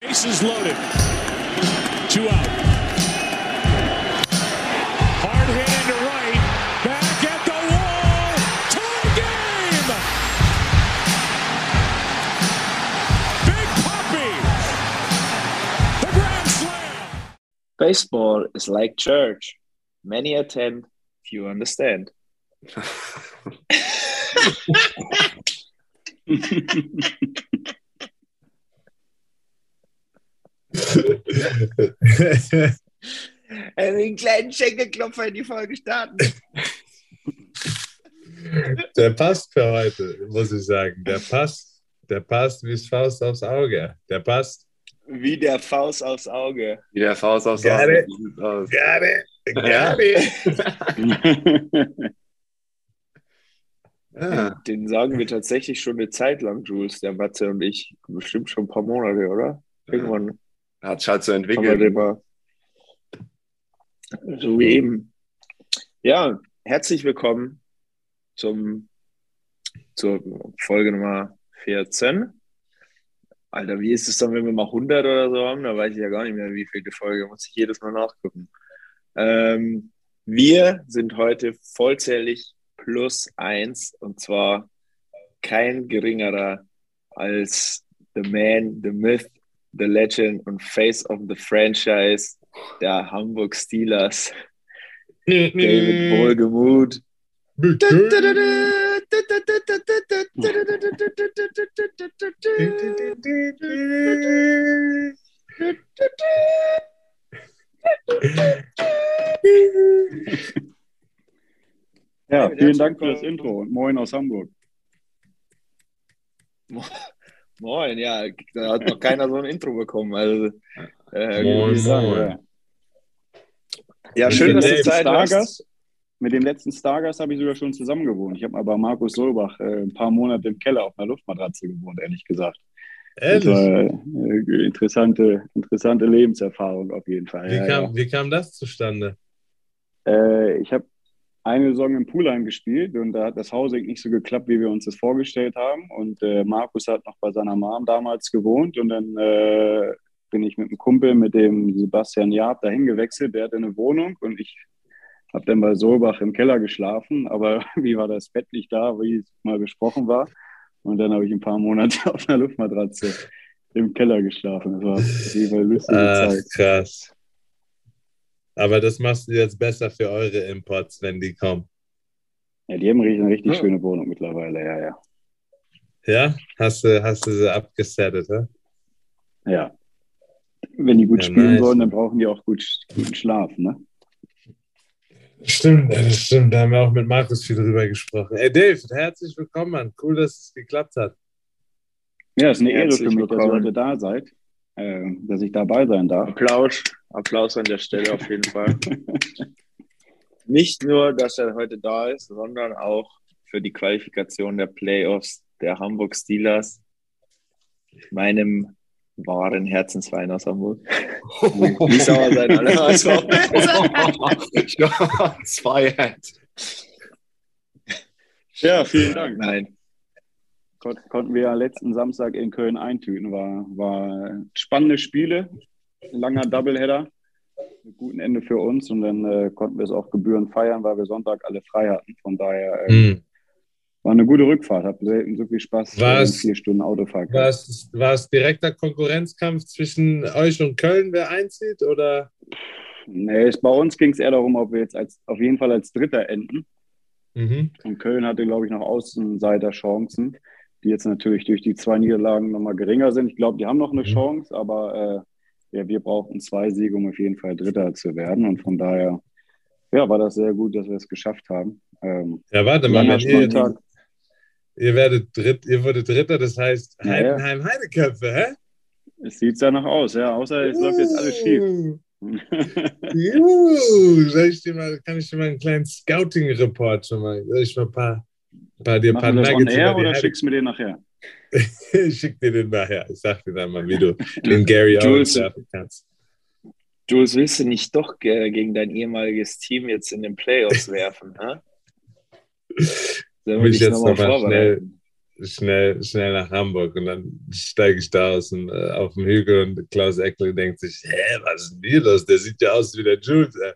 Bases loaded. Two out. Hard hit into right. Back at the wall. Tie game. Big Puppy. The Grand Slam. Baseball is like church. Many attend, few understand. Den kleinen Schenkelklopfer in die Folge starten. Der passt für heute, muss ich sagen. Der passt. Der passt wie Faust aufs Auge. Der passt. Wie der Faust aufs Auge. Wie der Faust aufs Got Auge it. Got it. Got it. Ja. Den sagen wir tatsächlich schon eine Zeit lang, Jules, der Matze und ich. Bestimmt schon ein paar Monate, oder? Irgendwann Hat sich halt so entwickelt. So wie eben. Ja, herzlich willkommen zum, zur Folge Nummer 14. Alter, wie ist es dann, wenn wir mal 100 oder so haben? Da weiß ich ja gar nicht mehr, wie viel die Folge. Muss ich jedes Mal nachgucken. Ähm, wir sind heute vollzählig plus eins und zwar kein geringerer als the man, the myth, the legend und face of the franchise der Hamburg Steelers, David Wohlgemuth. Ja, vielen Dank für das Intro und moin aus Hamburg. Moin, ja, da hat noch keiner so ein Intro bekommen. Also, äh, Moin, sagen moin. wir? Ja, schön, dass du Zeit hast. Stargast, mit dem letzten Stargast habe ich sogar schon zusammen gewohnt. Ich habe mal bei Markus Solbach äh, ein paar Monate im Keller auf einer Luftmatratze gewohnt, ehrlich gesagt. Das Ehrlich? war äh, interessante, interessante Lebenserfahrung auf jeden Fall. Wie Ja, kam, wie kam das zustande? ja. Äh, ich habe eine Saison im Poolheim gespielt und da hat das Haus eigentlich nicht so geklappt, wie wir uns das vorgestellt haben. Und äh, Markus hat noch bei seiner Mom damals gewohnt und dann äh, bin ich mit einem Kumpel, mit dem Sebastian Jaab, dahin gewechselt. Der hatte eine Wohnung und ich habe dann bei Solbach im Keller geschlafen. Aber wie war das Bett nicht da, wie es mal besprochen war. Und dann habe ich ein paar Monate auf einer Luftmatratze im Keller geschlafen. Das war auf jeden Fall lustige Ach, Zeit. krass. Aber das machst du jetzt besser für eure Imports, wenn die kommen. Ja, die haben eine richtig Ja. schöne Wohnung mittlerweile, ja, ja. Ja? Hast du, hast du sie abgesettet, hä? Ja. Wenn die gut Ja, spielen nice. wollen, dann brauchen die auch gut, guten Schlaf, ne? Stimmt, ja, das stimmt. Da haben wir auch mit Markus viel drüber gesprochen. Ey, Dave, herzlich willkommen, Mann. Cool, dass es geklappt hat. Ja, ist eine Ehre für mich, dass ihr heute da seid, äh, dass ich dabei sein darf. Applaus, Applaus an der Stelle auf jeden Fall. Nicht nur, dass er heute da ist, sondern auch für die Qualifikation der Playoffs der Hamburg Steelers, meinem wahren Herzensverein aus Hamburg. Wie sauer sein alle Shots fired. Ja, vielen Dank. Nein, Kon konnten wir ja letzten Samstag in Köln eintüten. War, war spannende Spiele, langer Doubleheader, mit gutem Ende für uns und dann äh, konnten wir es auch gebührend feiern, weil wir Sonntag alle frei hatten. Von daher äh, Hm. war eine gute Rückfahrt. Hab selten so viel Spaß War in es- vier Stunden Autofahrt. War es, war es direkter Konkurrenzkampf zwischen euch und Köln, wer einzieht? Oder? Nee, es, bei uns ging es eher darum, ob wir jetzt als, auf jeden Fall als Dritter enden. Mhm. Und Köln hatte, glaube ich, noch Außenseiterchancen, die jetzt natürlich durch die zwei Niederlagen nochmal geringer sind. Ich glaube, die haben noch eine Mhm. Chance, aber äh, ja, wir brauchten zwei Siege, um auf jeden Fall Dritter zu werden. Und von daher ja, war das sehr gut, dass wir es geschafft haben. Ähm, Ja, warte mal, wenn ihr, ihr werdet Dritt, ihr wurdet Dritter, das heißt Ja, ja. Heidenheim Heideköpfe, hä? Es sieht danach aus, ja, außer es läuft jetzt alles schief. Juhu, soll ich dir mal, kann ich dir mal einen kleinen Scouting-Report schon mal, soll ich mal ein paar, paar dir ein paar Nuggets air oder schickst du mir den nachher? Ich schick dir den nachher. Ich sag dir dann mal, wie du den Gary Jules. Owens werfen kannst. Jules, willst du nicht doch ge- gegen dein ehemaliges Team jetzt in den Playoffs werfen? Wir Will ich jetzt nochmal noch vorbereiten? schnell, schnell nach Hamburg und dann steige ich da aus dem, äh, auf dem Hügel und Klaus Eckle denkt sich, hä, was ist denn hier los? Der sieht ja aus wie der Jules. Ey.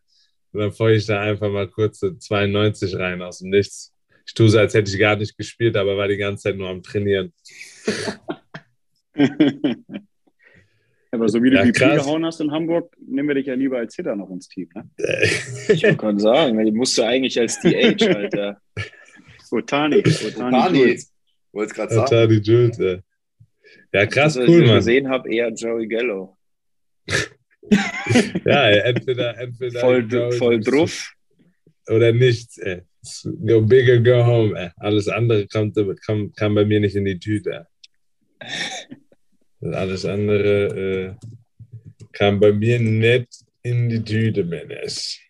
Und dann feuere ich da einfach mal kurz 92 rein aus dem Nichts. Ich tue so, als hätte ich gar nicht gespielt, aber war die ganze Zeit nur am Trainieren. Aber so wie du Ja, die krass. gehauen hast in Hamburg, nehmen wir dich ja lieber als Hitter noch ins Team. Ne? Ich wollte gerade sagen, die musst du eigentlich als DH, Alter. Otani. Otani. Jules. Wollte es gerade sagen. Charlie Jules, ey. Ja, krass, Also, was cool, ich Mann. gesehen habe, eher Joey Gallo. Ja, entweder, entweder Voll, Joey voll druff. oder nichts, ey. Go big or go home, ey. Alles andere kommt, kam, kam bei mir nicht in die Tüte. Alles andere äh, kam bei mir nicht in die Tüte, Mensch.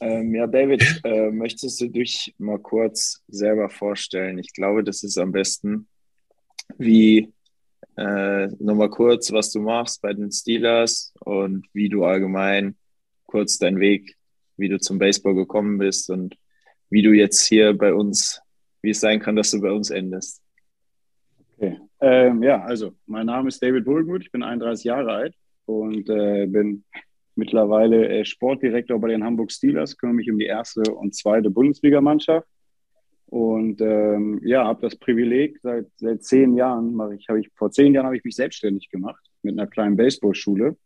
Ähm, ja, David, äh, möchtest du dich mal kurz selber vorstellen? Ich glaube, das ist am besten, wie äh, nochmal kurz, was du machst bei den Steelers und wie du allgemein kurz deinen Weg, wie du zum Baseball gekommen bist und wie du jetzt hier bei uns, wie es sein kann, dass du bei uns endest. Okay. Ähm, ja, also mein Name ist David Wohlmuth, ich bin 31 Jahre alt und äh, bin mittlerweile äh, Sportdirektor bei den Hamburg Steelers, kümmere mich um die erste und zweite Bundesligamannschaft und ähm, ja, habe das Privileg seit seit zehn Jahren ich, ich vor zehn Jahren habe ich mich selbstständig gemacht mit einer kleinen Baseballschule.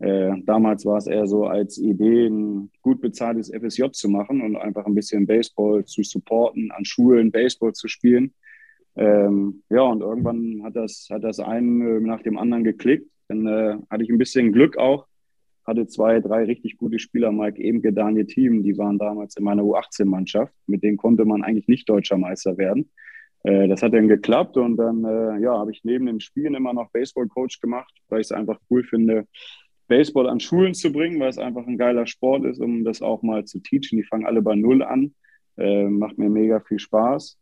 Äh, damals war es eher so als Idee, ein gut bezahltes FSJ zu machen und einfach ein bisschen Baseball zu supporten, an Schulen Baseball zu spielen. Ähm, ja, und irgendwann hat das, hat das einen nach dem anderen geklickt. Dann äh, hatte ich ein bisschen Glück auch, hatte zwei, drei richtig gute Spieler, Mike Emke, Daniel Thiem, die waren damals in meiner U18-Mannschaft. Mit denen konnte man eigentlich nicht deutscher Meister werden. Äh, das hat dann geklappt und dann äh, ja, habe ich neben den Spielen immer noch Baseball-Coach gemacht, weil ich es einfach cool finde, Baseball an Schulen zu bringen, weil es einfach ein geiler Sport ist, um das auch mal zu teachen. Die fangen alle bei Null an. Äh, macht mir mega viel Spaß.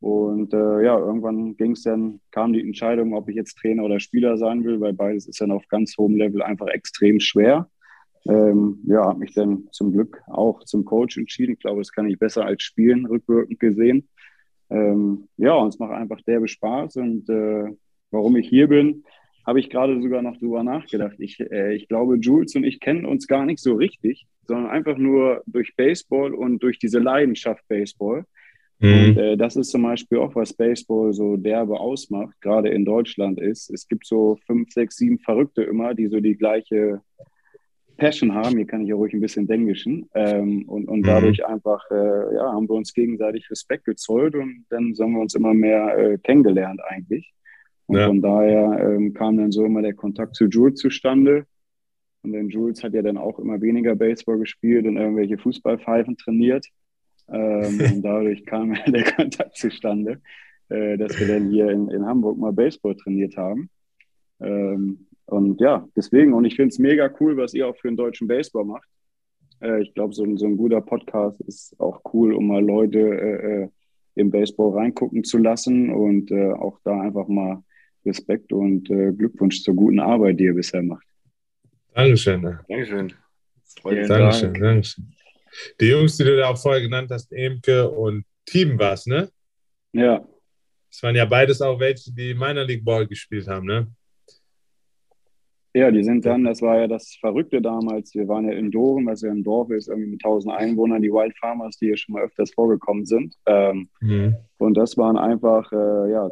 Und äh, ja, irgendwann ging es dann, kam die Entscheidung, ob ich jetzt Trainer oder Spieler sein will, weil beides ist dann auf ganz hohem Level einfach extrem schwer. Ähm, ja, habe mich dann zum Glück auch zum Coach entschieden. Ich glaube, das kann ich besser als spielen, rückwirkend gesehen. Ähm, ja, und es macht einfach derbe Spaß. Und äh, warum ich hier bin, habe ich gerade sogar noch drüber nachgedacht. Ich, äh, ich glaube, Jules und ich kennen uns gar nicht so richtig, sondern einfach nur durch Baseball und durch diese Leidenschaft Baseball. Und Mhm. äh, das ist zum Beispiel auch, was Baseball so derbe ausmacht, gerade in Deutschland ist. Es gibt so fünf, sechs, sieben Verrückte immer, die so die gleiche Passion haben. Hier kann ich ja ruhig ein bisschen Denglischen. Ähm, und, und Mhm. dadurch einfach, äh, ja, haben wir uns gegenseitig Respekt gezollt und dann haben wir uns immer mehr äh, kennengelernt eigentlich. Und Ja. von daher ähm, kam dann so immer der Kontakt zu Jules zustande. Und dann Jules hat ja dann auch immer weniger Baseball gespielt und irgendwelche Fußballpfeifen trainiert. Ähm, und dadurch kam der Kontakt zustande, äh, dass wir dann hier in, in Hamburg mal Baseball trainiert haben. Ähm, und ja, deswegen, und ich finde es mega cool, was ihr auch für den deutschen Baseball macht. Äh, ich glaube, so, ein- so ein guter Podcast ist auch cool, um mal Leute äh, äh, im Baseball reingucken zu lassen und äh, auch da einfach mal Respekt und äh, Glückwunsch zur guten Arbeit, die ihr bisher macht. Dankeschön. Dankeschön. Freut mich. Vielen Dankeschön, Dank. Dankeschön. Die Jungs, die du da auch vorher genannt hast, Emke und Team war's, ne? Ja, Das waren ja beides auch welche, die Minor League Ball gespielt haben, ne? Ja, die sind dann, das war ja das Verrückte damals. Wir waren ja in Doren, was ja ein Dorf ist, irgendwie mit 1000 Einwohnern, die Wild Farmers, die hier schon mal öfters vorgekommen sind. Ähm, Mhm. und das waren einfach, äh, ja,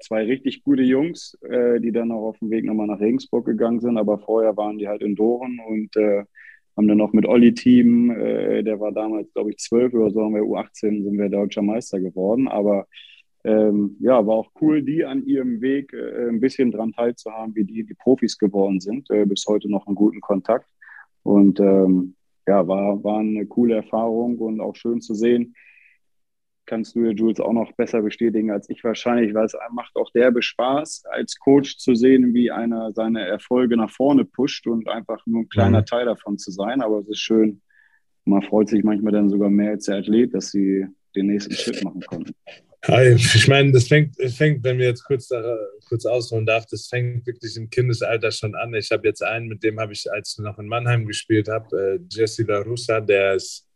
zwei richtig gute Jungs, äh, die dann auch auf dem Weg nochmal nach Regensburg gegangen sind. Aber vorher waren die halt in Doren und äh, haben dann noch mit Olli Team, äh, der war damals, glaube ich, zwölf oder so, haben wir U18, sind wir deutscher Meister geworden. Aber ähm, ja, war auch cool, die an ihrem Weg äh, ein bisschen dran teilzuhaben, wie die, die Profis geworden sind. Äh, bis heute noch einen guten Kontakt. Und ähm, ja, war, war eine coole Erfahrung und auch schön zu sehen. Kannst du, Jules, auch noch besser bestätigen als ich wahrscheinlich, weil es macht auch derbe Spaß, als Coach zu sehen, wie einer seine Erfolge nach vorne pusht und einfach nur ein kleiner Mhm. Teil davon zu sein. Aber es ist schön. Man freut sich manchmal dann sogar mehr als der Athlet, dass sie den nächsten Schritt machen konnten. Ich meine, das fängt, es fängt, wenn wir jetzt kurz, äh, kurz ausholen darf, das fängt wirklich im Kindesalter schon an. Ich habe jetzt einen, mit dem habe ich, als ich noch in Mannheim gespielt habe, äh, Jesse La Russa, der ist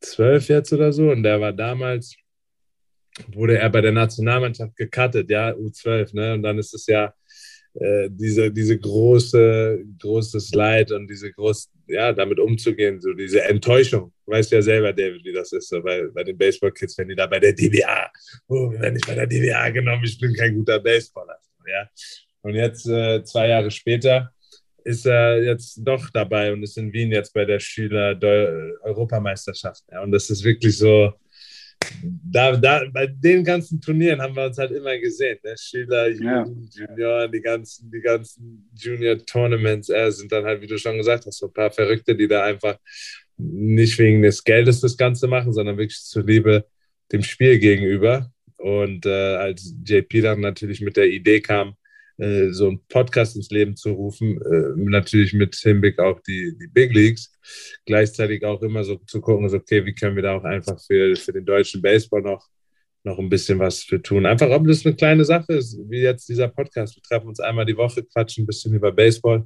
zwölf jetzt oder so und der war damals wurde er bei der Nationalmannschaft gecuttet, ja, U12, ne? Und dann ist es ja äh, diese, diese große, großes Leid und diese groß, ja, damit umzugehen, so diese Enttäuschung. Du weißt ja selber, David, wie das ist, so bei, bei den Baseball-Kids, wenn die da bei der DWA, oh, wenn ich bei der DWA genommen, ich bin kein guter Baseballer, ja. Und jetzt, äh, zwei Jahre später, ist er jetzt doch dabei und ist in Wien jetzt bei der Schüler-Europameisterschaft. Ja, und das ist wirklich so, da, da, bei den ganzen Turnieren haben wir uns halt immer gesehen. Ne? Schüler, Jugend, ja. Junior, die ganzen, die ganzen Junior-Tournaments äh, sind dann halt, wie du schon gesagt hast, so ein paar Verrückte, die da einfach nicht wegen des Geldes das Ganze machen, sondern wirklich zur Liebe dem Spiel gegenüber. Und äh, als JP dann natürlich mit der Idee kam, äh, so einen Podcast ins Leben zu rufen, äh, natürlich mit Hinblick auf die, die Big Leagues, gleichzeitig auch immer so zu gucken, so, okay, wie können wir da auch einfach für, für den deutschen Baseball noch, noch ein bisschen was für tun. Einfach, ob das eine kleine Sache ist, wie jetzt dieser Podcast. Wir treffen uns einmal die Woche, quatschen ein bisschen über Baseball,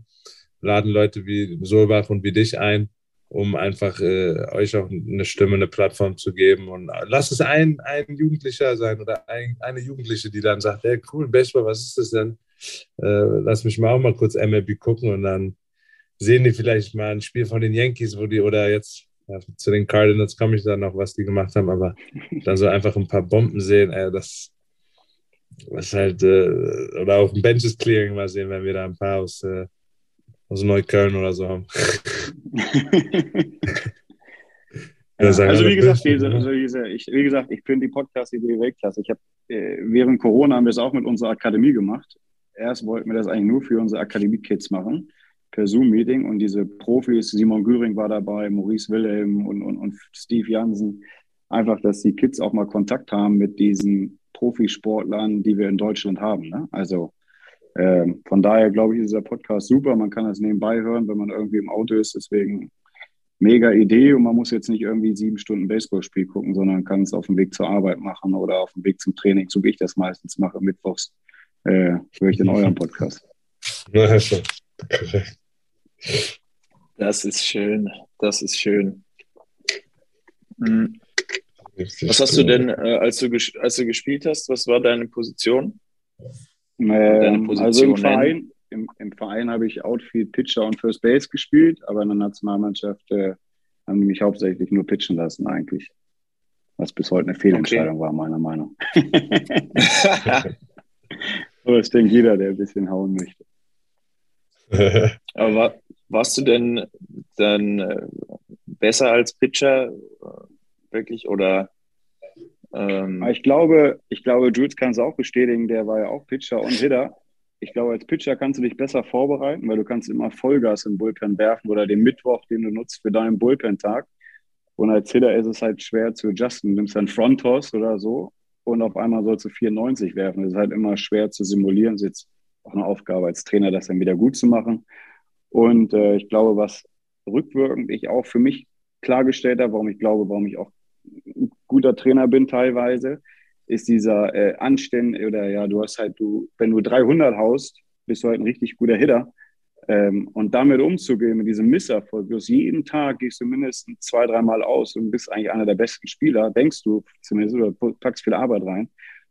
laden Leute wie Solbach und wie dich ein, um einfach äh, euch auch eine Stimme, eine Plattform zu geben. Und lass es ein, ein Jugendlicher sein oder ein, eine Jugendliche, die dann sagt, hey, cool, Baseball, was ist das denn? Äh, lass mich mal auch mal kurz MLB gucken und dann sehen die vielleicht mal ein Spiel von den Yankees, wo die, oder jetzt ja, zu den Cardinals komme ich dann noch, was die gemacht haben, aber dann so einfach ein paar Bomben sehen, äh, das, was halt, äh, oder auch ein Benches Clearing mal sehen, wenn wir da ein paar aus, äh, aus Neukölln oder so haben. Ja, also wie gesagt, diese, also diese, ich, wie gesagt, ich finde die Podcast-Idee Weltklasse. Ich habe äh, während Corona haben wir es auch mit unserer Akademie gemacht erst wollten wir das eigentlich nur für unsere Akademie-Kids machen, per Zoom-Meeting. Und diese Profis, Simon Göring war dabei, Maurice Wilhelm und, und, und Steve Jansen, einfach, dass die Kids auch mal Kontakt haben mit diesen Profisportlern, die wir in Deutschland haben. Ne? Also äh, von daher glaube ich, ist dieser Podcast super. Man kann das nebenbei hören, wenn man irgendwie im Auto ist. Deswegen mega Idee und man muss jetzt nicht irgendwie sieben Stunden Baseballspiel gucken, sondern kann es auf dem Weg zur Arbeit machen oder auf dem Weg zum Training, so wie ich das meistens mache, mittwochs äh, höre ich den euren Podcast. Korrekt. Das ist schön. Das ist schön. Mhm. Was hast du denn, äh, als, du als du gespielt hast, was war deine Position? Ähm, deine Position also im Verein, im, im Verein habe ich Outfield, Pitcher und First Base gespielt, aber in der Nationalmannschaft äh, haben die mich hauptsächlich nur pitchen lassen eigentlich. Was bis heute eine Fehlentscheidung okay. war, meiner Meinung. Aber das denkt jeder, der ein bisschen hauen möchte. Aber war, warst du denn dann äh, besser als Pitcher äh, wirklich oder? Ähm ich glaube, ich glaube, Jules kann es auch bestätigen. Der war ja auch Pitcher und Hitter. Ich glaube, als Pitcher kannst du dich besser vorbereiten, weil du kannst immer Vollgas im Bullpen werfen oder den Mittwoch, den du nutzt für deinen Bullpen-Tag. Und als Hitter ist es halt schwer zu adjusten. Du nimmst dann Front-Toss oder so und auf einmal sollst du 94 werfen. Das ist halt immer schwer zu simulieren. Das ist jetzt auch eine Aufgabe als Trainer, das dann wieder gut zu machen. Und äh, ich glaube, was rückwirkend ich auch für mich klargestellt habe, warum ich glaube, warum ich auch ein guter Trainer bin teilweise, ist dieser äh, Anständig oder ja, du hast halt, du, wenn du 300 haust, bist du halt ein richtig guter Hitter. Ähm, und damit umzugehen, mit diesem Misserfolg, bloß jeden Tag gehst du mindestens zwei, dreimal aus und bist eigentlich einer der besten Spieler, denkst du zumindest, oder packst viel Arbeit rein.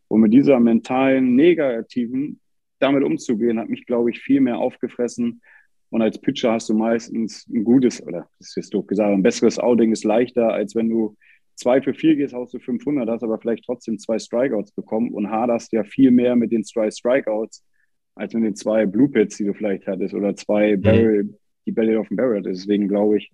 Und mit dieser mentalen, negativen, damit umzugehen, hat mich, glaube ich, viel mehr aufgefressen. Und als Pitcher hast du meistens ein gutes, oder das ist jetzt doof gesagt, ein besseres Outing ist leichter, als wenn du zwei für vier gehst, haust du 500, hast aber vielleicht trotzdem zwei Strikeouts bekommen und haderst ja viel mehr mit den zwei Strikeouts, als mit den zwei Blue Pits, die du vielleicht hattest, oder zwei mhm. Barrel, die Belly auf dem Barrel. Deswegen glaube ich,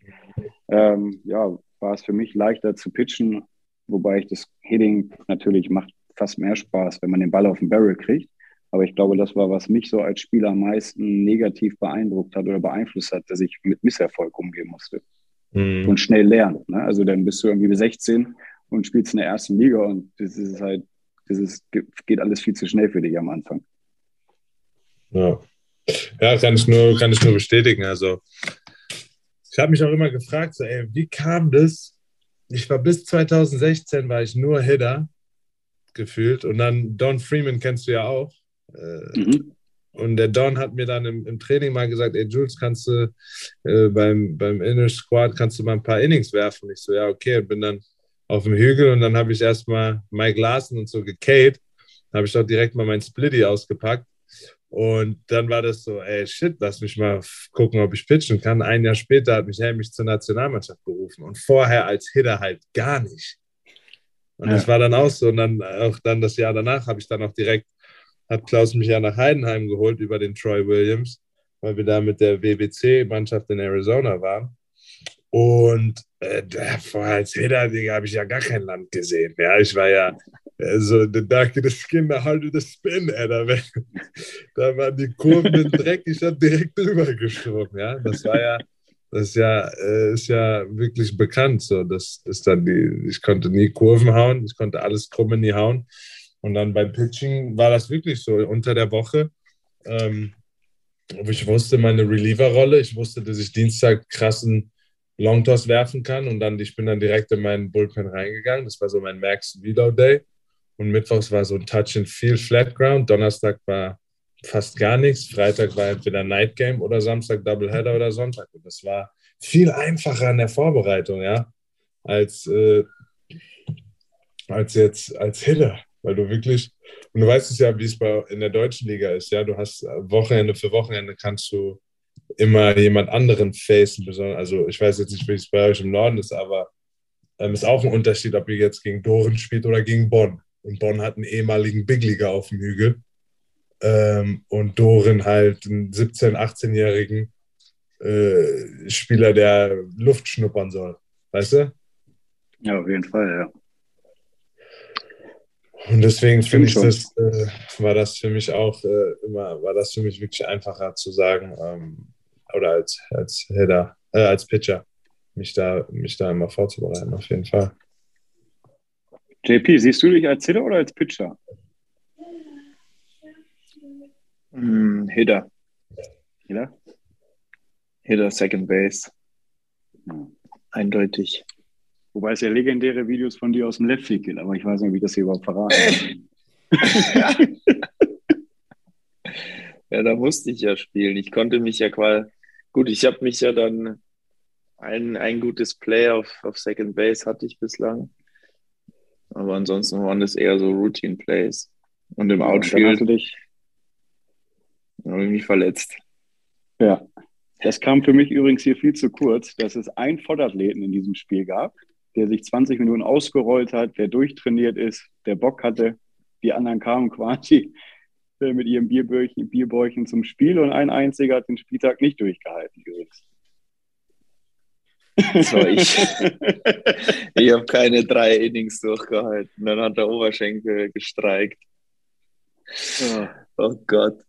ähm, ja, war es für mich leichter zu pitchen, wobei ich das Hitting natürlich macht fast mehr Spaß, wenn man den Ball auf den Barrel kriegt. Aber ich glaube, das war, was mich so als Spieler am meisten negativ beeindruckt hat oder beeinflusst hat, dass ich mit Misserfolg umgehen musste. Mhm. Und schnell lernen. Ne? Also dann bist du irgendwie 16 und spielst in der ersten Liga und das ist halt, das ist, geht alles viel zu schnell für dich am Anfang. Ja. ja, kann ich nur, kann ich nur bestätigen. Also, ich habe mich auch immer gefragt, so, ey, wie kam das? Ich war bis 2016 war ich nur Hitter gefühlt und dann Don Freeman kennst du ja auch. Äh, mhm. Und der Don hat mir dann im, im, Training mal gesagt, ey Jules, kannst du äh, beim, beim Inner Squad kannst du mal ein paar Innings werfen? Ich so, ja, okay, und bin dann auf dem Hügel und dann habe ich erstmal Mike Larsen und so gekate. Habe ich auch direkt mal mein Splitty ausgepackt. Und dann war das so, ey, shit, lass mich mal gucken, ob ich pitchen kann. Ein Jahr später hat mich Helmich zur Nationalmannschaft berufen und vorher als Hitter halt gar nicht. Und ja. das war dann auch so. Und dann auch dann das Jahr danach habe ich dann auch direkt, hat Klaus mich ja nach Heidenheim geholt über den Troy Williams, weil wir da mit der WBC-Mannschaft in Arizona waren. Und äh, vorher als Hitter, Digga, habe ich ja gar kein Land gesehen. Ja, ich war ja äh, so, the darker the skin, the harder the spin, ey. Da, da waren die Kurven in Dreck, ich habe direkt drüber geschoben. Ja, das war ja, das ist ja, äh, ist ja wirklich bekannt. So, das ist dann die, ich konnte nie Kurven hauen, ich konnte alles krumm nie hauen. Und dann beim Pitching war das wirklich so unter der Woche. Ähm, ich wusste meine Reliever-Rolle, ich wusste, dass ich Dienstag krassen Longtoss werfen kann und dann ich bin dann direkt in meinen Bullpen reingegangen. Das war so mein Max Reload Day. Und Mittwochs war so ein Touch and Feel Flat Ground. Donnerstag war fast gar nichts. Freitag war entweder Night Game oder Samstag Doubleheader oder Sonntag. Und das war viel einfacher in der Vorbereitung, ja, als, äh, als jetzt als Hitter. Weil du wirklich, und du weißt es ja, wie es bei, in der deutschen Liga ist, ja, du hast Wochenende für Wochenende kannst du immer jemand anderen facen. Also ich weiß jetzt nicht, wie es bei euch im Norden ist, aber ähm, ist auch ein Unterschied, ob ihr jetzt gegen Doren spielt oder gegen Bonn. Und Bonn hat einen ehemaligen Big Leaguer auf dem Hügel. Ähm, und Doren halt einen 17-, 18-jährigen äh, Spieler, der Luft schnuppern soll. Weißt du? Ja, auf jeden Fall, ja. Und deswegen finde ich das, äh, war das für mich auch äh, immer, war das für mich wirklich einfacher zu sagen, ähm, oder als, als Hitter, äh, als Pitcher, mich da, mich da immer vorzubereiten, auf jeden Fall. JP, siehst du dich als Hitter oder als Pitcher? Mm, Hitter. Hitter? Hitter, Second Base. Ja. Eindeutig. Wobei es ja legendäre Videos von dir aus dem Left Field gibt, aber ich weiß nicht, wie das hier überhaupt verraten ja, da musste ich ja spielen. Ich konnte mich ja quasi. Gut, ich habe mich ja dann. Ein, ein gutes Play auf, auf Second Base hatte ich bislang. Aber ansonsten waren das eher so Routine Plays. Und im Outfield. Dich... habe ich mich verletzt. Ja. Das kam für mich übrigens hier viel zu kurz, dass es einen Vollathleten in diesem Spiel gab, der sich 20 Minuten ausgerollt hat, der durchtrainiert ist, der Bock hatte. Die anderen kamen quasi mit ihrem Bierbäuchen, Bierbäuchen zum Spiel und ein einziger hat den Spieltag nicht durchgehalten übrigens. War ich. ich habe keine drei Innings durchgehalten. Dann hat der Oberschenkel gestreikt. Oh, oh Gott.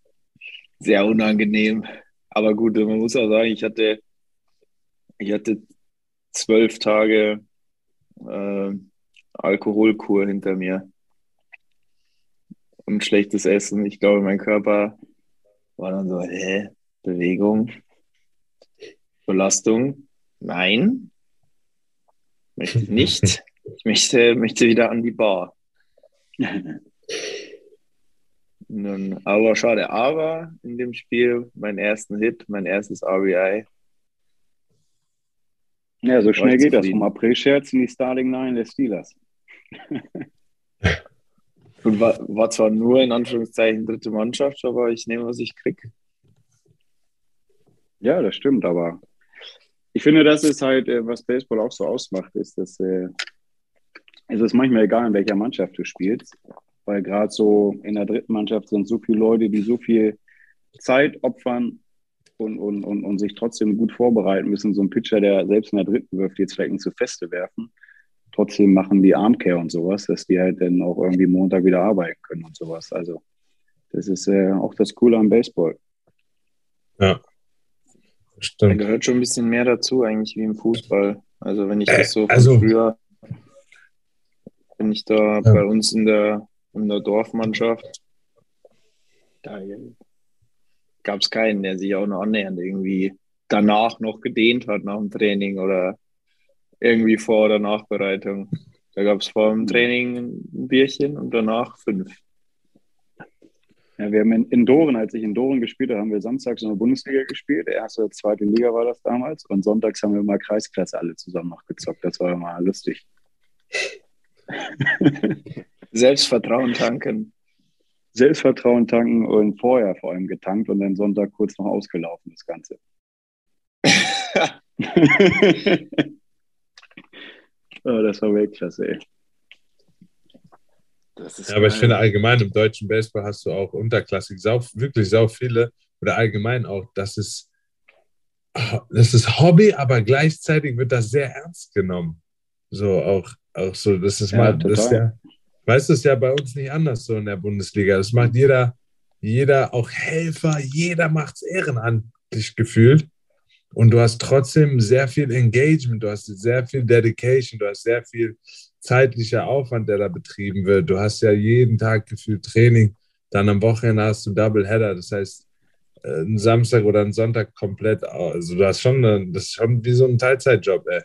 Sehr unangenehm. Aber gut, man muss auch sagen, ich hatte, ich hatte zwölf Tage äh, Alkoholkur hinter mir und schlechtes Essen. Ich glaube, mein Körper war dann so, hä, Bewegung, Belastung, nein, möchte ich nicht. Ich möchte, möchte wieder an die Bar. Nun, aber schade, aber in dem Spiel mein ersten Hit, mein erstes RBI, ja, so schnell geht das vom April-Scherz in die Starting Nine der Steelers. Und war, war, zwar nur in Anführungszeichen dritte Mannschaft, aber ich nehme, was ich kriege. Ja, das stimmt, aber ich finde, das ist halt, äh, was Baseball auch so ausmacht, ist, dass äh, es ist manchmal egal, in welcher Mannschaft du spielst, weil gerade so in der dritten Mannschaft sind so viele Leute, die so viel Zeit opfern, und, und, und, und sich trotzdem gut vorbereiten müssen. So ein Pitcher, der selbst in der dritten wirft, jetzt vielleicht nicht zu feste werfen. Trotzdem machen die Armcare und sowas, dass die halt dann auch irgendwie Montag wieder arbeiten können und sowas. Also, das ist äh, auch das Coole am Baseball. Ja. Stimmt. Da gehört schon ein bisschen mehr dazu, eigentlich, wie im Fußball. Also, wenn ich das so von also, früher, wenn ich da ja. bei uns in der, in der Dorfmannschaft, da gab es keinen, der sich auch noch annähernd irgendwie danach noch gedehnt hat nach dem Training oder irgendwie vor oder Nachbereitung. Da gab es vor dem Training ein Bierchen und danach fünf. Ja, wir haben in, in Doren, als ich in Doren gespielt habe, haben wir samstags in der Bundesliga gespielt. Erste, zweite Liga war das damals. Und sonntags haben wir immer Kreisklasse alle zusammen noch gezockt. Das war immer lustig. Selbstvertrauen tanken. Selbstvertrauen tanken und vorher vor allem getankt und dann Sonntag kurz noch ausgelaufen, das Ganze. oh, das war Weltklasse, ey. Das ist Ja, aber ich finde allgemein im deutschen Baseball hast du auch unterklassig sau, wirklich sau viele oder allgemein auch, das ist, das ist Hobby, aber gleichzeitig wird das sehr ernst genommen. So auch, auch so, das ist Ja, mal, das ist ja, weißt du, ist ja bei uns nicht anders so in der Bundesliga. Das macht jeder, jeder, auch Helfer, jeder macht es ehrenamtlich gefühlt. Und du hast trotzdem sehr viel Engagement, du hast sehr viel Dedication, du hast sehr viel zeitlicher Aufwand, der da betrieben wird. Du hast ja jeden Tag gefühlt Training, dann am Wochenende hast du Doubleheader, das heißt, äh, einen Samstag oder einen Sonntag komplett, also du hast schon, eine, das ist schon wie so ein Teilzeitjob, ey.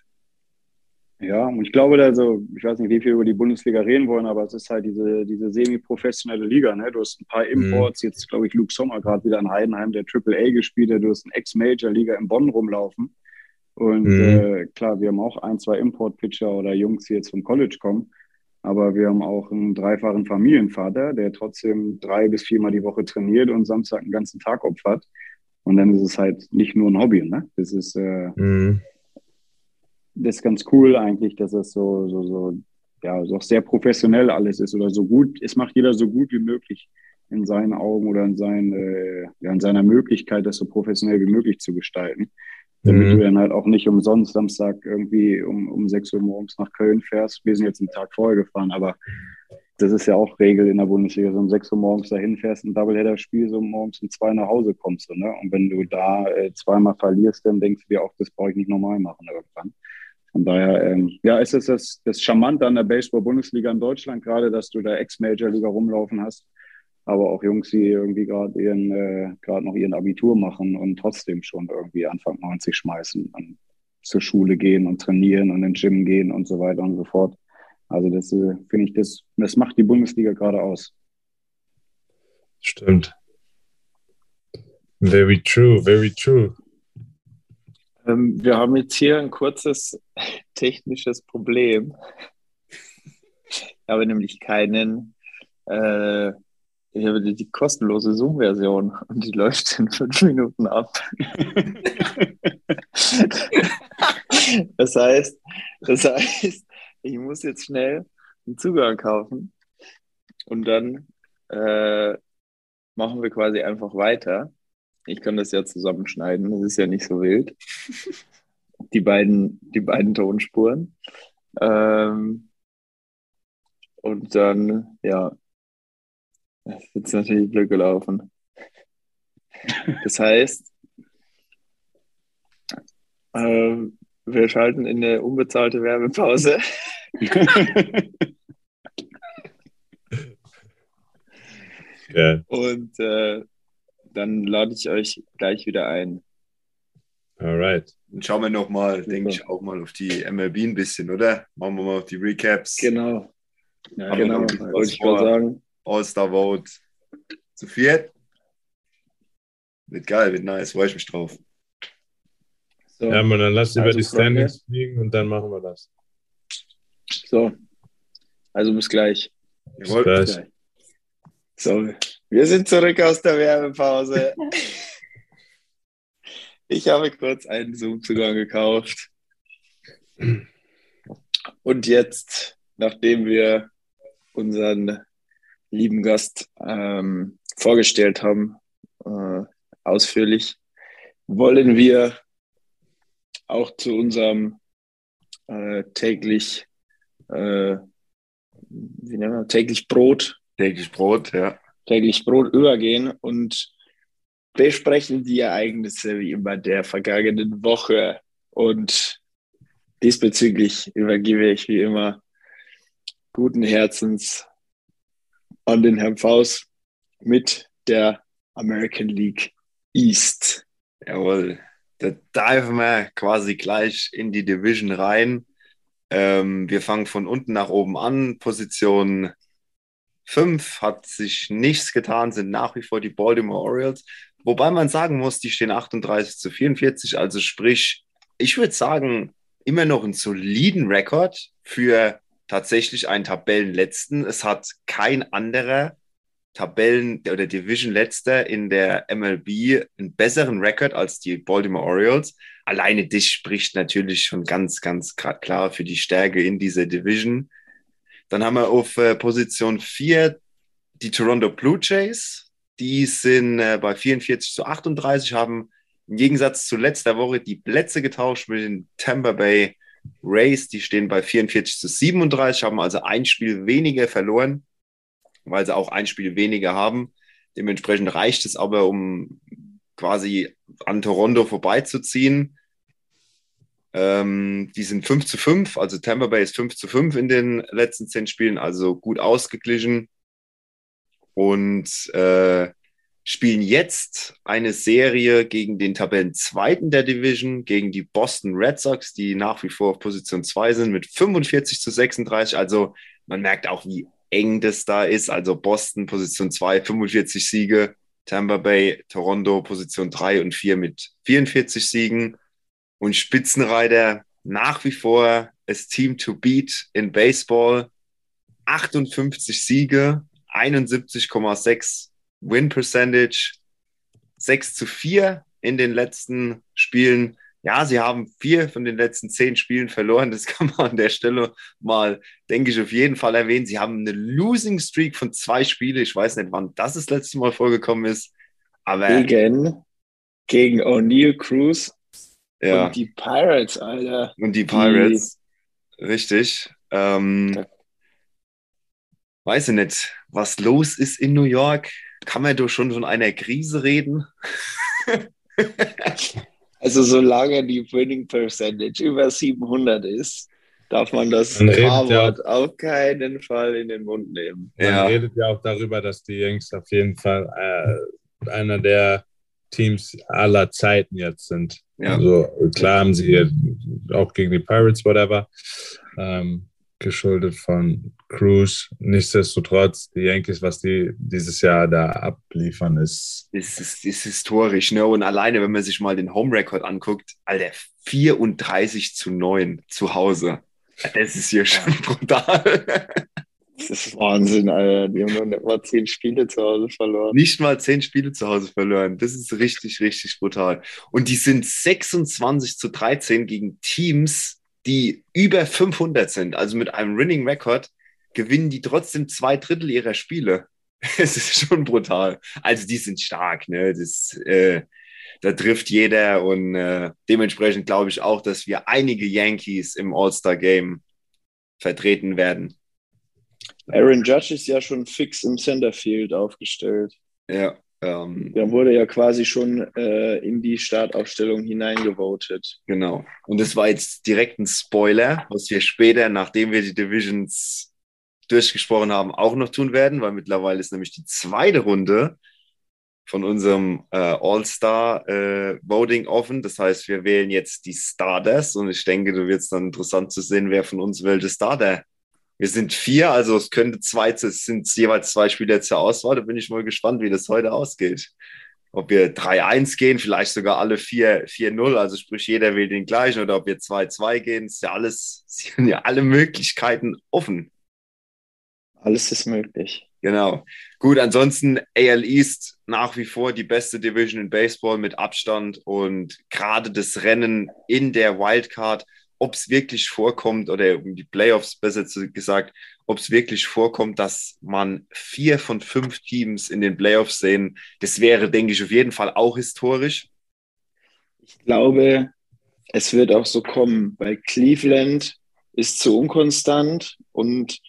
Ja, und ich glaube, da so, ich weiß nicht, wie viel über die Bundesliga reden wollen, aber es ist halt diese, diese semi-professionelle Liga. Ne? Du hast ein paar Imports, jetzt glaube ich Luke Sommer gerade wieder in Heidenheim, der Triple A gespielt hat. Du hast eine Ex-Major-Liga in Bonn rumlaufen. Und Mhm. äh, klar, wir haben auch ein, zwei Import-Pitcher oder Jungs, die jetzt vom College kommen. Aber wir haben auch einen dreifachen Familienvater, der trotzdem drei bis viermal die Woche trainiert und Samstag einen ganzen Tag opfert. Und dann ist es halt nicht nur ein Hobby, ne? Das ist, äh, Mhm. Das ist ganz cool eigentlich, dass es so, so, so, ja, so auch sehr professionell alles ist oder so gut. Es macht jeder so gut wie möglich in seinen Augen oder in, seinen, äh, ja, in seiner Möglichkeit, das so professionell wie möglich zu gestalten. Damit Mhm. du dann halt auch nicht umsonst Samstag irgendwie um, um 6 Uhr morgens nach Köln fährst. Wir sind jetzt einen Tag vorher gefahren, aber das ist ja auch Regel in der Bundesliga, so um 6 Uhr morgens dahin fährst, ein Doubleheader-Spiel, so morgens um zwei nach Hause kommst. Du, ne? Und wenn du da äh, zweimal verlierst, dann denkst du dir auch, das brauche ich nicht normal machen irgendwann. Von daher, ähm, ja, ist es das, das Charmante an der Baseball-Bundesliga in Deutschland gerade, dass du da Ex-Major-Liga rumlaufen hast, aber auch Jungs, die irgendwie gerade ihren, äh, gerade noch ihren Abitur machen und trotzdem schon irgendwie Anfang 90 schmeißen und zur Schule gehen und trainieren und ins Gym gehen und so weiter und so fort. Also das äh, finde ich, das, das macht die Bundesliga gerade aus. Stimmt. Very true, very true. Ähm, wir haben jetzt hier ein kurzes technisches Problem. Ich habe nämlich keinen, äh, ich habe die, die kostenlose Zoom-Version und die läuft in fünf Minuten ab. das heißt, das heißt, ich muss jetzt schnell einen Zugang kaufen und dann äh, machen wir quasi einfach weiter. Ich kann das ja zusammenschneiden, das ist ja nicht so wild. Die beiden, die beiden Tonspuren. Ähm, und dann, ja, das ist jetzt natürlich blöd gelaufen. Das heißt, ähm, wir schalten in eine unbezahlte Werbepause. Ja, Und äh, dann lade ich euch gleich wieder ein. alright. Dann schauen wir nochmal, denke ich, auch mal auf die MLB ein bisschen, oder? Machen wir mal auf die Recaps. Genau. Ja, Haben genau. Wollte ich gerade sagen. All-Star Vote. Zu viert. Wird geil, wird nice, freue ich mich drauf. So, Ja, man, dann lass über Also, die Freunde. Standings fliegen und dann machen wir das. so. Also bis gleich. Bis Jawohl. gleich. So, wir sind zurück aus der Werbepause. Ich habe kurz einen Zoom-Zugang gekauft. Und jetzt, nachdem wir unseren lieben Gast ähm, vorgestellt haben, äh, ausführlich, wollen wir auch zu unserem äh, täglich, äh, wie nennen wir, täglich Brot Täglich Brot, ja. Täglich Brot übergehen und besprechen die Ereignisse wie immer der vergangenen Woche. Und diesbezüglich übergebe ich wie immer guten Herzens an den Herrn Faust mit der American League East. Jawohl. Da diven wir quasi gleich in die Division rein. Ähm, wir fangen von unten nach oben an. Position 5 hat sich nichts getan, sind nach wie vor die Baltimore Orioles. Wobei man sagen muss, die stehen 38 zu 44. Also sprich, ich würde sagen, immer noch einen soliden Rekord für tatsächlich einen Tabellenletzten. Es hat kein anderer Tabellen- oder Division-Letzter in der MLB einen besseren Rekord als die Baltimore Orioles. Alleine das spricht natürlich schon ganz, ganz klar für die Stärke in dieser Division. Dann haben wir auf äh, Position 4 die Toronto Blue Jays. Die sind äh, bei 44 zu 38, haben im Gegensatz zu letzter Woche die Plätze getauscht mit den Tampa Bay Rays. Die stehen bei 44 zu 37, haben also ein Spiel weniger verloren weil sie auch ein Spiel weniger haben. Dementsprechend reicht es aber, um quasi an Toronto vorbeizuziehen. Ähm, die sind 5 zu 5, also Tampa Bay ist 5 zu 5 in den letzten zehn Spielen, also gut ausgeglichen. Und äh, spielen jetzt eine Serie gegen den Tabellenzweiten der Division, gegen die Boston Red Sox, die nach wie vor auf Position 2 sind, mit 45 zu 36. Also man merkt auch, wie eng das da ist. Also Boston Position 2, 45 Siege, Tampa Bay, Toronto Position 3 und 4 mit 44 Siegen. Und Spitzenreiter nach wie vor das Team to beat in Baseball. 58 Siege, 71,6 Win Percentage, 6 zu 4 in den letzten Spielen ja, sie haben vier von den letzten zehn Spielen verloren. Das kann man an der Stelle mal, denke ich, auf jeden Fall erwähnen. Sie haben eine Losing Streak von zwei Spielen. Ich weiß nicht, wann das das letzte Mal vorgekommen ist. Aber gegen, gegen O'Neill Cruz ja. und die Pirates, Alter. Und die Pirates, die, richtig. Ähm, weiß ich nicht, was los ist in New York. Kann man doch schon von einer Krise reden? Also solange die Winning Percentage über 700 ist, darf man das K-Wort ja, auf keinen Fall in den Mund nehmen. Man ja. redet ja auch darüber, dass die Yankees auf jeden Fall äh, einer der Teams aller Zeiten jetzt sind. Ja. Also klar haben sie auch gegen die Pirates, whatever. Ähm, geschuldet von Cruz. Nichtsdestotrotz, die Yankees, was die dieses Jahr da abliefern, ist. Ist, ist, ist historisch, ne? Und alleine, wenn man sich mal den Home Record anguckt, Alter, 34 zu 9 zu Hause. Das ist hier schon brutal. Das ist Wahnsinn, Alter. Die haben noch nicht mal zehn Spiele zu Hause verloren. Nicht mal zehn Spiele zu Hause verloren. Das ist richtig, richtig brutal. Und die sind 26 zu 13 gegen Teams, die über 500 sind, also mit einem Winning Record, gewinnen die trotzdem zwei Drittel ihrer Spiele. Es ist schon brutal. Also die sind stark, ne? Das, äh, da trifft jeder und äh, dementsprechend glaube ich auch, dass wir einige Yankees im All-Star-Game vertreten werden. Aaron Judge ist ja schon fix im Centerfield aufgestellt. Ja. Ähm, Der wurde ja quasi schon äh, in die Startaufstellung hineingevotet. Genau. Und das war jetzt direkt ein Spoiler, was wir später, nachdem wir die Divisions durchgesprochen haben, auch noch tun werden, weil mittlerweile ist nämlich die zweite Runde von unserem äh, All-Star-Voting äh, offen. Das heißt, wir wählen jetzt die Starters und ich denke, du wirst dann interessant zu sehen, wer von uns welche Starter wir sind vier, also es könnte zwei, es sind jeweils zwei Spieler zur Auswahl. Da bin ich mal gespannt, wie das heute ausgeht. Ob wir 3-1 gehen, vielleicht sogar alle 4-0, also sprich jeder will den gleichen, oder ob wir 2-2 gehen, ist ja alles, sind ja alle Möglichkeiten offen. Alles ist möglich. Genau. Gut, ansonsten AL East nach wie vor die beste Division in Baseball mit Abstand und gerade das Rennen in der Wildcard ob es wirklich vorkommt, oder um die Playoffs besser gesagt, ob es wirklich vorkommt, dass man vier von fünf Teams in den Playoffs sehen, das wäre, denke ich, auf jeden Fall auch historisch. Ich glaube, es wird auch so kommen, weil Cleveland ist zu unkonstant und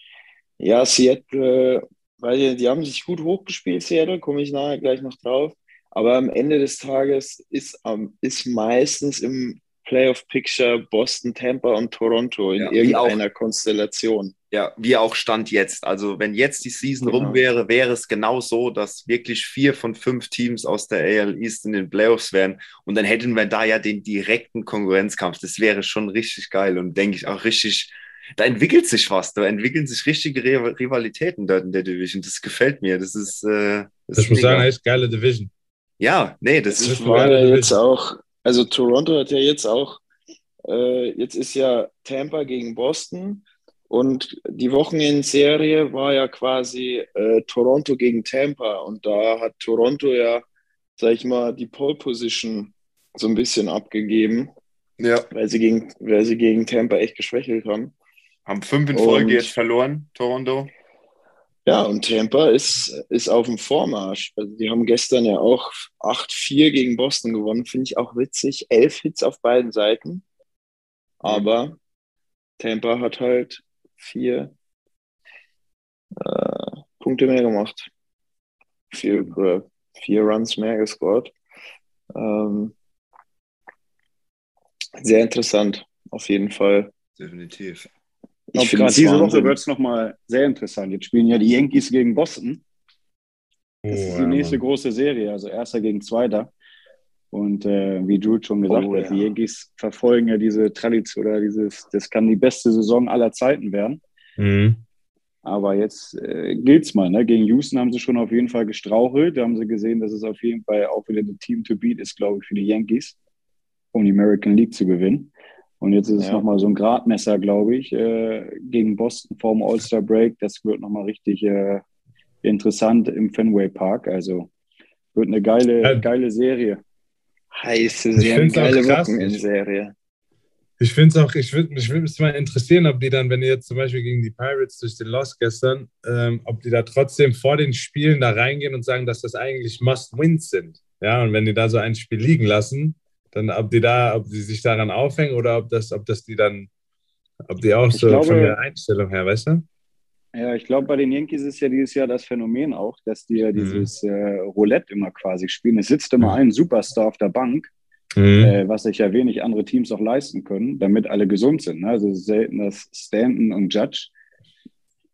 ja, Seattle, weil die haben sich gut hochgespielt, Seattle, komme ich nachher gleich noch drauf. Aber am Ende des Tages ist, ist meistens im Playoff-Picture Boston, Tampa und Toronto in ja, irgendeiner auch, Konstellation. Ja, wie auch Stand jetzt. Also wenn jetzt die Season genau. rum wäre, wäre es genau so, dass wirklich vier von fünf Teams aus der AL East in den Playoffs wären. Und dann hätten wir da ja den direkten Konkurrenzkampf. Das wäre schon richtig geil und denke ich auch richtig, da entwickelt sich was. Da entwickeln sich richtige Rivalitäten dort in der Division. Das gefällt mir. Das ist. Äh, das ich muss sagen, echt geile Division. Ja, nee, das, das ist. Ich meine jetzt auch also Toronto hat ja jetzt auch, äh, jetzt ist ja Tampa gegen Boston Und die Wochenendserie war ja quasi äh, Toronto gegen Tampa. Und da hat Toronto ja, sag ich mal, die Pole Position so ein bisschen abgegeben, Ja. weil sie gegen, weil sie gegen Tampa echt geschwächelt haben. Haben fünf in Folge Und- jetzt verloren, Toronto. Ja, und Tampa ist, ist auf dem Vormarsch. Also die haben gestern ja auch 8-4 gegen Boston gewonnen. Finde ich auch witzig. Elf Hits auf beiden Seiten. Aber Tampa hat halt vier äh, Punkte mehr gemacht. Vier, äh, vier Runs mehr gescored. Ähm, sehr interessant, auf jeden Fall. Definitiv. Ich glaube, gerade es diese Woche wird es nochmal sehr interessant. Jetzt spielen ja die Yankees gegen Boston. Das Oh, ist die ja, nächste Mann. große Serie, also erster gegen zweiter. Und äh, wie Jude schon gesagt Oh, hat, die ja. Yankees verfolgen ja diese Tradition oder dieses, das kann die beste Saison aller Zeiten werden. Mhm. Aber jetzt äh, gilt's mal. Ne? Gegen Houston haben sie schon auf jeden Fall gestrauchelt. Da haben sie gesehen, dass es auf jeden Fall auch wieder ein Team to beat ist, glaube ich, für die Yankees, um die American League zu gewinnen. Und jetzt ist es Ja. nochmal so ein Gradmesser, glaube ich, äh, gegen Boston vorm All-Star Break. Das wird nochmal richtig äh, interessant im Fenway Park. Also wird eine geile, Ja. geile Serie. Heiße, auch geile. Wochenendserie. Ich finde es auch, ich würde mich würde es mal interessieren, ob die dann, wenn die jetzt zum Beispiel gegen die Pirates durch den Loss gestern, ähm, ob die da trotzdem vor den Spielen da reingehen und sagen, dass das eigentlich Must-Wins sind. Ja, und wenn die da so ein Spiel liegen lassen, dann ob die da, ob die sich daran aufhängen oder ob das, ob das die dann, ob die auch so glaube- von der Einstellung her, weißt du? Ja, ich glaube, bei den Yankees ist ja dieses Jahr das Phänomen auch, dass die ja Mhm. dieses äh, Roulette immer quasi spielen. Es sitzt immer Mhm. ein Superstar auf der Bank, Mhm. äh, was sich ja wenig andere Teams auch leisten können, damit alle gesund sind. Ne? Also selten, dass Stanton und Judge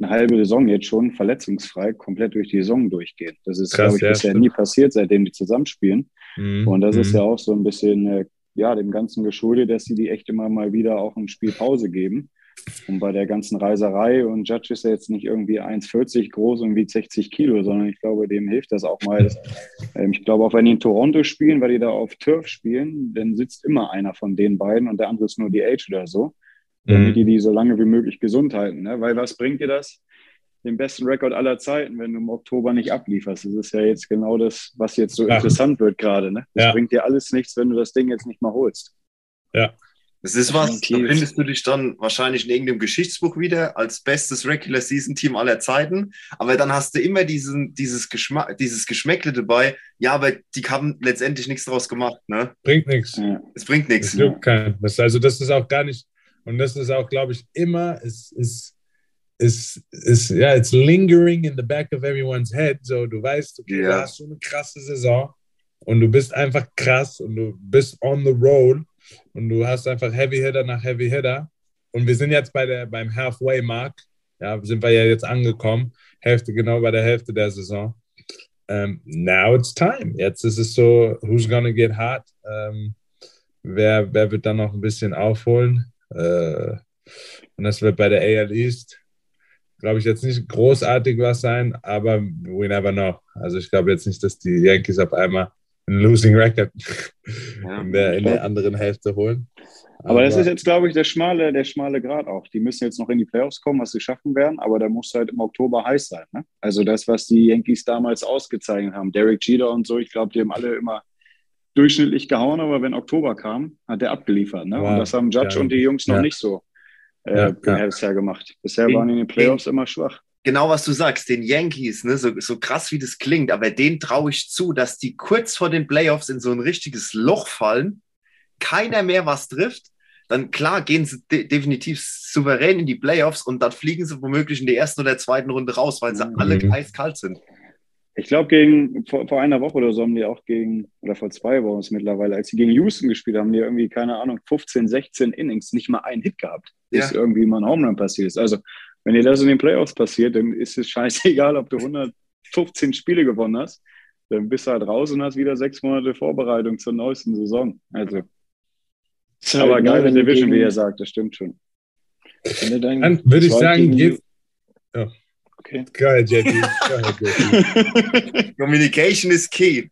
eine halbe Saison jetzt schon verletzungsfrei komplett durch die Saison durchgehen. Das ist, Krass, glaube ich, ja, bisher stimmt. nie passiert, seitdem die zusammenspielen. Mhm. Und das ist Mhm. ja auch so ein bisschen, äh, ja, dem Ganzen geschuldet, dass sie die echt immer mal wieder auch ein Spiel Pause geben. Und bei der ganzen Reiserei und Judge ist ja jetzt nicht irgendwie 1,40 groß und wiegt 60 Kilo, sondern ich glaube, dem hilft das auch mal. Ähm, ich glaube, auch wenn die in Toronto spielen, weil die da auf Turf spielen, dann sitzt immer einer von den beiden und der andere ist nur die Age oder so, damit Mhm. die die so lange wie möglich gesund halten. Ne? Weil was bringt dir das? Den besten Rekord aller Zeiten, wenn du im Oktober nicht ablieferst. Das ist ja jetzt genau das, was jetzt so Ja. interessant wird gerade. Ne? Das Ja. bringt dir alles nichts, wenn du das Ding jetzt nicht mal holst. Das ist was, da findest du dich dann wahrscheinlich in irgendeinem Geschichtsbuch wieder als bestes Regular Season Team aller Zeiten. Aber dann hast du immer diesen, dieses, Geschmack, dieses Geschmäckle dabei. Ja, aber die haben letztendlich nichts draus gemacht. Ne? Bringt nichts. Ja. Es bringt nichts. Das, also das ist auch gar nicht, und das ist auch, glaube ich, immer, ist, ist, ist, ist, ja, it's lingering in the back of everyone's head. So, du weißt, okay, du Ja. hast so eine krasse Saison und du bist einfach krass und du bist on the road und du hast einfach Heavy Hitter nach Heavy Hitter. Und wir sind jetzt bei der, beim Halfway Mark. Ja, sind wir ja jetzt angekommen. Hälfte, genau bei der Hälfte der Saison. Ähm, now it's time. Jetzt ist es so, who's gonna get hot? Ähm, wer, wer wird dann noch ein bisschen aufholen? Äh, und das wird bei der AL East, glaube ich, jetzt nicht großartig was sein, aber we never know. Also ich glaube jetzt nicht, dass die Yankees auf einmal einen Losing Record Ja. in, der, in der anderen Hälfte holen. Aber das ist jetzt, glaube ich, der schmale, der schmale Grad auch. Die müssen jetzt noch in die Playoffs kommen, was sie schaffen werden, aber da muss halt im Oktober heiß sein. Ne? Also das, was die Yankees damals ausgezeichnet haben, Derek Jeter und so, ich glaube, die haben alle immer durchschnittlich gehauen, aber wenn Oktober kam, hat er abgeliefert. Ne? Wow. Und das haben Judge Ja. und die Jungs noch Ja. nicht so äh, Ja, bisher gemacht. Bisher Den- waren die in den Playoffs immer schwach. Genau, was du sagst, den Yankees, ne, so, so krass wie das klingt, aber denen traue ich zu, dass die kurz vor den Playoffs in so ein richtiges Loch fallen, keiner mehr was trifft, dann klar gehen sie de definitiv souverän in die Playoffs und dann fliegen sie womöglich in der ersten oder zweiten Runde raus, weil sie Mhm. alle eiskalt sind. Ich glaube, gegen vor, vor einer Woche oder so haben die auch gegen, oder vor zwei Wochen ist mittlerweile, als sie gegen Houston gespielt haben, die irgendwie, keine Ahnung, 15, 16 Innings, nicht mal einen Hit gehabt, bis Ja. irgendwie mal ein Home Run passiert ist. Also, wenn dir das in den Playoffs passiert, dann ist es scheißegal, ob du 115 Spiele gewonnen hast. Dann bist du halt raus und hast wieder sechs Monate Vorbereitung zur neuesten Saison. Also, Ist aber ne, geile wenn du Division, gegen- wie er sagt, das stimmt schon. wenn du dann Dann würde ich sagen, gegen- gib, Okay. ahead, JT. Communication is key.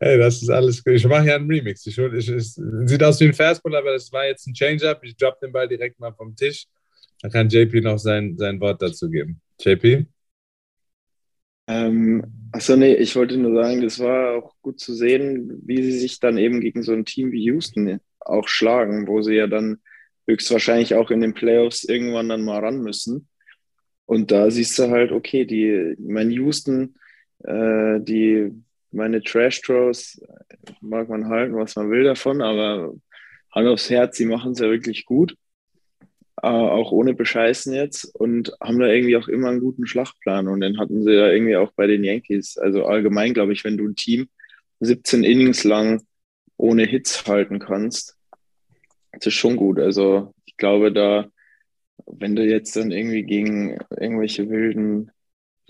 Hey, das ist alles gut. Ich mache ja einen Remix. Ich, ich, es sieht aus wie ein Fastball, aber das war jetzt ein Change-Up. Ich drop den Ball direkt mal vom Tisch. Da kann JP noch sein, sein Wort dazu geben. JP? Ähm, achso, nee, ich wollte nur sagen, das war auch gut zu sehen, wie sie sich dann eben gegen so ein Team wie Houston auch schlagen, wo sie ja dann höchstwahrscheinlich auch in den Playoffs irgendwann dann mal ran müssen. Und da siehst du halt, okay, die, mein Houston, äh, die, meine Trash Throws mag man halten, was man will davon, aber Hand aufs Herz, sie machen es ja wirklich gut äh, auch ohne Bescheißen jetzt und haben da irgendwie auch immer einen guten Schlachtplan. Und dann hatten sie ja irgendwie auch bei den Yankees, also allgemein glaube ich, wenn du ein Team 17 Innings lang ohne Hits halten kannst, das ist schon gut. Also ich glaube, da, wenn du jetzt dann irgendwie gegen irgendwelche wilden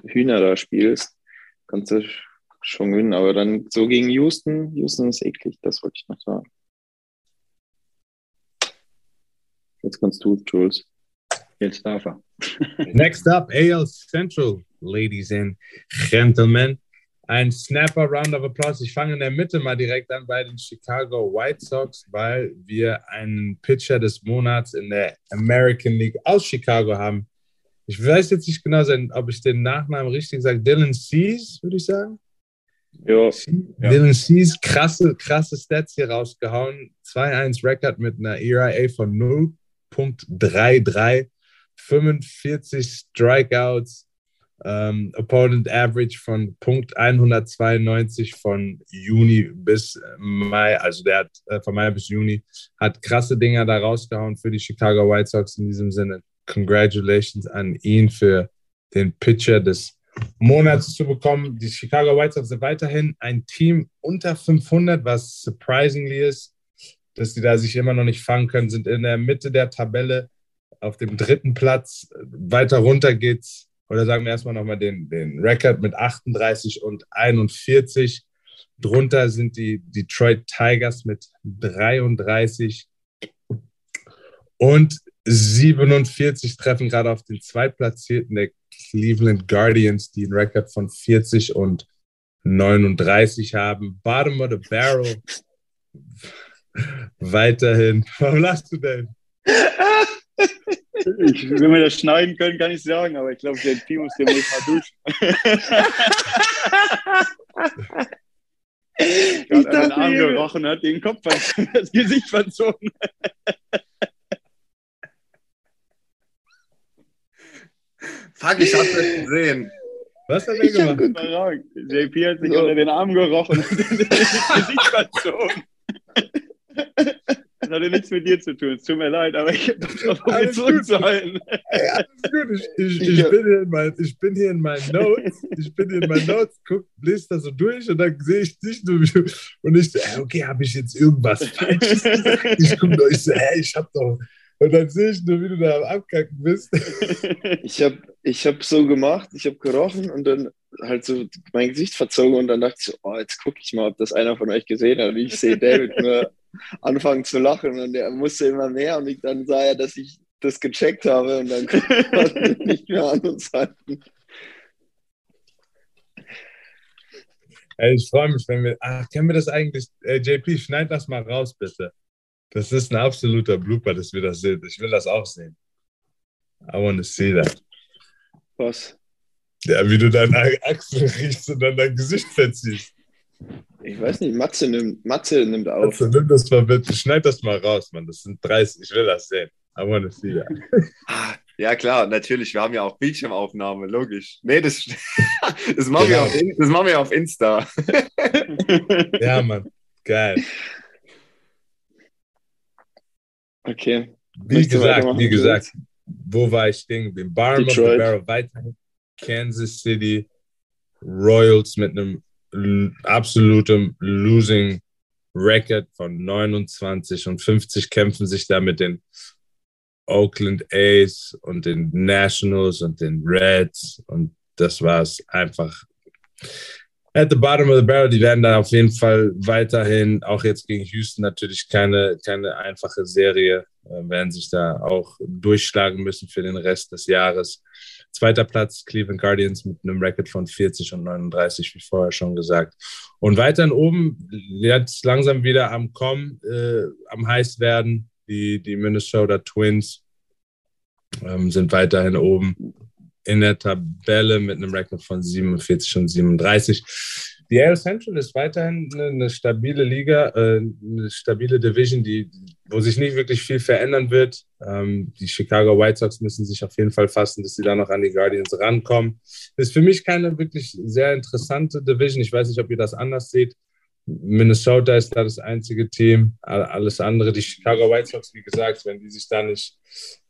Hühner da spielst, kannst du schon gewinnen. Aber dann so gegen Houston, Houston ist eklig, das wollte ich noch sagen. Jetzt kannst du, Jules. Jetzt darf er. Next up, AL Central, ladies and gentlemen. Ein Snapper Round of Applause. Ich fange in der Mitte mal direkt an bei den Chicago White Sox, weil wir einen Pitcher des Monats in der American League aus Chicago haben. Ich weiß jetzt nicht genau, ob ich den Nachnamen richtig sage. Dylan Cease, würde ich sagen. Ja. Dylan Cease, krasse, krasse Stats hier rausgehauen. 2-1 Record mit einer ERA von 0. 0,33, 45 Strikeouts, ähm, Opponent Average von Punkt 192 von Juni bis Mai, also der hat äh, von Mai bis Juni, hat krasse Dinger da rausgehauen für die Chicago White Sox in diesem Sinne. Congratulations an ihn für den Pitcher des Monats zu bekommen. Die Chicago White Sox sind weiterhin ein Team unter 500, was surprisingly ist dass die da sich immer noch nicht fangen können, sind in der Mitte der Tabelle auf dem dritten Platz. Weiter runter geht's, oder sagen wir erstmal nochmal den, den Rekord mit 38 und 41. Drunter sind die Detroit Tigers mit 33 und 47 treffen gerade auf den Zweitplatzierten der Cleveland Guardians, die einen Rekord von 40 und 39 haben. Bottom of the Barrel Weiterhin. Warum lachst du denn? Ich, wenn wir das schneiden können, kann ich sagen, aber ich glaube, der Team muss den muss mal duschen. ich hat den Arm gerochen, hat den Kopf, das Gesicht verzogen. Fuck, ich hab's nicht gesehen. Was hat er gemacht? Überragend. JP hat sich so. unter den Arm gerochen und das Gesicht verzogen. Das hatte nichts mit dir zu tun. Es tut mir leid, aber ich habe das versucht, mir zurückzuhalten. Ey, alles gut. Ich, ich, ich, bin hier in mein, ich bin hier in meinen Notes. Ich bin hier in meinen Notes, guck, lese das so durch und dann sehe ich dich nur. Und ich so, okay, habe ich jetzt irgendwas Falsches gesagt? Ich gucke nur, ich so, hä, ich habe doch. Und dann sehe ich nur, wie du da am Abkacken bist. Ich habe ich hab so gemacht, ich habe gerochen und dann halt so mein Gesicht verzogen und dann dachte ich so, oh, jetzt gucke ich mal, ob das einer von euch gesehen hat. Und ich sehe David nur anfangen zu lachen und er musste immer mehr und ich, dann sah er, dass ich das gecheckt habe und dann konnte ich nicht mehr an uns halten. Ey, ich freue mich, wenn wir. Ach, können wir das eigentlich. Äh, JP, schneid das mal raus, bitte. Das ist ein absoluter Blooper, dass wir das sehen. Ich will das auch sehen. I want to see that. Was? Ja, wie du deine Achsel riechst und dann dein Gesicht verziehst. Ich weiß nicht, Matze nimmt, Matze nimmt auf. Matze, nimm das mal bitte. Schneid das mal raus, Mann. Das sind 30. Ich will das sehen. I wanna see that. Ah, ja, klar, natürlich. Wir haben ja auch Bildschirmaufnahme, logisch. Nee, das, das, machen, genau. wir auf, das machen wir auf Insta. ja, Mann. Geil. Okay. Wie gesagt, wie gesagt, wo war ich stehen geblieben? The Barrel, weiterhin Kansas City Royals mit einem absolutem Losing Record von 29 und 50 kämpfen sich da mit den Oakland A's und den Nationals und den Reds und das war es einfach at the bottom of the barrel. Die werden dann auf jeden Fall weiterhin, auch jetzt gegen Houston natürlich keine, keine einfache Serie, äh, werden sich da auch durchschlagen müssen für den Rest des Jahres. Zweiter Platz Cleveland Guardians mit einem Record von 40 und 39, wie vorher schon gesagt. Und weiterhin oben, jetzt langsam wieder am Kommen, äh, am heiß werden, die, die Minnesota Twins ähm, sind weiterhin oben in der Tabelle mit einem Rekord von 47 und 37. Die AL Central ist weiterhin eine, eine stabile Liga, äh, eine stabile Division, die, wo sich nicht wirklich viel verändern wird. Ähm, die Chicago White Sox müssen sich auf jeden Fall fassen, dass sie da noch an die Guardians rankommen. Ist für mich keine wirklich sehr interessante Division. Ich weiß nicht, ob ihr das anders seht. Minnesota ist da das einzige Team. Alles andere, die Chicago White Sox, wie gesagt, wenn die sich da nicht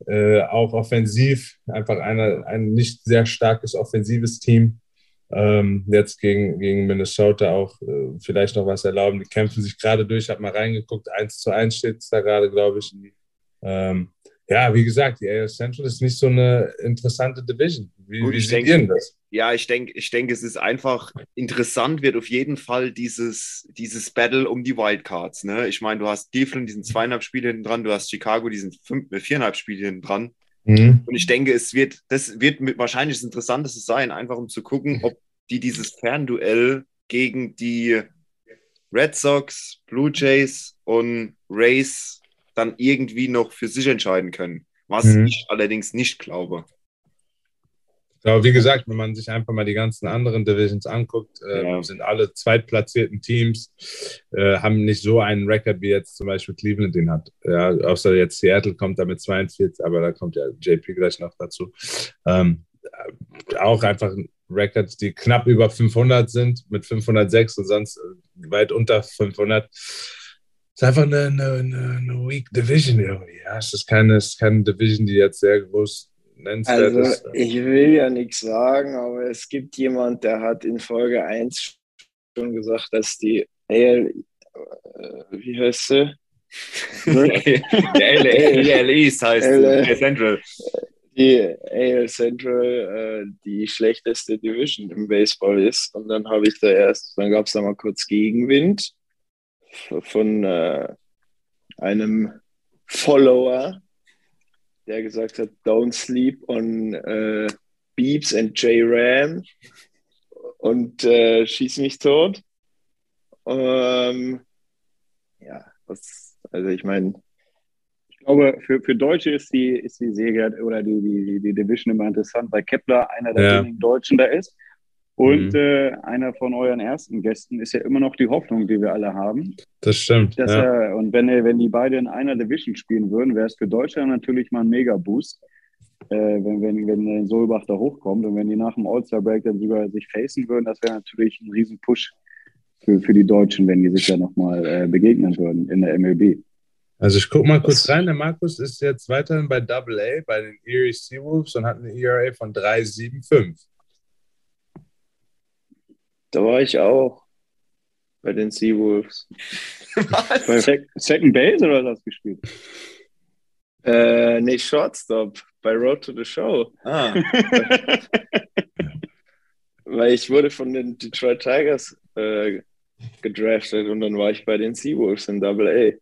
äh, auch offensiv, einfach eine, ein nicht sehr starkes offensives Team, ähm, jetzt gegen, gegen Minnesota auch äh, vielleicht noch was erlauben. Die kämpfen sich gerade durch, ich habe mal reingeguckt, 1 zu 1 steht es da gerade, glaube ich. Ähm, ja, wie gesagt, die AL Central ist nicht so eine interessante Division. Wie, Gut, wie ich denke- das? Ja, ich denke, ich denke, es ist einfach interessant, wird auf jeden Fall dieses, dieses Battle um die Wildcards. Ne? Ich meine, du hast Cleveland, die sind zweieinhalb Spiele hinten dran, du hast Chicago, die sind fünf, viereinhalb Spiele hinten dran. Mhm. Und ich denke, es wird, das wird mit wahrscheinlich das Interessanteste sein, einfach um zu gucken, ob die dieses Fernduell gegen die Red Sox, Blue Jays und Rays dann irgendwie noch für sich entscheiden können. Was Mhm. ich allerdings nicht glaube. Aber wie gesagt, wenn man sich einfach mal die ganzen anderen Divisions anguckt, äh, Ja. sind alle zweitplatzierten Teams, äh, haben nicht so einen Rekord wie jetzt zum Beispiel Cleveland den hat. Ja, außer jetzt Seattle kommt da mit 42, aber da kommt ja JP gleich noch dazu. Ähm, äh, auch einfach Records, die knapp über 500 sind, mit 506 und sonst äh, weit unter 500. ist einfach eine, eine, eine, eine weak Division irgendwie. Ja, es ist keine, es ist keine Division, die jetzt sehr groß nennenswert Also ich will ja nichts sagen, aber es gibt jemand, der hat in Folge 1 schon gesagt, dass die AL, äh, wie heißt sie? Der LA, LA East heißt äh, Central. Die AL Central äh, die schlechteste Division im Baseball ist. Und dann habe ich da erst, dann gab es da mal kurz Gegenwind von äh, einem Follower, der gesagt hat, don't sleep on äh, Beeps and J Ram und äh, schieß mich tot. Ähm, ja, was, also ich meine, Ich glaube, für, für Deutsche ist die, ist die Serie oder die, die, die Division immer interessant, weil Kepler einer der Ja. wenigen Deutschen da ist. Und Mhm. äh, einer von euren ersten Gästen ist ja immer noch die Hoffnung, die wir alle haben. Das stimmt. Dass ja. er, und wenn, er, wenn die beide in einer Division spielen würden, wäre es für Deutschland natürlich mal ein Mega-Boost, äh, wenn, wenn, wenn Solbach da hochkommt. Und wenn die nach dem All-Star-Break dann sogar sich facen würden, das wäre natürlich ein riesen Push für, für die Deutschen, wenn die sich da nochmal äh, begegnen würden in der MLB. Also ich gucke mal kurz rein. Der Markus ist jetzt weiterhin bei Double A bei den Erie Seawolves und hat eine ERA von 3,75. Da war ich auch bei den Seawolves. Bei Sec Second Base oder was hast du gespielt? Äh, nee, Shortstop bei Road to the Show. Ah, Weil ich wurde von den Detroit Tigers äh, gedraftet und dann war ich bei den Seawolves in Double A.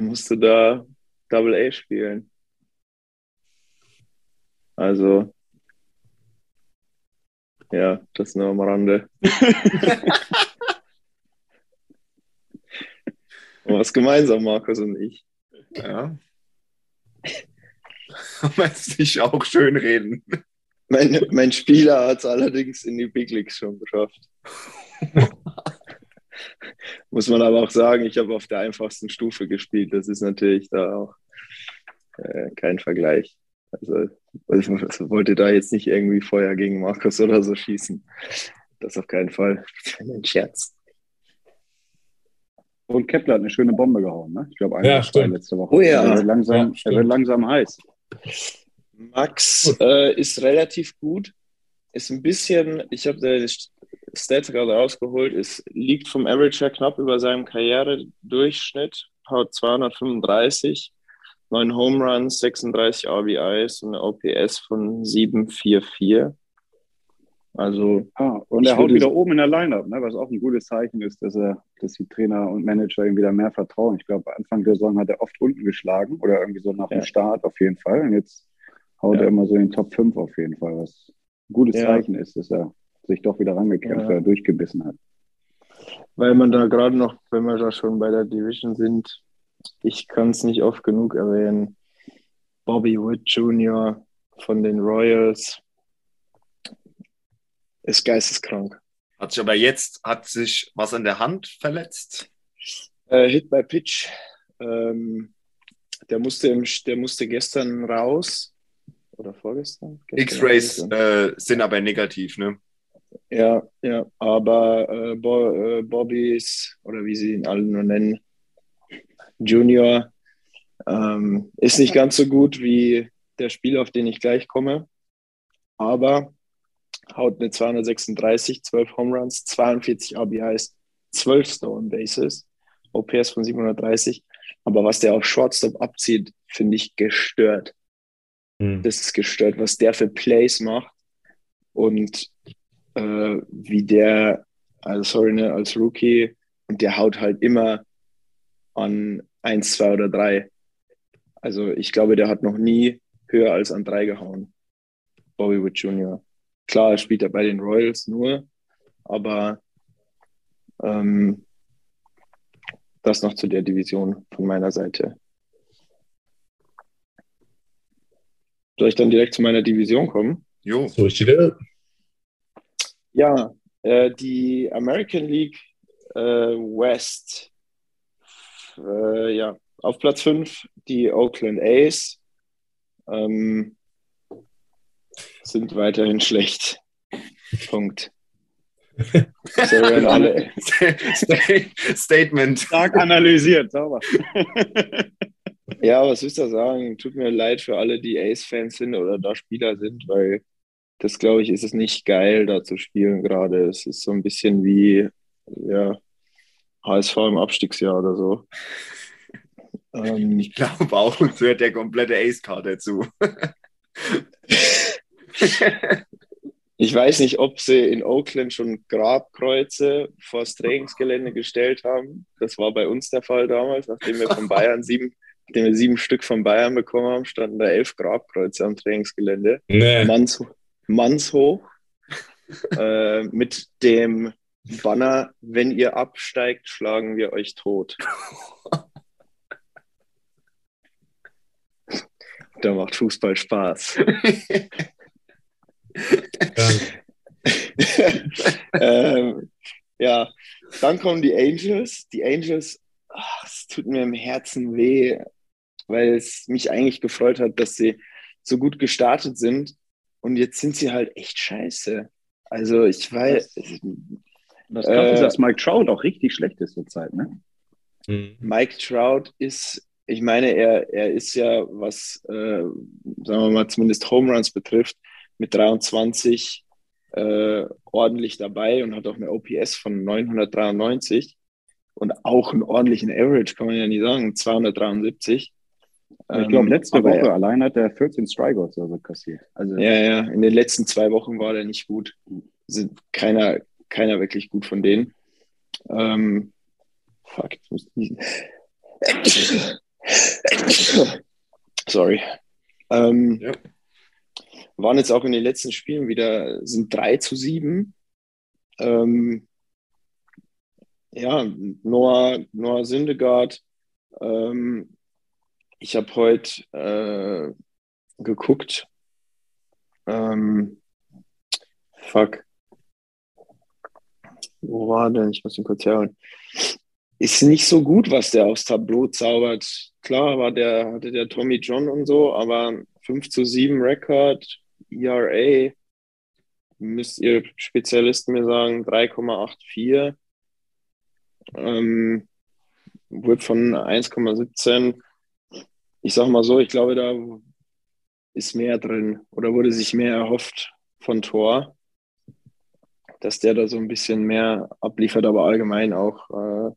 Musste da Double A spielen. Also, ja, das nur am Rande. Was gemeinsam, Markus und ich. ja. Jetzt nicht auch schön reden. Mein, mein Spieler hat es allerdings in die Big Leagues schon geschafft. Muss man aber auch sagen, ich habe auf der einfachsten Stufe gespielt. Das ist natürlich da auch äh, kein Vergleich. Also ich wollte da jetzt nicht irgendwie Feuer gegen Markus oder so schießen. Das auf keinen Fall. Ein Scherz. Und Kepler hat eine schöne Bombe gehauen, ne? Ich glaube, eine Ja, stimmt. letzte Woche. Oh ja. Er wird langsam, Ja, er wird langsam heiß. Max äh, ist relativ gut. Ist ein bisschen, ich habe die Stats gerade rausgeholt, es liegt vom Average her knapp über seinem Karrieredurchschnitt, haut 235, 9 Home Runs, 36 RBIs und eine OPS von 744. Also, Ah, und er haut wieder oben in der Lineup, ne? was auch ein gutes Zeichen ist, dass er, dass die Trainer und Manager ihm wieder mehr vertrauen. Ich glaube, Anfang der Saison hat er oft unten geschlagen oder irgendwie so nach Ja. dem Start auf jeden Fall. Und jetzt haut Ja. er immer so in den Top 5 auf jeden Fall, was ein gutes Ja. Zeichen ist, dass er sich doch wieder rangekämpft oder durchgebissen hat. weil man da gerade noch, wenn wir da schon bei der Division sind, ich kann es nicht oft genug erwähnen, Bobby Wood Jr. von den Royals ist geisteskrank. Hat sich aber jetzt, hat sich was an der Hand verletzt? Äh, Hit by Pitch. Ähm, der, musste im, der musste gestern raus. Oder vorgestern? Gestern, X-Rays äh, sind aber negativ, ne? Ja, ja, aber äh, Bo äh, Bobbys, oder wie sie ihn alle nur nennen, Junior, ähm, ist nicht ganz so gut wie der Spieler, auf den ich gleich komme. Aber haut eine 236, 12 Home Runs, 42 RBIs, 12 Stolen Bases, OPS von 730. Aber was der auf Shortstop abzieht, finde ich gestört. Hm. Das ist gestört, was der für Plays macht und äh, wie der, also sorry, ne, als Rookie, und der haut halt immer an 1, 2 oder 3. Also ich glaube, der hat noch nie höher als an 3 gehauen. Bobby Wood Jr. Klar, er spielt er bei den Royals nur, aber ähm, das noch zu der Division von meiner Seite. Soll ich dann direkt zu meiner Division kommen? Jo. So ist die Welt. Ja, äh, die American League äh, West. Äh, ja, auf Platz 5 die Oakland A's. Ähm, sind weiterhin schlecht. Punkt. Sorry an alle. Statement. Stark analysiert, sauber. Ja, was willst du sagen? Tut mir leid für alle, die Ace-Fans sind oder da Spieler sind, weil das, glaube ich, ist es nicht geil, da zu spielen gerade. Es ist so ein bisschen wie ja, HSV im Abstiegsjahr oder so. Ähm, Ich glaube auch, uns hört der komplette Ace-Kader zu. ich weiß nicht, ob sie in Oakland schon Grabkreuze vor das Trainingsgelände gestellt haben. Das war bei uns der Fall damals, nachdem wir von Bayern sieben, nachdem wir sieben Stück von Bayern bekommen haben, standen da elf Grabkreuze am Trainingsgelände. Nee. Manns, mannshoch äh, mit dem Banner, wenn ihr absteigt, schlagen wir euch tot. Da macht Fußball Spaß. ähm, ja, dann kommen die Angels. Die Angels, ach, es tut mir im Herzen weh, weil es mich eigentlich gefreut hat, dass sie so gut gestartet sind. Und jetzt sind sie halt echt scheiße. Also ich weiß, Das Krasse ist, Äh, dass Mike Trout auch richtig schlecht ist zurzeit, ne? Hm. Mike Trout ist, ich meine, er, er ist ja, was, äh, sagen wir mal, zumindest Home Runs betrifft, mit 23 äh, ordentlich dabei und hat auch eine OPS von 993 und auch einen ordentlichen Average, kann man ja nicht sagen, 273. Ich glaube, letzte Ähm, aber Woche allein hat er 14 Strikeouts oder so kassiert. Also, Ja, ja, in den letzten zwei Wochen war der nicht gut. Sind keiner, keiner wirklich gut von denen. Ähm, fuck, jetzt muss ich. Sorry. Ähm, Ja. Waren jetzt auch in den letzten Spielen wieder, sind 3 zu 7. Ähm, ja, Noah, Noah Syndergaard. Ähm, ich habe heute äh, geguckt. Ähm, fuck. Wo war denn? Ich muss ihn kurz herholen. Ist nicht so gut, was der aufs Tableau zaubert. Klar war der, hatte der Tommy John und so, aber 5 zu 7 Rekord, ERA, müsst ihr Spezialisten mir sagen, 3,84. Ähm, Whip von 1,17. Ich sag mal so, ich glaube, da ist mehr drin oder wurde sich mehr erhofft von Tor, dass der da so ein bisschen mehr abliefert, aber allgemein auch äh,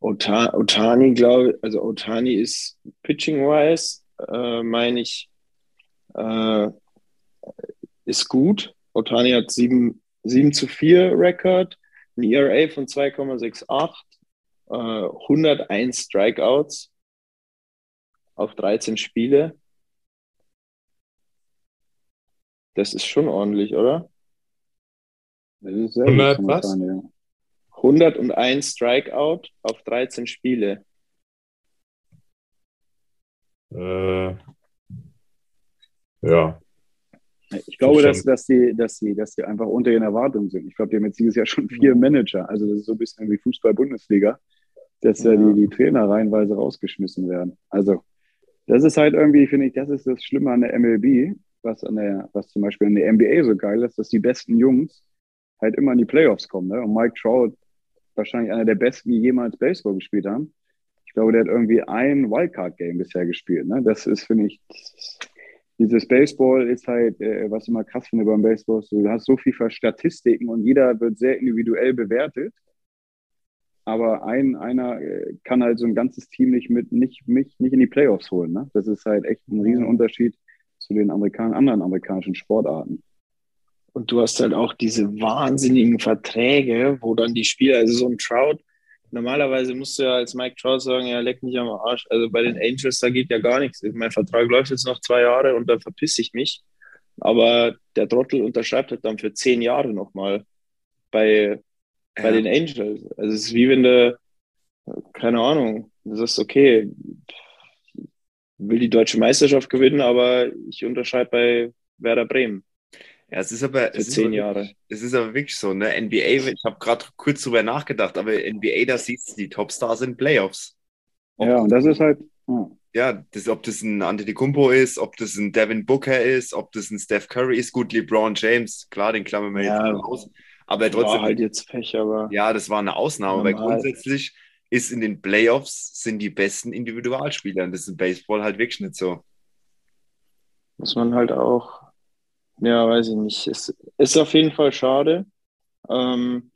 Ota Otani, glaube ich, also Otani ist pitching-wise, äh, meine ich, äh, ist gut. Otani hat 7, 7 zu 4 Rekord, ein ERA von 2,68, äh, 101 Strikeouts auf 13 Spiele. Das ist schon ordentlich, oder? Das ist sehr 100 gut, was? sagen, ja. 101 Strikeout auf 13 Spiele. Äh, Ja. Ich glaube, dass, dass, die, dass, die, dass die einfach unter ihren Erwartungen sind. Ich glaube, die haben jetzt dieses Jahr schon vier Manager. Also das ist so ein bisschen wie Fußball-Bundesliga, dass ja. die, die Trainer reihenweise rausgeschmissen werden. Also das ist halt irgendwie, finde ich, das ist das Schlimme an der MLB, was, an der, was zum Beispiel an der NBA so geil ist, dass die besten Jungs halt immer in die Playoffs kommen. Ne? Und Mike Trout, wahrscheinlich einer der besten, die jemals Baseball gespielt haben. Ich glaube, der hat irgendwie ein Wildcard-Game bisher gespielt. Ne? Das ist, finde ich, dieses Baseball ist halt, äh, was ich immer krass finde beim Baseball, ist, du hast so viele Statistiken und jeder wird sehr individuell bewertet. Aber ein, einer äh, kann halt so ein ganzes Team nicht mit, nicht, nicht, nicht in die Playoffs holen. Ne? Das ist halt echt ein Riesenunterschied zu den Amerikan anderen amerikanischen Sportarten. Und du hast halt auch diese wahnsinnigen Verträge, wo dann die Spieler, also so ein Trout, normalerweise musst du ja als Mike Trout sagen, ja, leck mich am Arsch. Also bei den Angels, da geht ja gar nichts. Mein Vertrag läuft jetzt noch zwei Jahre und dann verpiss ich mich. Aber der Trottel unterschreibt halt dann für zehn Jahre nochmal bei, bei Ja. den Angels. Also es ist wie wenn du, keine Ahnung, du sagst, okay, will die deutsche Meisterschaft gewinnen, aber ich unterschreibe bei Werder Bremen Ja, es ist aber, es ist zehn aber, Jahre. es ist aber wirklich so, ne? NBA, ich habe gerade kurz drüber nachgedacht, aber NBA, da siehst du, die Topstars sind Playoffs. Ob, Ja, und das ist halt, ja. ja, das, ob das ein Antetokounmpo ist, ob das ein Devin Booker ist, ob das ein Steph Curry ist, gut, LeBron James, klar, den klammern wir Ja. jetzt mal aus, aber War trotzdem, halt jetzt Pech, aber ja, das war eine Ausnahme, weil grundsätzlich ist in den Playoffs sind die besten Individualspieler und das ist im Baseball halt wirklich nicht so. muss man halt auch, ja, weiß ich nicht. Es ist auf jeden Fall schade. Ähm,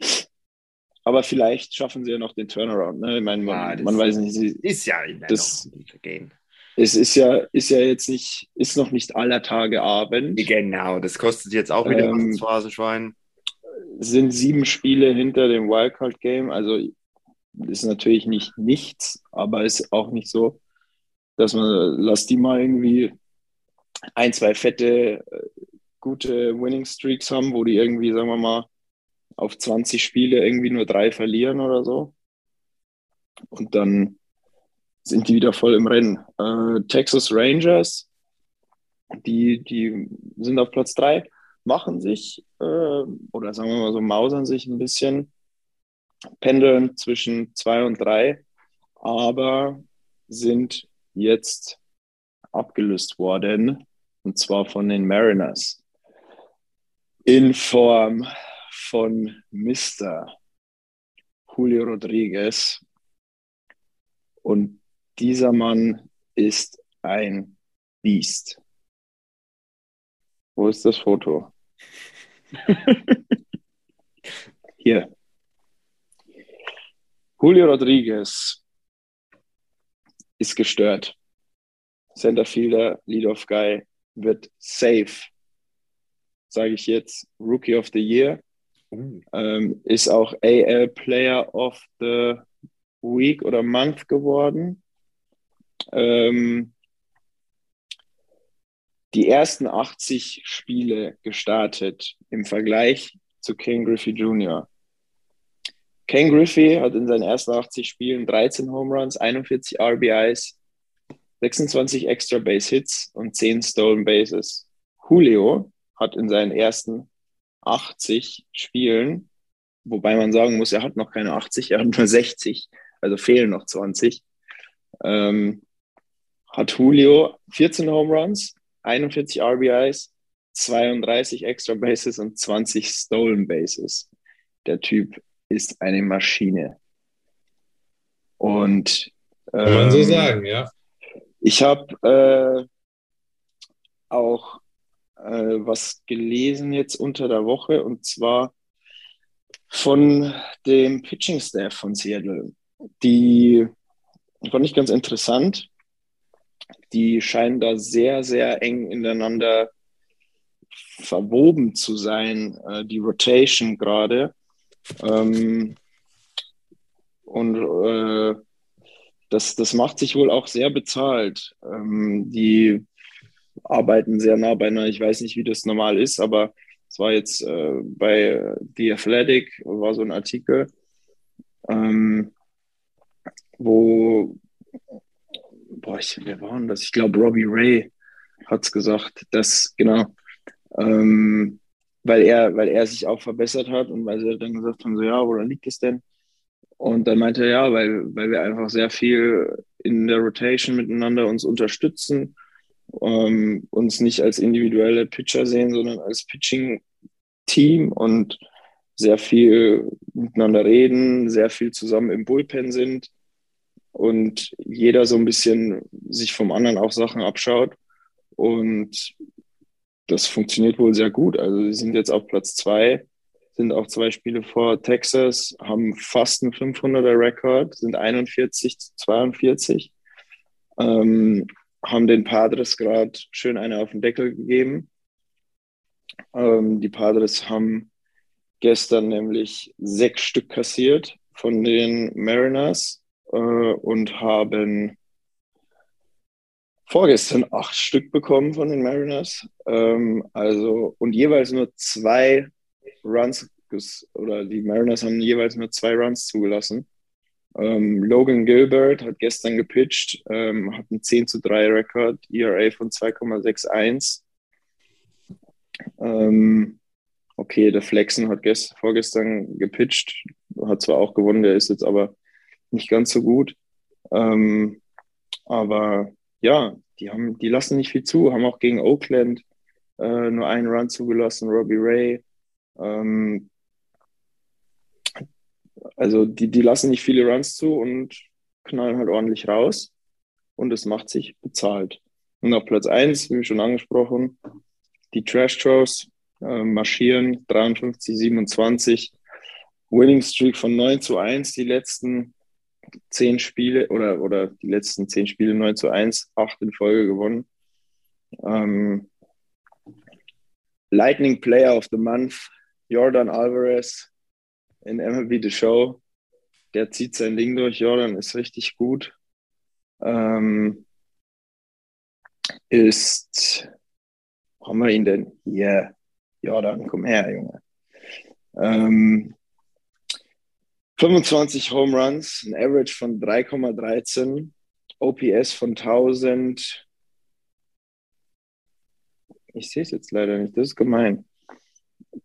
aber vielleicht schaffen sie ja noch den Turnaround. Ne? Ich meine, man, Ja, das- man weiß nicht. Sie, Ist ja immer Das- Vergehen. es ist ja, ist ja jetzt nicht, ist noch nicht aller Tage Abend. Genau, das kostet jetzt auch wieder Ähm, was, das Phrasenschwein. Sind sieben Spiele hinter dem Wildcard-Game. Also ist natürlich nicht nichts, aber ist auch nicht so, dass man, lass die mal irgendwie ein, zwei fette, äh, gute Winning Streaks haben, wo die irgendwie, sagen wir mal, auf 20 Spiele irgendwie nur drei verlieren oder so. Und dann sind die wieder voll im Rennen. Äh, Texas Rangers, die, die sind auf Platz drei, machen sich, äh, oder sagen wir mal so, mausern sich ein bisschen, pendeln zwischen zwei und drei, aber sind jetzt abgelöst worden, und zwar von den Mariners. In Form von Mr. Julio Rodriguez. Und dieser Mann ist ein Biest. Wo ist das Foto? Hier. Julio Rodriguez ist gestört. Centerfielder, Lead-Off Guy wird safe, sage ich jetzt, Rookie of the Year. Ähm, ist auch AL Player of the Week oder Month geworden. Ähm, die ersten 80 Spiele gestartet im Vergleich zu Ken Griffey Jr. Ken Griffey hat in seinen ersten 80 Spielen 13 Home Runs, 41 RBIs, 26 Extra Base Hits und 10 Stolen Bases. Julio hat in seinen ersten 80 Spielen, wobei man sagen muss, er hat noch keine 80, er hat nur 60, also fehlen noch 20, ähm, hat Julio 14 Home Runs, 41 RBIs, 32 Extra Bases und 20 Stolen Bases. Der Typ ist eine Maschine. Und Kann man so ähm, sagen, ja. ich habe äh, auch äh, was gelesen jetzt unter der Woche und zwar von dem Pitching Staff von Seattle. Die fand ich ganz interessant. Die scheinen da sehr, sehr eng ineinander verwoben zu sein, äh, die Rotation gerade. Ähm, und äh, das, das macht sich wohl auch sehr bezahlt. Ähm, die arbeiten sehr nah beieinander. Ich weiß nicht, wie das normal ist, aber es war jetzt äh, bei The Athletic, war so ein Artikel, ähm, wo, boah, ich, wer war denn das? Ich glaube, Robbie Ray hat es gesagt, dass, genau, ähm, weil, er, weil er sich auch verbessert hat und weil sie dann gesagt haben, so, ja, woran liegt es denn? Und dann meinte er, ja, weil, weil wir einfach sehr viel in der Rotation miteinander uns unterstützen, ähm, uns nicht als individuelle Pitcher sehen, sondern als Pitching-Team und sehr viel miteinander reden, sehr viel zusammen im Bullpen sind und jeder so ein bisschen sich vom anderen auch Sachen abschaut. Und das funktioniert wohl sehr gut. Also sie sind jetzt auf Platz zwei, sind auch zwei Spiele vor Texas, haben fast einen 500er Rekord, sind 41 zu 42, ähm, haben den Padres gerade schön eine auf den Deckel gegeben. Ähm, die Padres haben gestern nämlich sechs Stück kassiert von den Mariners äh, und haben vorgestern acht Stück bekommen von den Mariners. Ähm, also und jeweils nur zwei Runs oder die Mariners haben jeweils nur zwei Runs zugelassen. Ähm, Logan Gilbert hat gestern gepitcht, ähm, hat einen 10 zu 3 Rekord, ERA von 2,61. Ähm, okay, der Flexen hat gest vorgestern gepitcht, hat zwar auch gewonnen, der ist jetzt aber nicht ganz so gut. Ähm, aber ja, die, haben, die lassen nicht viel zu, haben auch gegen Oakland äh, nur einen Run zugelassen, Robbie Ray. Ähm, also die, die lassen nicht viele Runs zu und knallen halt ordentlich raus. Und es macht sich bezahlt. Und auf Platz 1, wie schon angesprochen, die Trash Throws äh, marschieren 53, 27. Winning Streak von 9 zu 1 die letzten zehn Spiele oder, oder die letzten zehn Spiele 9 zu 1, acht in Folge gewonnen. Ähm, Lightning Player of the Month, Jordan Alvarez in MLB The Show. Der zieht sein Ding durch. Jordan ist richtig gut. Ähm, ist, haben wir ihn denn? Yeah. Jordan, komm her, Junge. Ähm, 25 Home Runs, ein Average von 3,13, OPS von 1000. Ich sehe es jetzt leider nicht, das ist gemein.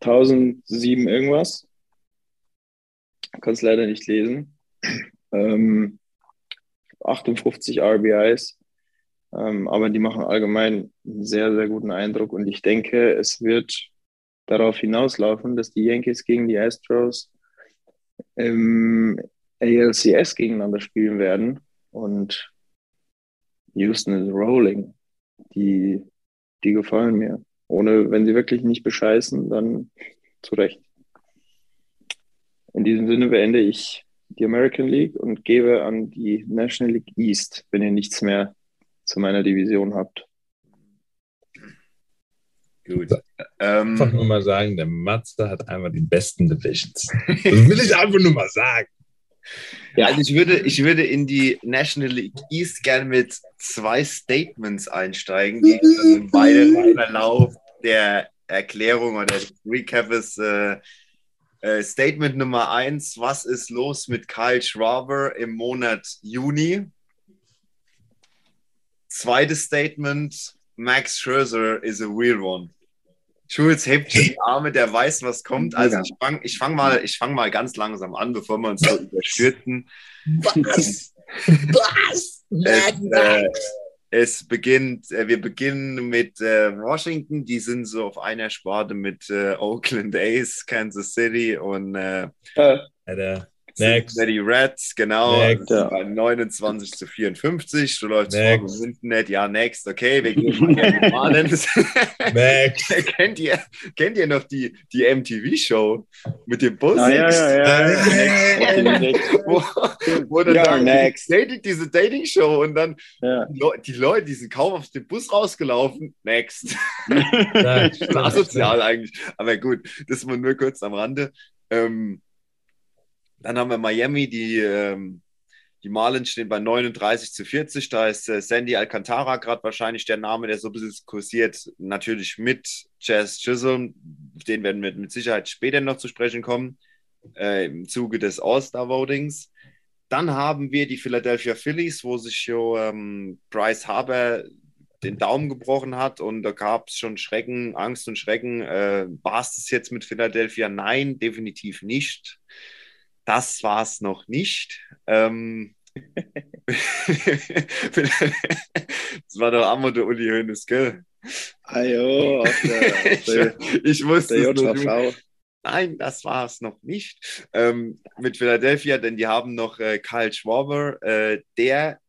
1007 irgendwas. Kann es leider nicht lesen. Ähm, 58 RBIs. Ähm, aber die machen allgemein einen sehr, sehr guten Eindruck und ich denke, es wird darauf hinauslaufen, dass die Yankees gegen die Astros im ALCS gegeneinander spielen werden. Und Houston is rolling. Die, die gefallen mir. Ohne, wenn sie wirklich nicht bescheißen, dann zu Recht. In diesem Sinne beende ich die American League und gebe an die National League East, wenn ihr nichts mehr zu meiner Division habt. Gut. Ähm, einfach nur mal sagen, der Mazda hat einmal die besten Divisions. Das will ich einfach nur mal sagen. Ja, also ich würde, ich würde in die National League East gerne mit zwei Statements einsteigen, die im weiteren Verlauf der Erklärung oder des Recaps äh, äh, Statement Nummer eins: Was ist los mit Kyle Schwaber im Monat Juni? Zweites Statement: Max Scherzer is a real one. Schulz hebt schon die Arme, der weiß, was kommt. Also ich fange ich fang mal, fang mal ganz langsam an, bevor wir uns so überstürzen. Was? Was? Es, äh, es beginnt, äh, wir beginnen mit äh, Washington, die sind so auf einer Sparte mit äh, Oakland A's, Kansas City und äh, Alter. Next. Die Reds, genau. Next. Ja. 29 zu 54. Du läufst vor hinten nicht. Ja, next. Okay, wir gehen mal Next. kennt, ihr, kennt ihr noch die, die MTV-Show mit dem Bus? Ja, ja, ja. ja. wo, wo dann ja, next. Dating, diese Dating-Show und dann ja. die Leute, die sind kaum auf den Bus rausgelaufen. Next. asozial eigentlich. Aber gut, das war nur kurz am Rande. Ähm, dann haben wir Miami, die, ähm, die Marlins stehen bei 39 zu 40. Da ist äh, Sandy Alcantara gerade wahrscheinlich der Name, der so ein bisschen kursiert. Natürlich mit Jazz Chisholm. Den werden wir mit Sicherheit später noch zu sprechen kommen, äh, im Zuge des All-Star-Votings. Dann haben wir die Philadelphia Phillies, wo sich jo, ähm, Bryce Harper den Daumen gebrochen hat und da gab es schon Schrecken, Angst und Schrecken. Äh, war es das jetzt mit Philadelphia? Nein, definitiv nicht. Das war es noch nicht. Ähm, das war doch Amor der Uli Hoeneß, gell? Ajo, auf der, auf der, ich, ich wusste der es noch. JV. Nein, das war es noch nicht. Ähm, mit Philadelphia, denn die haben noch äh, Kyle Schwarber, äh, der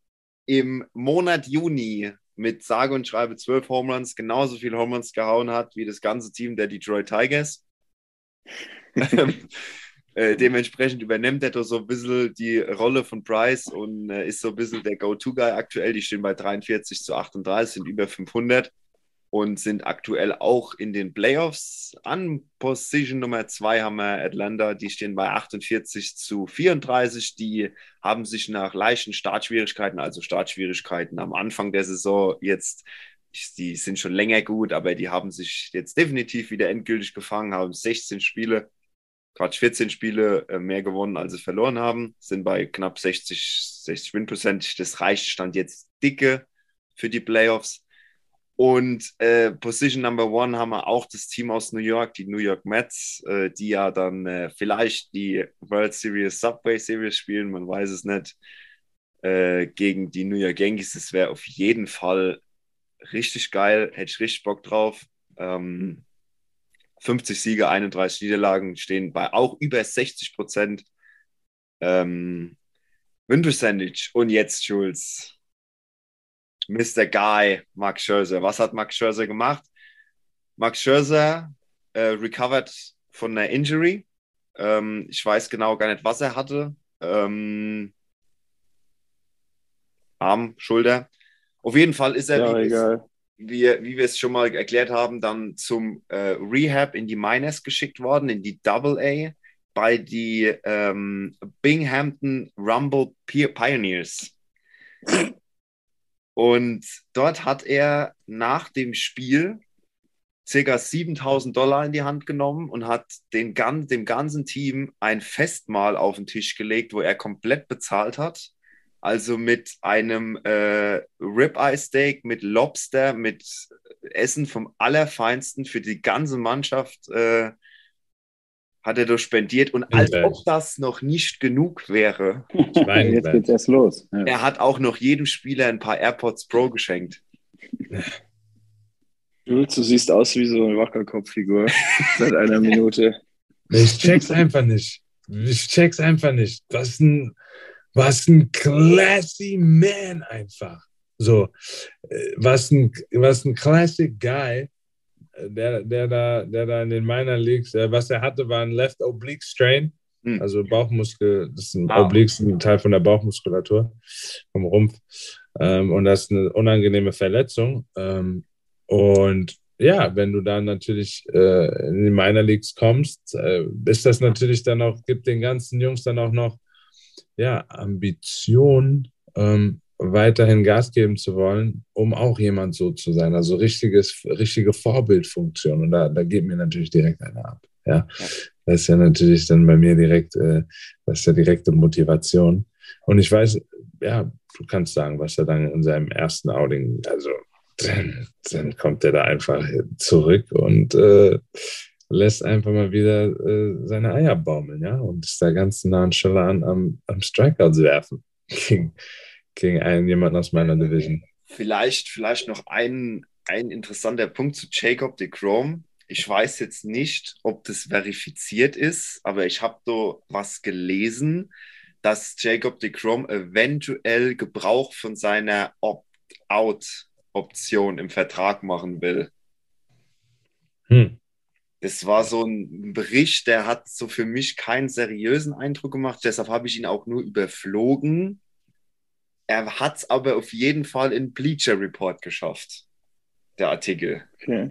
im Monat Juni mit sage und schreibe zwölf Home Runs genauso viel Home Runs gehauen hat wie das ganze Team der Detroit Tigers. Ähm, äh, dementsprechend übernimmt er doch so ein bisschen die Rolle von Price und äh, ist so ein bisschen der Go-To-Guy aktuell. Die stehen bei 43 zu 38, sind über 500 und sind aktuell auch in den Playoffs. An Position Nummer 2 haben wir Atlanta, die stehen bei 48 zu 34. Die haben sich nach leichten Startschwierigkeiten, also Startschwierigkeiten am Anfang der Saison jetzt, die sind schon länger gut, aber die haben sich jetzt definitiv wieder endgültig gefangen, haben 16 Spiele, Quatsch, 14 Spiele äh, mehr gewonnen, als sie verloren haben, sind bei knapp 60, 60 Win-Prozent. Das reicht, stand jetzt dicke für die Playoffs. Und äh, Position Number One haben wir auch das Team aus New York, die New York Mets, äh, die ja dann äh, vielleicht die World Series Subway Series spielen, man weiß es nicht, äh, gegen die New York Yankees. Das wäre auf jeden Fall richtig geil, hätte ich richtig Bock drauf. Ähm, 50 Siege, 31 Niederlagen stehen bei auch über 60 Prozent. Ähm, Win Percentage. Und jetzt, Schulz. Mr. Guy, Max Scherzer. Was hat Max Scherzer gemacht? Max Scherzer äh, recovered von einer Injury. Ähm, ich weiß genau gar nicht, was er hatte. Ähm, Arm, Schulter. Auf jeden Fall ist er, Ja, wie, egal. wie, wir es schon mal erklärt haben, dann zum äh, Rehab in die Miners geschickt worden, in die Double A bei die ähm, Binghamton Rumble Pi- Pioneers. Und dort hat er nach dem Spiel ca. 7000 Dollar in die Hand genommen und hat den, dem ganzen Team ein Festmahl auf den Tisch gelegt, wo er komplett bezahlt hat. Also mit einem äh, Ribeye Steak, mit Lobster, mit Essen vom Allerfeinsten für die ganze Mannschaft äh, hat er doch spendiert. Und als ob das noch nicht genug wäre, Jetzt geht's erst los. Ja. er hat auch noch jedem Spieler ein paar AirPods Pro geschenkt. Jules, du siehst aus wie so eine Wackerkopffigur seit einer Minute. Ich check's einfach nicht. Ich check's einfach nicht. Was ein, was ein classy man einfach. So, äh, was ein, was ein classic guy, äh, der, der, da, der da in den Minor Leagues, äh, was er hatte, war ein Left Oblique Strain, Hm. also Bauchmuskel, das ist ein Ah. Oblique, ist ein Teil von der Bauchmuskulatur, vom Rumpf. Ähm, und das ist eine unangenehme Verletzung. Ähm, und ja, wenn du dann natürlich äh, in die Minor Leagues kommst, äh, ist das natürlich dann auch, gibt den ganzen Jungs dann auch noch ja, Ambition, ähm, weiterhin Gas geben zu wollen, um auch jemand so zu sein. Also richtiges, richtige Vorbildfunktion. Und da, da geht mir natürlich direkt einer ab. Ja. Das ist ja natürlich dann bei mir direkt, äh, das ist ja direkte Motivation. Und ich weiß, ja, du kannst sagen, was er dann in seinem ersten Outing, also dann, dann kommt er da einfach zurück und äh, lässt einfach mal wieder äh, seine Eier baumeln, ja, und ist da ganz nonchalant am, am Strikeouts werfen gegen, gegen einen jemanden aus meiner Division. Vielleicht, vielleicht noch ein, ein interessanter Punkt zu Jacob de Chrome. Ich weiß jetzt nicht, ob das verifiziert ist, aber ich habe so was gelesen, dass Jacob de Chrome eventuell Gebrauch von seiner Opt-out-Option im Vertrag machen will. Hm. Das war so ein Bericht, der hat so für mich keinen seriösen Eindruck gemacht. Deshalb habe ich ihn auch nur überflogen. Er hat es aber auf jeden Fall in Bleacher Report geschafft, der Artikel. Okay.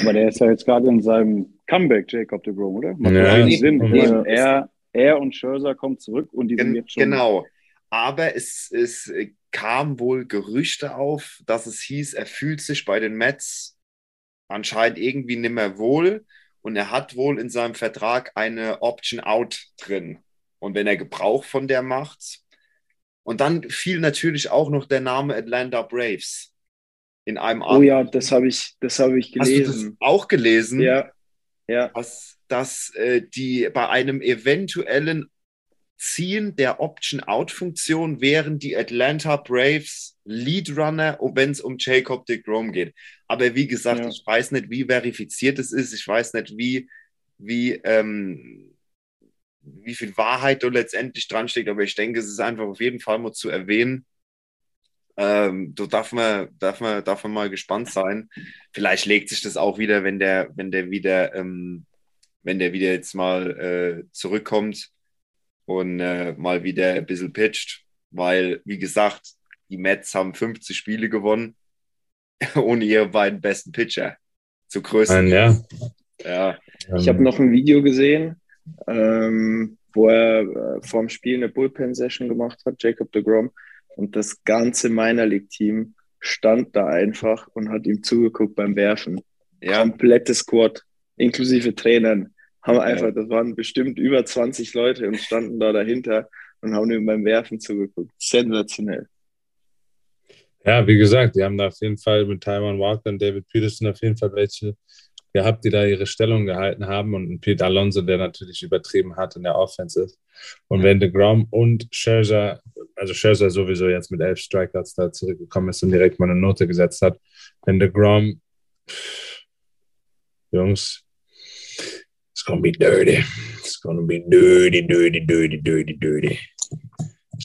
Aber der ist ja jetzt gerade in seinem Comeback, Jacob de Grom, oder? Macht Ja, eben, Sinn. eben. Also er, er und Scherzer kommen zurück und die sind Gen jetzt schon. genau. Aber es, es kam wohl Gerüchte auf, dass es hieß, er fühlt sich bei den Mets anscheinend irgendwie nicht mehr wohl und er hat wohl in seinem Vertrag eine Option Out drin. Und wenn er Gebrauch von der macht. Und dann fiel natürlich auch noch der Name Atlanta Braves. in einem Oh ja, das habe ich, das habe ich Hast du das gelesen. auch gelesen? Ja, ja. dass, dass äh, die bei einem eventuellen Ziehen der Option-Out-Funktion wären die Atlanta Braves Lead-Runner, wenn es um Jacob de Grom geht. Aber wie gesagt, Ja. ich weiß nicht, wie verifiziert es ist. Ich weiß nicht, wie, wie, ähm, wie viel Wahrheit da letztendlich dran steckt. Aber ich denke, es ist einfach auf jeden Fall mal zu erwähnen. Ähm, da darf man, darf, man, darf man mal gespannt sein. Vielleicht legt sich das auch wieder, wenn der, wenn der wieder, ähm, wenn der wieder jetzt mal äh, zurückkommt und äh, mal wieder ein bisschen pitcht. Weil, wie gesagt, die Mets haben 50 Spiele gewonnen ohne ihre beiden besten Pitcher. Zu größten. Nein, ja. Ja, Ich habe noch ein Video gesehen, ähm, wo er äh, vorm Spiel eine Bullpen-Session gemacht hat, Jacob de Grom. Und das ganze Minor League-Team stand da einfach und hat ihm zugeguckt beim Werfen. ja, Komplette Squad, inklusive Trainern, haben einfach, das waren bestimmt über 20 Leute und standen da dahinter und haben ihm beim Werfen zugeguckt. Sensationell. Ja, wie gesagt, die haben da auf jeden Fall mit Taiwan Walker und David Peterson auf jeden Fall welche gehabt, die da ihre Stellung gehalten haben und Pete Alonso, der natürlich übertrieben hat in der Offensive. Und wenn DeGrom und Scherzer, also Scherzer sowieso jetzt mit elf Strikeouts da zurückgekommen ist und direkt mal eine Note gesetzt hat, wenn DeGrom, Jungs, it's gonna be dirty. It's gonna be dirty, dirty, dirty, dirty, dirty.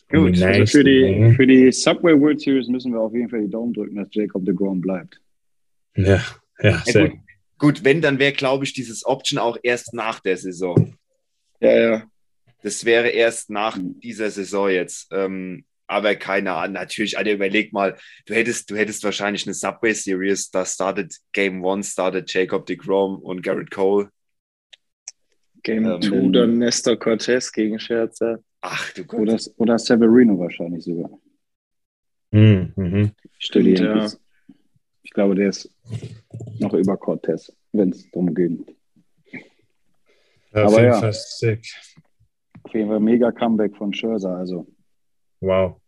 Gut, also nice für die, für die Subway World Series müssen wir auf jeden Fall die Daumen drücken, dass Jacob de Grom bleibt. Ja, ja, Ja, sehr. gut. Gut, wenn, dann wäre, glaube ich, dieses Option auch erst nach der Saison. Ja, ja. Das wäre erst nach dieser Saison jetzt. Ähm, aber keine Ahnung, natürlich, Alter, überleg mal, du hättest, du hättest wahrscheinlich eine Subway Series, da startet Game One, startet Jacob de Grom und Garrett Cole. Game Ähm, 2 dann Nestor Cortez gegen Scherzer. Ach du Gott. Oder, oder Severino wahrscheinlich sogar. Mhm, mhm. Die Stimmt, ja. Ich glaube, der ist noch über Cortez, wenn es darum geht. Auf Aber jeden ja. Sick. Auf jeden Fall mega Comeback von Scherzer. Also Wow.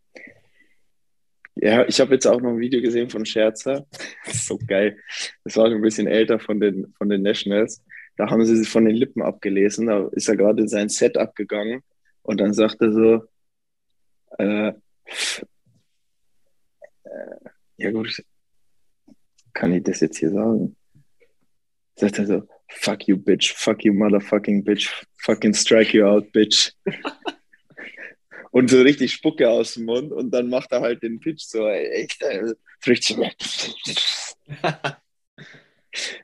Ja, ich habe jetzt auch noch ein Video gesehen von Scherzer. Das ist so geil. Das war schon ein bisschen älter von den, von den Nationals. Da haben sie sich von den Lippen abgelesen. Da ist er gerade in sein Set abgegangen und dann sagt er so, äh, äh, ja gut, kann ich das jetzt hier sagen? Sagt er so, fuck you, bitch, fuck you, motherfucking bitch, fucking strike you out, bitch. und so richtig Spucke aus dem Mund und dann macht er halt den Pitch so, echt, richtig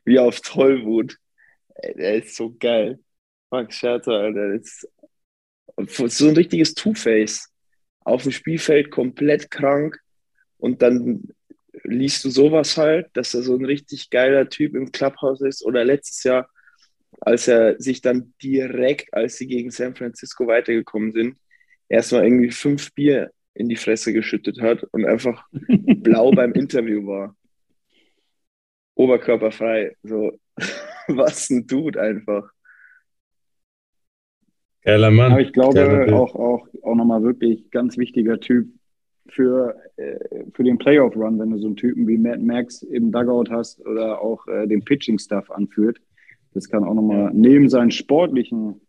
wie auf Tollwut. Der ist so geil. Max Scherzer, Alter, ist so ein richtiges Two-Face. Auf dem Spielfeld komplett krank und dann liest du sowas halt, dass er so ein richtig geiler Typ im Clubhouse ist oder letztes Jahr, als er sich dann direkt, als sie gegen San Francisco weitergekommen sind, erstmal irgendwie fünf Bier in die Fresse geschüttet hat und einfach blau beim Interview war. Oberkörperfrei. So, was ein Dude einfach. Geiler Mann. Aber ich glaube, auch, auch, auch nochmal wirklich ganz wichtiger Typ für, äh, für den Playoff-Run, wenn du so einen Typen wie Matt Max im Dugout hast oder auch äh, den Pitching-Stuff anführt. Das kann auch nochmal neben seinen sportlichen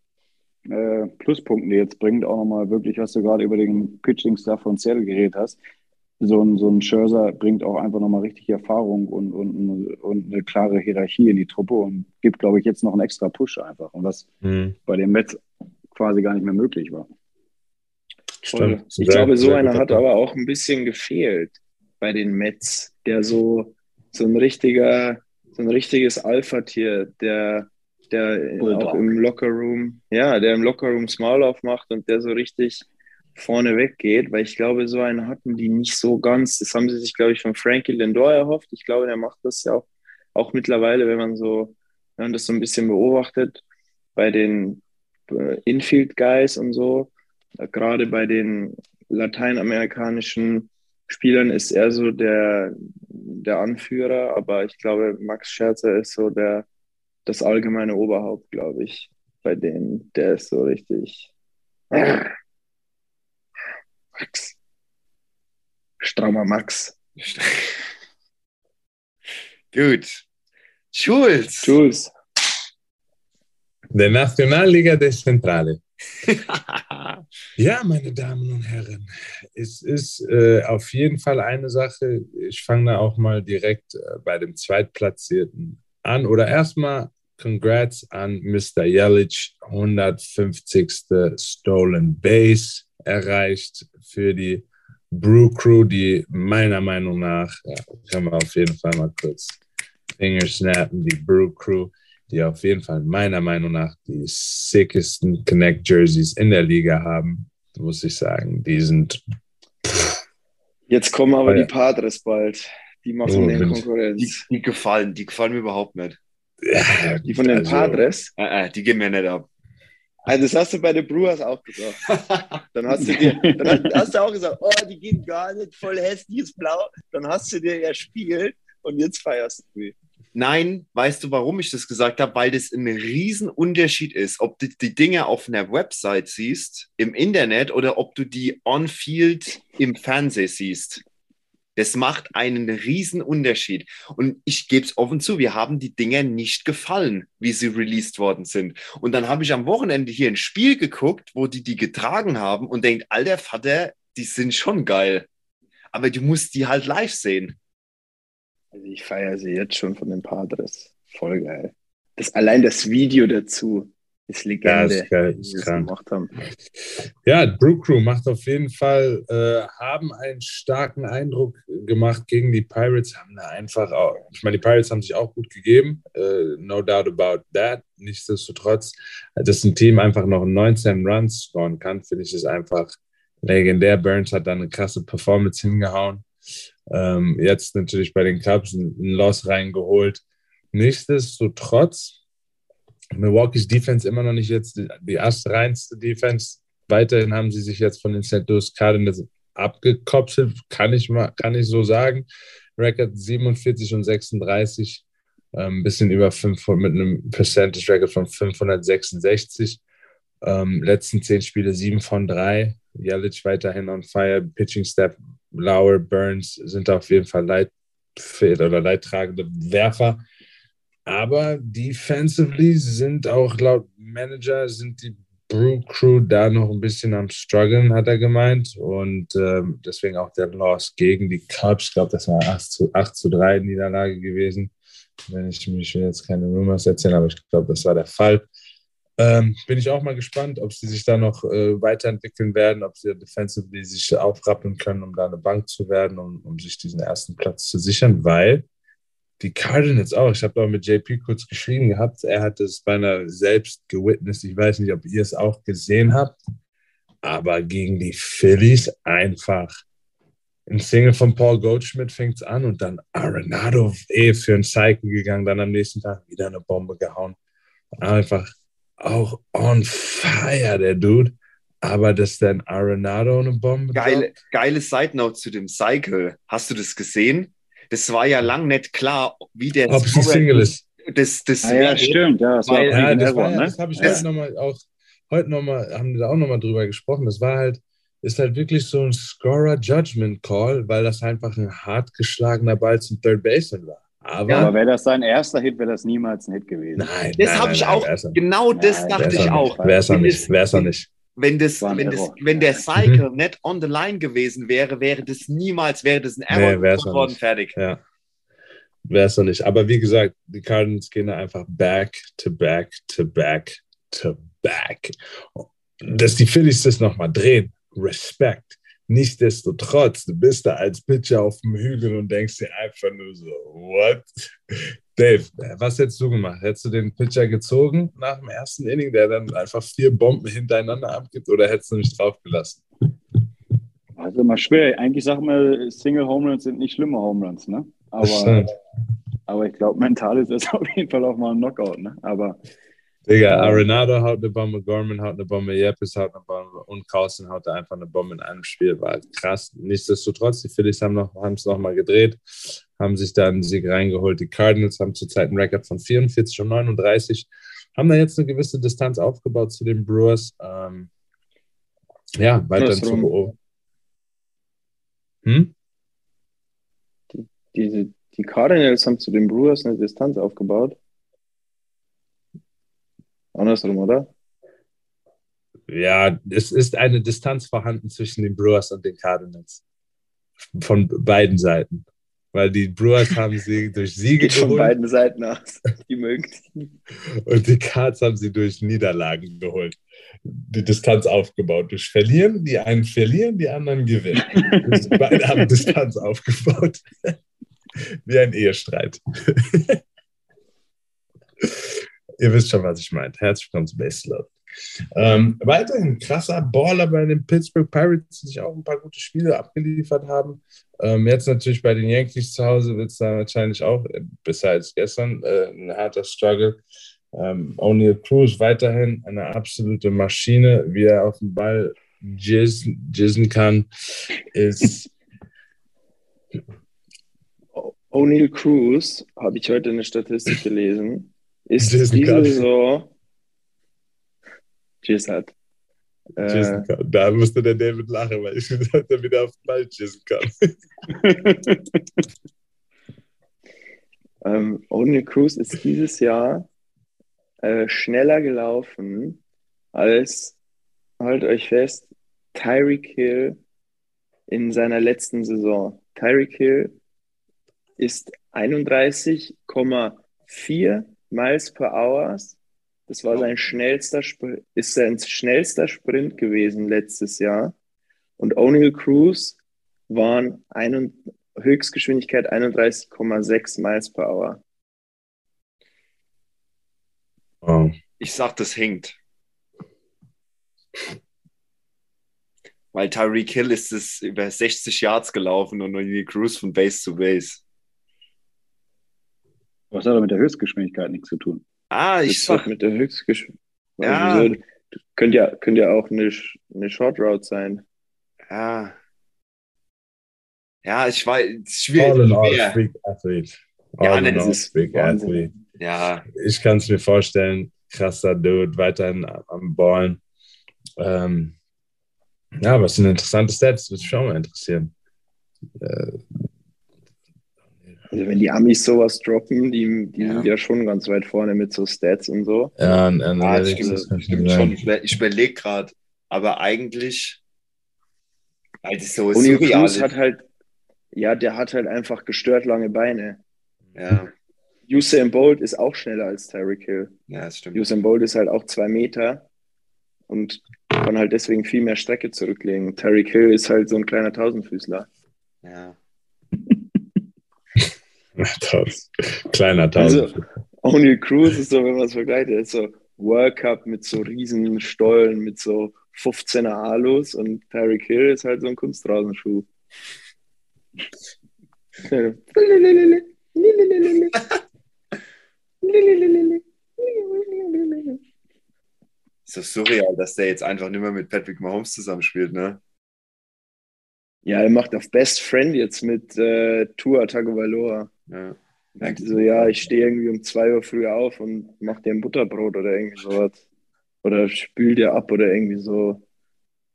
äh, Pluspunkten, die jetzt bringt, auch nochmal wirklich, was du gerade über den Pitching-Stuff von Seattle geredet hast. So ein, so ein Scherzer bringt auch einfach nochmal richtig Erfahrung und, und, und eine klare Hierarchie in die Truppe und gibt, glaube ich, jetzt noch einen extra Push einfach. Und was Mhm. bei den Mets quasi gar nicht mehr möglich war. Stimmt. Ich Sehr- glaube, so einer hat aber auch ein bisschen gefehlt bei den Mets, der so, so ein richtiger, so ein richtiges Alpha-Tier, der, der Bulldog. auch im Lockerroom, ja, der im Lockerroom Small aufmacht und der so richtig vorne weggeht, weil ich glaube, so einen hatten die nicht so ganz. Das haben sie sich, glaube ich, von Frankie Lindor erhofft. Ich glaube, der macht das ja auch, auch mittlerweile, wenn man so, wenn man das so ein bisschen beobachtet, bei den äh, Infield-Guys und so, äh, gerade bei den lateinamerikanischen Spielern ist er so der, der Anführer, aber ich glaube, Max Scherzer ist so der, das allgemeine Oberhaupt, glaube ich, bei denen. Der ist so richtig. Max. Strammer Max. Gut. Jules. Jules. Der Nationalliga Decentrale. Ja, meine Damen und Herren, es ist äh, auf jeden Fall eine Sache. Ich fange da auch mal direkt äh, bei dem Zweitplatzierten an. Oder erstmal Congrats an Mr. Jelic, 150. Stolen Base erreicht für die Brew Crew, die meiner Meinung nach, ja, können wir auf jeden Fall mal kurz Finger snappen, die Brew Crew, die auf jeden Fall meiner Meinung nach die sickesten Connect Jerseys in der Liga haben, muss ich sagen. Die sind. Jetzt kommen aber ja. die Padres bald. Die machen Oh, den Mensch. Die, Konkurrenz. die gefallen, die gefallen mir überhaupt nicht. Ja, Die von den also, Padres. Äh, äh, die gehen mir nicht ab. Also das hast du bei den Brewers auch gesagt. Dann hast du dir, dann hast, du auch gesagt, oh, die gehen gar nicht, voll hässliches Blau. Dann hast du dir erspielt und jetzt feierst du sie. Nein, weißt du, warum ich das gesagt habe? Weil das ein Riesenunterschied ist, ob du die Dinge auf einer Website siehst, im Internet oder ob du die on-field im Fernsehen siehst. Das macht einen Riesenunterschied. Und ich gebe es offen zu, wir haben die Dinger nicht gefallen, wie sie released worden sind. Und dann habe ich am Wochenende hier ein Spiel geguckt, wo die die getragen haben und denkt, alter Vater, die sind schon geil. Aber du musst die halt live sehen. Also ich feiere sie jetzt schon von den Padres. Voll geil. Das, allein das Video dazu ist Ja, Legende. ist geil, ist es krank. gemacht haben. Ja, Brew Crew macht auf jeden Fall, äh, haben einen starken Eindruck gemacht gegen die Pirates, haben da einfach auch, ich meine, die Pirates haben sich auch gut gegeben, äh, no doubt about that. Nichtsdestotrotz, dass ein Team einfach noch 19 Runs scoren kann, finde ich ist einfach legendär. Burns hat da eine krasse Performance hingehauen. Ähm, jetzt natürlich bei den Cubs ein, ein Loss reingeholt. Nichtsdestotrotz, Milwaukee's Defense immer noch nicht jetzt die, die erstreinste Defense. Weiterhin haben sie sich jetzt von den St. Louis Cardinals abgekopselt, kann ich, mal, kann ich so sagen. Record 47 und 36, ein ähm, bisschen über 500, mit einem Percentage Record von 566. Ähm, letzten zehn Spiele 7 von 3. Jelic weiterhin on fire. Pitching Step, Lauer, Burns sind auf jeden Fall leidfähig oder leidtragende Werfer. Aber defensively sind auch laut Manager sind die Brew Crew da noch ein bisschen am struggeln, hat er gemeint. Und ähm, deswegen auch der Loss gegen die Cubs. Ich glaube, das war 8 zu, 8 zu 3 Niederlage gewesen. Wenn ich mich jetzt keine Rumors erzählen, aber ich glaube, das war der Fall. Ähm, bin ich auch mal gespannt, ob sie sich da noch äh, weiterentwickeln werden, ob sie defensively sich aufrappeln können, um da eine Bank zu werden, um, um sich diesen ersten Platz zu sichern, weil die Cardinals auch. Ich habe auch mit JP kurz geschrieben gehabt. Er hat es beinahe selbst gewitnessed. Ich weiß nicht, ob ihr es auch gesehen habt. Aber gegen die Phillies einfach ein Single von Paul Goldschmidt fängt es an und dann Arenado eh für ein Cycle gegangen, dann am nächsten Tag wieder eine Bombe gehauen. Einfach auch on fire, der Dude. Aber dass dann Arenado eine Bombe Geile, geile Side Note zu dem Cycle. Hast du das gesehen? Das war ja lang nicht klar, wie der ob es ein Single ist. Das, das Ah, ja, stimmt. Ja, das Weil- Ja, ein das, war, ja, ne? das habe ich Ja. heute nochmal auch, heute nochmal, haben wir da auch nochmal drüber gesprochen. Das war halt, ist halt wirklich so ein Scorer Judgment Call, weil das einfach ein hart geschlagener Ball zum Third Baseman war. Aber Ja, aber wäre das sein erster Hit, wäre das niemals ein Hit gewesen. nein, Das habe nein, ich auch, genau das Nein, dachte ich auch nicht. das- Wär's auch nicht. Wenn, das, wenn, das, wenn der Cycle nicht on the line gewesen wäre, wäre das niemals, wäre das ein Error Nee, wär's auch worden, nicht. fertig. Ja. Wäre es noch nicht. Aber wie gesagt, die Cardinals gehen da einfach back to back to back to back. Dass die Phillies das nochmal drehen, Respekt. Nichtsdestotrotz, du bist da als Pitcher auf dem Hügel und denkst dir einfach nur so, what? Dave, was hättest du gemacht? Hättest du den Pitcher gezogen nach dem ersten Inning, der dann einfach vier Bomben hintereinander abgibt, oder hättest du mich draufgelassen? Also immer schwer. Eigentlich sagen wir, Single Homeruns sind nicht schlimme Homeruns, ne? Das Aber, aber ich glaube, mental ist das auf jeden Fall auch mal ein Knockout, ne? Aber Digga. Arenado haut eine Bombe, Gorman haut eine Bombe, Yepes haut eine Bombe und Carlson haut da einfach eine Bombe in einem Spiel. War halt krass. Nichtsdestotrotz, die Phillies haben noch, es nochmal gedreht, haben sich da einen Sieg reingeholt. Die Cardinals haben zurzeit einen Rekord von 44 und 39, haben da jetzt eine gewisse Distanz aufgebaut zu den Brewers. Ähm, ja, weiterhin zu beobachten. Hm? diese, die Cardinals haben zu den Brewers eine Distanz aufgebaut. Andersrum, oder? Ja, es ist eine Distanz vorhanden zwischen den Brewers und den Cardinals. Von beiden Seiten. Weil die Brewers haben sie durch Siege Geht von geholt beiden Seiten aus. Die mögen und die Cards haben sie durch Niederlagen geholt. Die Distanz aufgebaut. Durch Verlieren, die einen verlieren, die anderen gewinnen. Beide haben Distanz aufgebaut. Wie ein Ehestreit. Ihr wisst schon, was ich meine. Herzlich willkommen zu Base Love. Ähm, weiterhin krasser Baller bei den Pittsburgh Pirates, die sich auch ein paar gute Spiele abgeliefert haben. Ähm, jetzt natürlich bei den Yankees zu Hause wird es da wahrscheinlich auch, äh, als gestern, äh, ein harter Struggle. Ähm, O'Neill Cruz weiterhin eine absolute Maschine, wie er auf den Ball jizzen, jizzen kann, ist O'Neill Cruz, habe ich heute eine Statistik gelesen, ist Jason diese Carter. Saison Jizz hat. Äh, kann. Da musste der David lachen, weil ich gesagt habe, er wieder auf den Ball jizzen kann. ähm, O'Neill Cruz ist dieses Jahr äh, schneller gelaufen als, halt euch fest, Tyreek Hill in seiner letzten Saison. Tyreek Hill ist 31,4 Miles per Hour. Das war sein schnellster, Spr- ist sein schnellster Sprint gewesen letztes Jahr. Und O'Neill Cruz waren ein, Höchstgeschwindigkeit 31,6 Miles per Hour. Oh. Ich sag, das hinkt. Weil Tyreek Hill ist es über 60 Yards gelaufen und O'Neill Cruz von Base zu Base. Was hat aber mit der Höchstgeschwindigkeit nichts zu tun? Ah, ich Das sag, mit der Höchstgeschwindigkeit. Ja. Also, könnte ja, könnte ja auch eine, eine Short Route sein. ja. Ja, ich weiß, es ist All in all. Freak Athlete. Ja, All ne, in all, ist Freak. Athlete. Ja, Ich kann es mir vorstellen, krasser Dude, weiterhin am Ballen. Ähm, ja, was sind interessante Stats, würde mich auch mal interessieren. Äh, Also wenn die Amis sowas droppen, die, die Ja. sind ja schon ganz weit vorne mit so Stats und so. ja, und ja Analytics, stimmt, das stimmt schon. Ich Ich überlege gerade, aber eigentlich, das so O'Neill surreal Cruz ist. hat halt, ja, der hat halt einfach gestört lange Beine. Ja, Usain Bolt ist auch schneller als Tyreek Hill. ja, das stimmt. Usain Bolt ist halt auch zwei Meter und kann halt deswegen viel mehr Strecke zurücklegen. Tyreek Hill ist halt so ein kleiner Tausendfüßler. Ja. Kleiner Also- Tausend. O'Neill Cruz ist so, wenn man es vergleicht, der ist so World Cup mit so riesen Stollen, mit so 15er Alus und Tyreek Hill ist halt so ein Kunstrasenschuh. Ist das surreal, dass der jetzt einfach nicht mehr mit Patrick Mahomes zusammenspielt, ne? Ja, er macht auf Best Friend jetzt mit äh, Tua Tagovailoa. Ja. Sagt so, ja, ich stehe irgendwie um zwei Uhr früh auf und mach dir ein Butterbrot oder irgendwie sowas. Oder spül dir ab oder irgendwie so.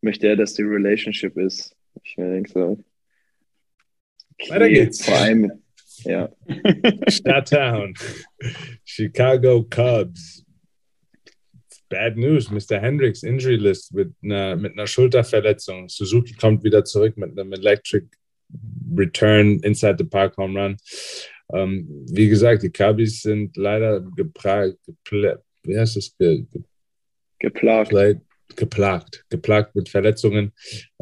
Möchte er, dass die Relationship ist. Ich mir denke so. Okay, Weiter geht's. Vor allem, ja. Stadttown. Chicago Cubs. Bad news. Mr. Hendricks Injury List mit einer, mit einer Schulterverletzung. Suzuki kommt wieder zurück mit einem Electric Return Inside the Park Home Run. Ähm, wie gesagt, die Cubbies sind leider geplagt, wie heißt das? Ge, Geplagt. geplagt, geplagt, geplagt mit Verletzungen.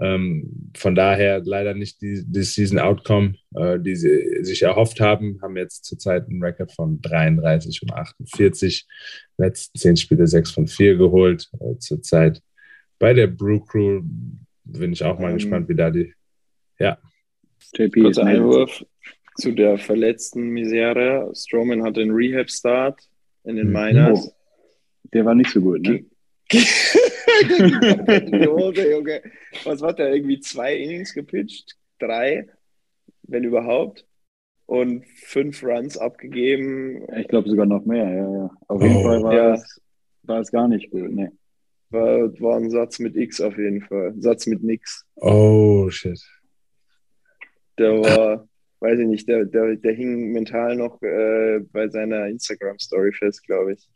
Ähm, von daher leider nicht die, die Season Outcome, äh, die sie sich erhofft haben. Haben jetzt zurzeit einen Rekord von 33 und 48. Letzten zehn Spiele 6 von 4 geholt. Äh, zurzeit bei der Brew Crew bin ich auch mal Ähm, gespannt, wie da die. JP Kurzer. Einwurf zu der verletzten Misere. Strowman hatte einen Rehab-Start in den Mhm. Miners. Oh, der war nicht so gut, ne? Hose, Junge. Was hat der? Irgendwie zwei Innings gepitcht? Drei, wenn überhaupt. Und fünf Runs abgegeben. Ich glaube sogar noch mehr, ja, ja. Auf jeden Oh. Fall war, Ja. es, war es gar nicht gut, ne? War, war ein Satz mit X auf jeden Fall. Satz mit nix. Oh, shit. Der war, weiß ich nicht, der, der, der hing mental noch äh, bei seiner Instagram-Story fest, glaube ich.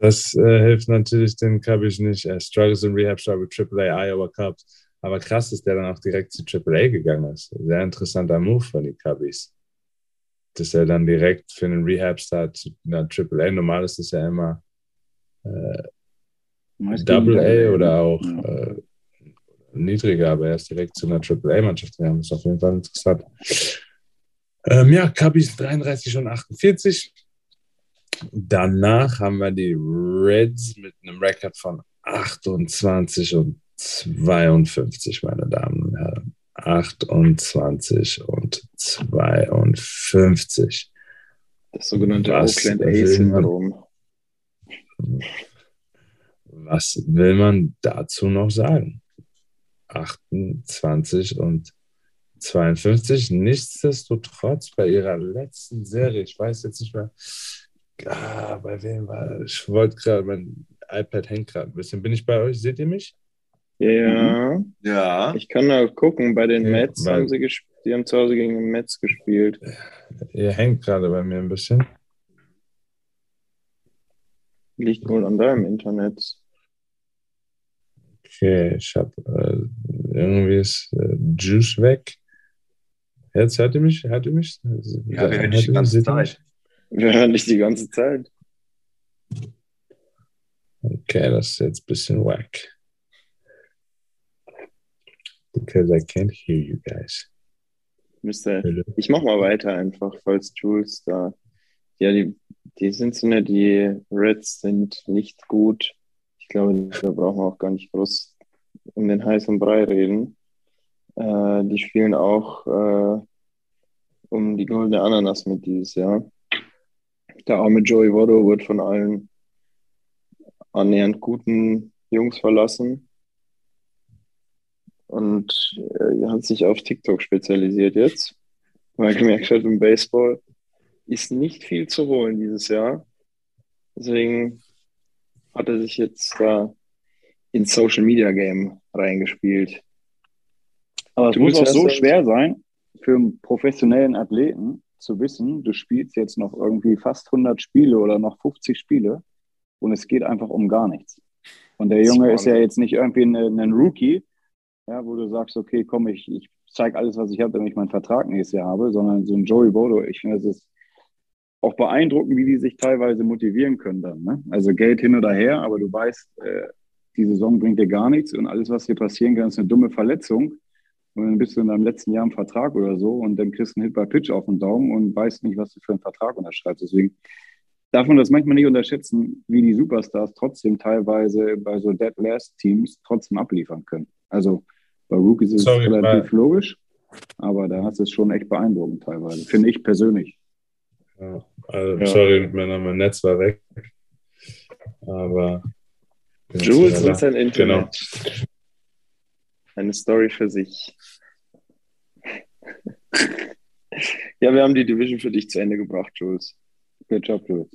Das äh, hilft natürlich den Cubbies nicht. Er struggles in Rehab, struggle AAA Iowa Cubs. Aber krass, dass der dann auch direkt zu AAA gegangen ist. Sehr interessanter Move von den Cubbies. Dass er dann direkt für einen Rehab-Start zu einer AAA, normal ist es ja immer äh, Double A oder auch ja. äh, niedriger, aber er ist direkt zu einer AAA-Mannschaft gegangen. Das ist auf jeden Fall interessant. Ähm, ja, Cubbies 33 und 48. Danach haben wir die Reds mit einem Rekord von 28 und 52, meine Damen und Herren. 28 und 52. Das sogenannte was Oakland A-Syndrom. Was will man dazu noch sagen? 28 und 52. Nichtsdestotrotz bei ihrer letzten Serie, ich weiß jetzt nicht mehr, ah, bei wem war ich wollte gerade, mein iPad hängt gerade ein bisschen. Bin ich bei euch? Seht ihr mich? Ja. Ja. Ich kann da gucken, bei den Ja, Mets haben sie gespielt. Die haben zu Hause gegen den Mets gespielt. Ihr hängt gerade bei mir ein bisschen. Liegt wohl an deinem Internet. Okay, ich habe äh, irgendwie ist äh, Juice weg. Jetzt hört ihr mich? Hört ihr mich? Ja, wir hören dich die Hört ihr mich? ganze Zeit. mich? Wir hören dich die ganze Zeit. Okay, das ist jetzt ein bisschen wack. Because I can't hear you guys. Müsste, ich mach mal weiter einfach, falls Jules da. Ja, die, die sind so nicht, die Reds sind nicht gut. Ich glaube, da brauchen wir auch gar nicht groß um den heißen Brei reden. Äh, die spielen auch äh, um die goldene Ananas mit dieses Jahr. Der arme Joey Votto wird von allen annähernd guten Jungs verlassen und äh, hat sich auf TikTok spezialisiert jetzt, weil gemerkt hat, im Baseball ist nicht viel zu holen dieses Jahr. Deswegen hat er sich jetzt da ins Social Media Game reingespielt. Aber es muss auch so erst- schwer sein, für einen professionellen Athleten zu wissen, du spielst jetzt noch irgendwie fast 100 Spiele oder noch 50 Spiele und es geht einfach um gar nichts. Und der Junge ist ja jetzt nicht irgendwie ein, ein Rookie, ja, wo du sagst, okay, komm, ich, ich zeige alles, was ich habe, damit ich meinen Vertrag nächstes Jahr habe, sondern so ein Joey Bodo, ich finde, das ist auch beeindruckend, wie die sich teilweise motivieren können dann. Ne? Also Geld hin oder her, aber du weißt, äh, die Saison bringt dir gar nichts und alles, was dir passieren kann, ist eine dumme Verletzung. Und dann bist du in deinem letzten Jahr im Vertrag oder so und dann kriegst du einen Hit bei Pitch auf den Daumen und weißt nicht, was du für einen Vertrag unterschreibst. Deswegen darf man das manchmal nicht unterschätzen, wie die Superstars trotzdem teilweise bei so Dead Last Teams trotzdem abliefern können. Also bei Rookies ist Sorry, es relativ logisch, aber da hast du es schon echt beeindruckend teilweise, finde ich persönlich. Ja, also, Ja. Sorry, mein, mein Netz war weg. Aber. Jules und sein Internet. Genau. Eine Story für sich. Ja, wir haben die Division für dich zu Ende gebracht, Jules. Good job, Jules.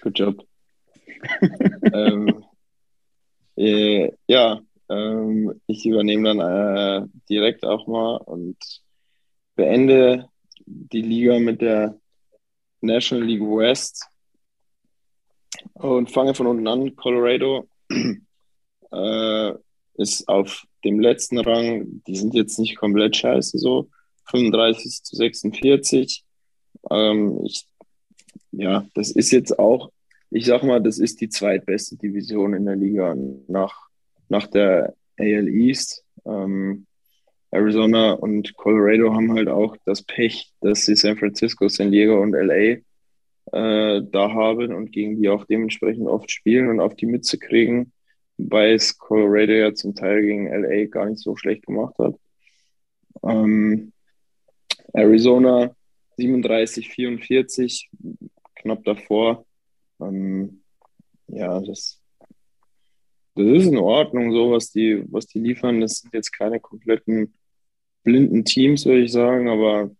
Good job. ähm, äh, ja, ähm, ich übernehme dann äh, direkt auch mal und beende die Liga mit der National League West und fange von unten an. Colorado äh, ist auf dem letzten Rang. Die sind jetzt nicht komplett scheiße so. 35 zu 46. Ähm, ich, ja, das ist jetzt auch, ich sag mal, das ist die zweitbeste Division in der Liga nach, nach der AL East. Ähm, Arizona und Colorado haben halt auch das Pech, dass sie San Francisco, San Diego und LA äh, da haben und gegen die auch dementsprechend oft spielen und auf die Mütze kriegen, wobei es Colorado ja zum Teil gegen LA gar nicht so schlecht gemacht hat. Ähm, Arizona 37, 44, knapp davor. Ähm, ja, das, das ist in Ordnung, so was die, was die liefern. Das sind jetzt keine kompletten blinden Teams, würde ich sagen, aber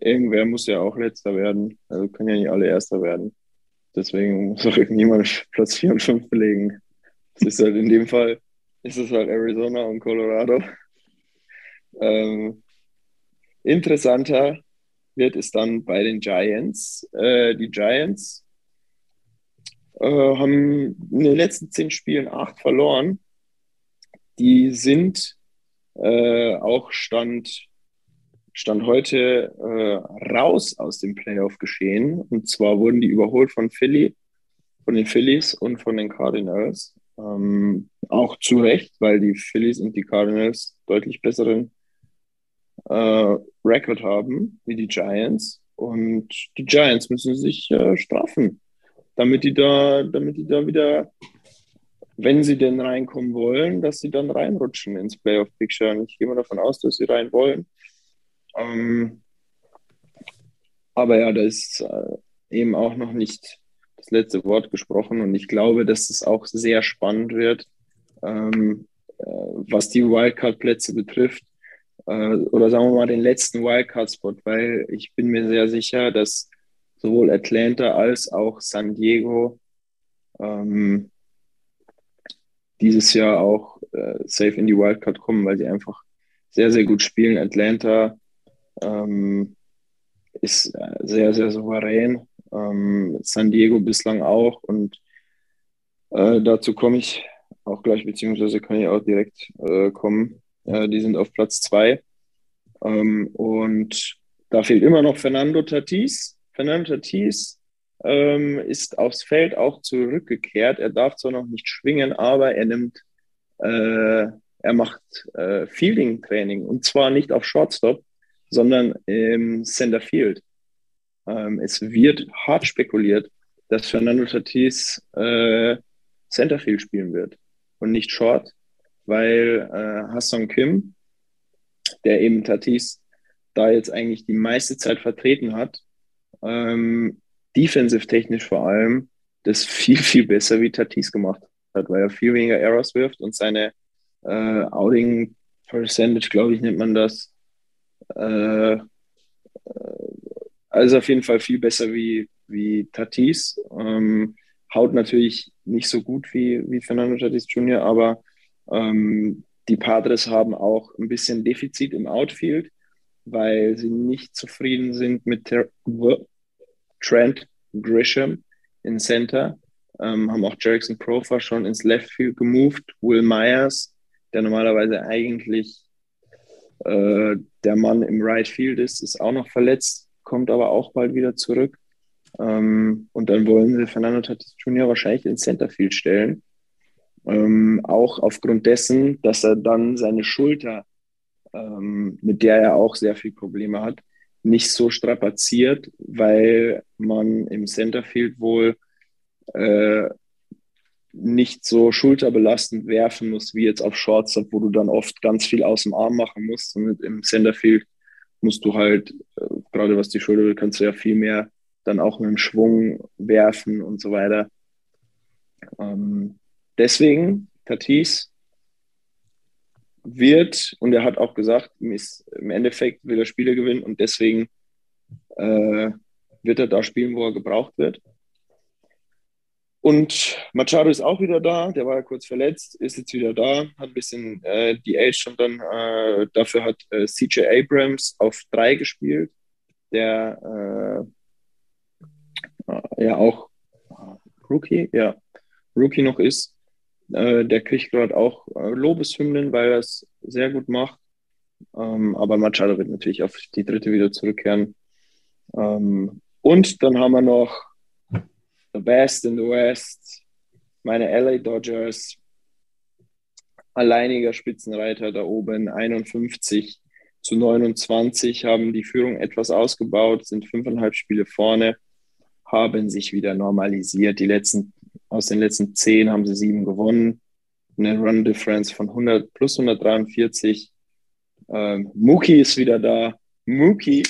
irgendwer muss ja auch letzter werden. Also können ja nicht alle Erster werden. Deswegen muss auch irgendjemand Platz 4 und 5 belegen. Das ist halt in dem Fall, ist es halt Arizona und Colorado. Ähm, interessanter wird es dann bei den Giants. Äh, die Giants äh, haben in den letzten zehn Spielen acht verloren. Die sind äh, auch Stand, Stand heute äh, raus aus dem Playoff-Geschehen. Und zwar wurden die überholt von Philly, von den Phillies und von den Cardinals. Ähm, auch zu Recht, weil die Phillies und die Cardinals deutlich besseren äh, Record haben wie die Giants. Und die Giants müssen sich äh, strafen, damit die da, damit die da wieder, wenn sie denn reinkommen wollen, dass sie dann reinrutschen ins Playoff-Picture. Und ich gehe mal davon aus, dass sie rein wollen. Ähm, aber ja, da ist äh, eben auch noch nicht das letzte Wort gesprochen und ich glaube, dass es auch sehr spannend wird, ähm, äh, was die Wildcard-Plätze betrifft äh, oder sagen wir mal den letzten Wildcard-Spot, weil ich bin mir sehr sicher, dass sowohl Atlanta als auch San Diego ähm, dieses Jahr auch äh, safe in die Wildcard kommen, weil sie einfach sehr, sehr gut spielen. Atlanta ähm, ist äh, sehr, sehr souverän. Ähm, San Diego bislang auch. Und äh, dazu komme ich auch gleich, beziehungsweise kann ich auch direkt äh, kommen. Äh, die sind auf Platz zwei. Ähm, und da fehlt immer noch Fernando Tatis. Fernando Tatis ähm, ist aufs Feld auch zurückgekehrt. Er darf zwar noch nicht schwingen, aber er nimmt, äh, er macht äh, Fielding-Training und zwar nicht auf Shortstop, sondern im Center Field. Ähm, es wird hart spekuliert, dass Fernando Tatis äh, Centerfield spielen wird und nicht Short, weil äh, Hassan Kim, der eben Tatis da jetzt eigentlich die meiste Zeit vertreten hat, ähm, defensive-technisch vor allem, das viel, viel besser wie Tatis gemacht hat, weil er viel weniger Errors wirft und seine äh, Outing Percentage, glaube ich, nennt man das, äh, äh also auf jeden Fall viel besser wie, wie Tatis. Ähm, haut natürlich nicht so gut wie, wie Fernando Tatis Jr., aber ähm, die Padres haben auch ein bisschen Defizit im Outfield, weil sie nicht zufrieden sind mit Trent Grisham in Center. Ähm, haben auch Jerickson Profa schon ins Left Field gemoved. Will Myers, der normalerweise eigentlich äh, der Mann im Right Field ist, ist auch noch verletzt kommt aber auch bald wieder zurück. Ähm, und dann wollen sie Fernando Tatis Jr. wahrscheinlich ins Centerfield stellen. Ähm, auch aufgrund dessen, dass er dann seine Schulter, ähm, mit der er auch sehr viel Probleme hat, nicht so strapaziert, weil man im Centerfield wohl äh, nicht so schulterbelastend werfen muss wie jetzt auf Shortstop, wo du dann oft ganz viel aus dem Arm machen musst. Und im Centerfield musst du halt, äh, gerade was die Schulter, kannst du ja viel mehr dann auch mit dem Schwung werfen und so weiter. Ähm, deswegen, Tatis wird, und er hat auch gesagt, im Endeffekt will er Spiele gewinnen und deswegen äh, wird er da spielen, wo er gebraucht wird. Und Machado ist auch wieder da, der war ja kurz verletzt, ist jetzt wieder da, hat ein bisschen äh, die Age und dann äh, dafür hat äh, CJ Abrams auf drei gespielt, der äh, ja auch Rookie, ja, Rookie noch ist. Äh, der kriegt gerade auch äh, Lobeshymnen, weil er es sehr gut macht. Ähm, aber Machado wird natürlich auf die dritte wieder zurückkehren. Ähm, und dann haben wir noch the best in the West, meine LA Dodgers, alleiniger Spitzenreiter da oben, 51 zu 29, haben die Führung etwas ausgebaut, sind fünfeinhalb Spiele vorne, haben sich wieder normalisiert. Die letzten, aus den letzten zehn haben sie sieben gewonnen. Eine Run Difference von 100 plus 143. Ähm, Mookie ist wieder da. Mookie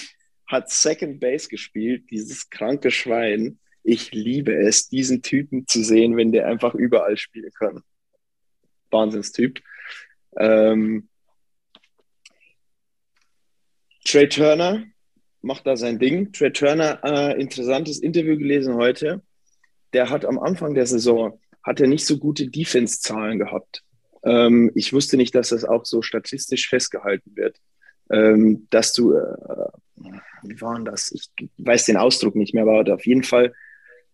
hat Second Base gespielt, dieses kranke Schwein. Ich liebe es, diesen Typen zu sehen, wenn der einfach überall spielen kann. Wahnsinnstyp. Ähm, Trey Turner macht da sein Ding. Trey Turner, äh, interessantes Interview gelesen heute. Der hat am Anfang der Saison hat er nicht so gute Defense-Zahlen gehabt. Ähm, ich wusste nicht, dass das auch so statistisch festgehalten wird. Ähm, dass du, äh, wie war denn das? Ich weiß den Ausdruck nicht mehr, aber auf jeden Fall,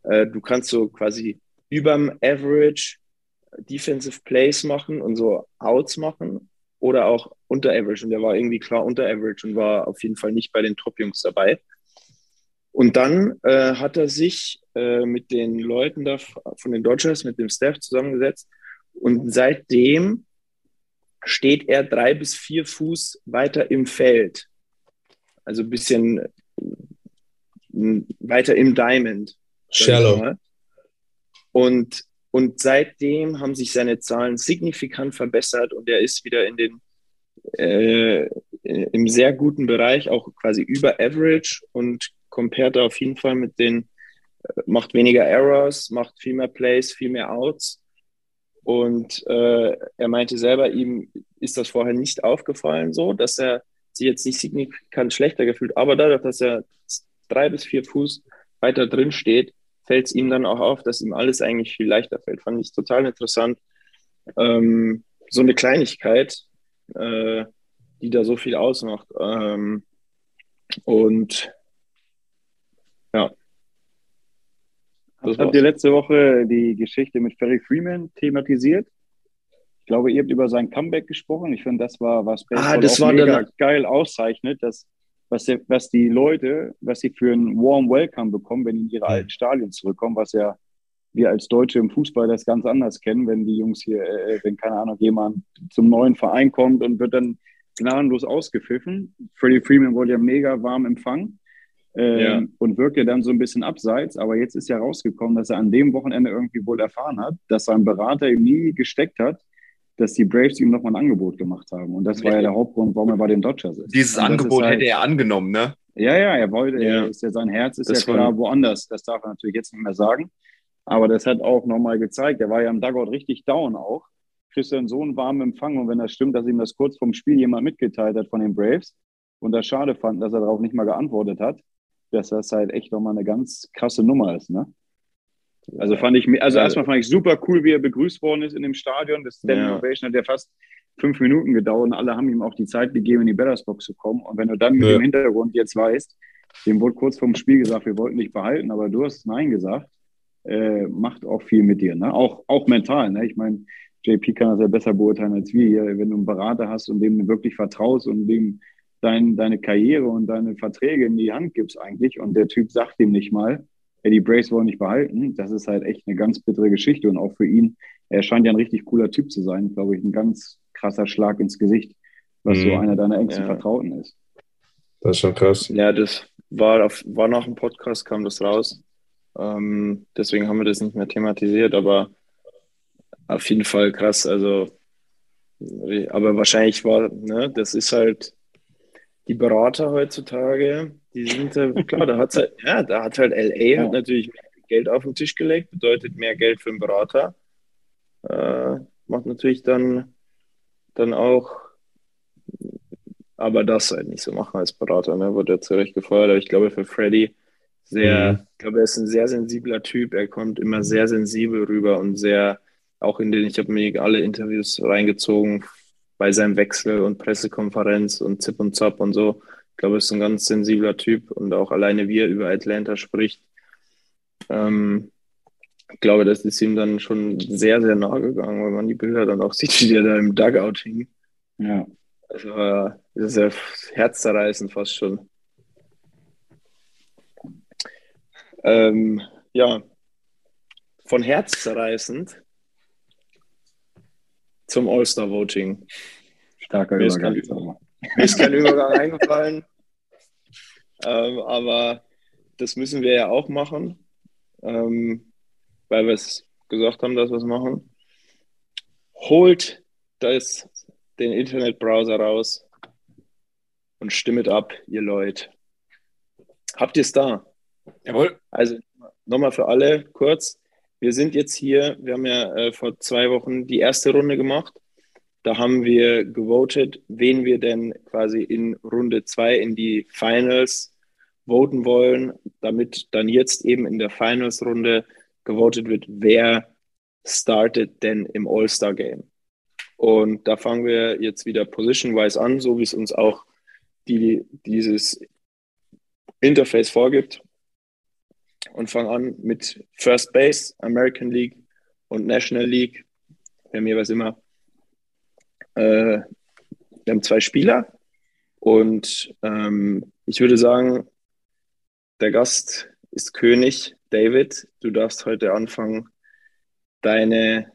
äh, du kannst so quasi überm Average Defensive Plays machen und so Outs machen oder auch unter Average. Und der war irgendwie klar unter Average und war auf jeden Fall nicht bei den Top-Jungs dabei. Und dann äh, hat er sich äh, mit den Leuten da von den Dodgers, mit dem Staff zusammengesetzt. Und seitdem steht er drei bis vier Fuß weiter im Feld. Also ein bisschen äh, weiter im Diamond. Shallow. Und, und seitdem haben sich seine Zahlen signifikant verbessert und er ist wieder in den äh, im sehr guten Bereich, auch quasi über Average und compared auf jeden Fall mit den, äh, macht weniger Errors, macht viel mehr Plays, viel mehr Outs. Und äh, er meinte selber, ihm ist das vorher nicht aufgefallen, so, dass er sich jetzt nicht signifikant schlechter gefühlt, aber dadurch, dass er drei bis vier Fuß weiter drin steht, fällt es ihm dann auch auf, dass ihm alles eigentlich viel leichter fällt. Fand ich total interessant. Ähm, so eine Kleinigkeit, äh, die da so viel ausmacht. Ähm, und ja. Das Habt ihr letzte Woche die Geschichte mit Ferry Freeman thematisiert? Ich glaube, ihr habt über sein Comeback gesprochen. Ich finde, das war was ah, das war mega dann... geil auszeichnet, dass was, was die Leute, was sie für einen Warm Welcome bekommen, wenn die in ihre alten Stadien zurückkommen, was ja wir als Deutsche im Fußball das ganz anders kennen, wenn die Jungs hier, äh, wenn keine Ahnung, jemand zum neuen Verein kommt und wird dann gnadenlos ausgepfiffen. Freddie Freeman wurde ja mega warm empfangen ähm, ja. und wirkte dann so ein bisschen abseits. Aber jetzt ist ja rausgekommen, dass er an dem Wochenende irgendwie wohl erfahren hat, dass sein Berater ihm nie gesteckt hat, dass die Braves ihm nochmal ein Angebot gemacht haben. Und das war ja der Hauptgrund, warum er bei den Dodgers ist. Dieses Angebot halt, hätte er angenommen, ne? Ja, ja, er wollte, ja. Ist ja, sein Herz ist das ja klar woanders. Das darf er natürlich jetzt nicht mehr sagen. Aber das hat auch nochmal gezeigt, er war ja im Dugout richtig down auch. Christian so einen warmen Empfang und wenn das stimmt, dass ihm das kurz vorm Spiel jemand mitgeteilt hat von den Braves und das schade fand, dass er darauf nicht mal geantwortet hat, dass das halt echt nochmal eine ganz krasse Nummer ist, ne? Also fand ich, also erstmal fand ich super cool, wie er begrüßt worden ist in dem Stadion. Das Standing ja. Ovation hat ja fast fünf Minuten gedauert und alle haben ihm auch die Zeit gegeben, in die Battersbox zu kommen. Und wenn du dann mit ja. dem Hintergrund jetzt weißt, dem wurde kurz vorm Spiel gesagt, wir wollten dich behalten, aber du hast Nein gesagt, äh, macht auch viel mit dir, ne? Auch, auch mental, ne? Ich meine, JP kann das ja besser beurteilen als wir hier. Wenn du einen Berater hast und dem du wirklich vertraust und dem dein, deine Karriere und deine Verträge in die Hand gibst eigentlich und der Typ sagt ihm nicht mal, ey, die Braves wollen nicht behalten, das ist halt echt eine ganz bittere Geschichte und auch für ihn, er scheint ja ein richtig cooler Typ zu sein, glaube ich, ein ganz krasser Schlag ins Gesicht, was mhm. so einer deiner engsten ja. Vertrauten ist. Das ist schon krass. Ja, das war, auf, war nach dem Podcast, kam das raus. Ähm, deswegen haben wir das nicht mehr thematisiert, aber auf jeden Fall krass. Also, aber wahrscheinlich war, ne, das ist halt die Berater heutzutage, die sind äh, klar, da hat halt, ja, da hat halt LA ja. hat natürlich Geld auf den Tisch gelegt, bedeutet mehr Geld für den Berater. Äh, macht natürlich dann, dann auch, aber das halt nicht so machen als Berater, ne? Wurde ja zurecht gefeuert. Aber ich glaube, für Freddy sehr, mhm. ich glaube, er ist ein sehr sensibler Typ. Er kommt immer sehr sensibel rüber und sehr, auch in den, ich habe mir alle Interviews reingezogen bei seinem Wechsel und Pressekonferenz und Zip und Zap und so. Ich glaube, er ist ein ganz sensibler Typ und auch alleine, wie er über Atlanta spricht. Ähm, ich glaube, das ist ihm dann schon sehr, sehr nahe gegangen, weil man die Bilder dann auch sieht, wie der da im Dugout hing. Ja. Also, äh, das ist ja herzzerreißend fast schon. Ähm, ja, von herzzerreißend zum All-Star-Voting. Starker mir Übergang. Ist kein, mir ist kein Übergang eingefallen. Ähm, aber das müssen wir ja auch machen, ähm, weil wir es gesagt haben, dass wir es machen. Holt das, den Internetbrowser raus und stimmet ab, ihr Leute. Habt ihr es da? Jawohl. Also nochmal für alle kurz. Wir sind jetzt hier, wir haben ja äh, vor zwei Wochen die erste Runde gemacht. Da haben wir gewotet, wen wir denn quasi in Runde zwei in die Finals voten wollen, damit dann jetzt eben in der Finals-Runde gewotet wird, wer startet denn im All-Star-Game. Und da fangen wir jetzt wieder position-wise an, so wie es uns auch die, dieses Interface vorgibt und fange an mit First Base, American League und National League. Bei mir was immer. Äh, wir haben zwei Spieler und ähm, ich würde sagen, der Gast ist König. David, du darfst heute anfangen, deine,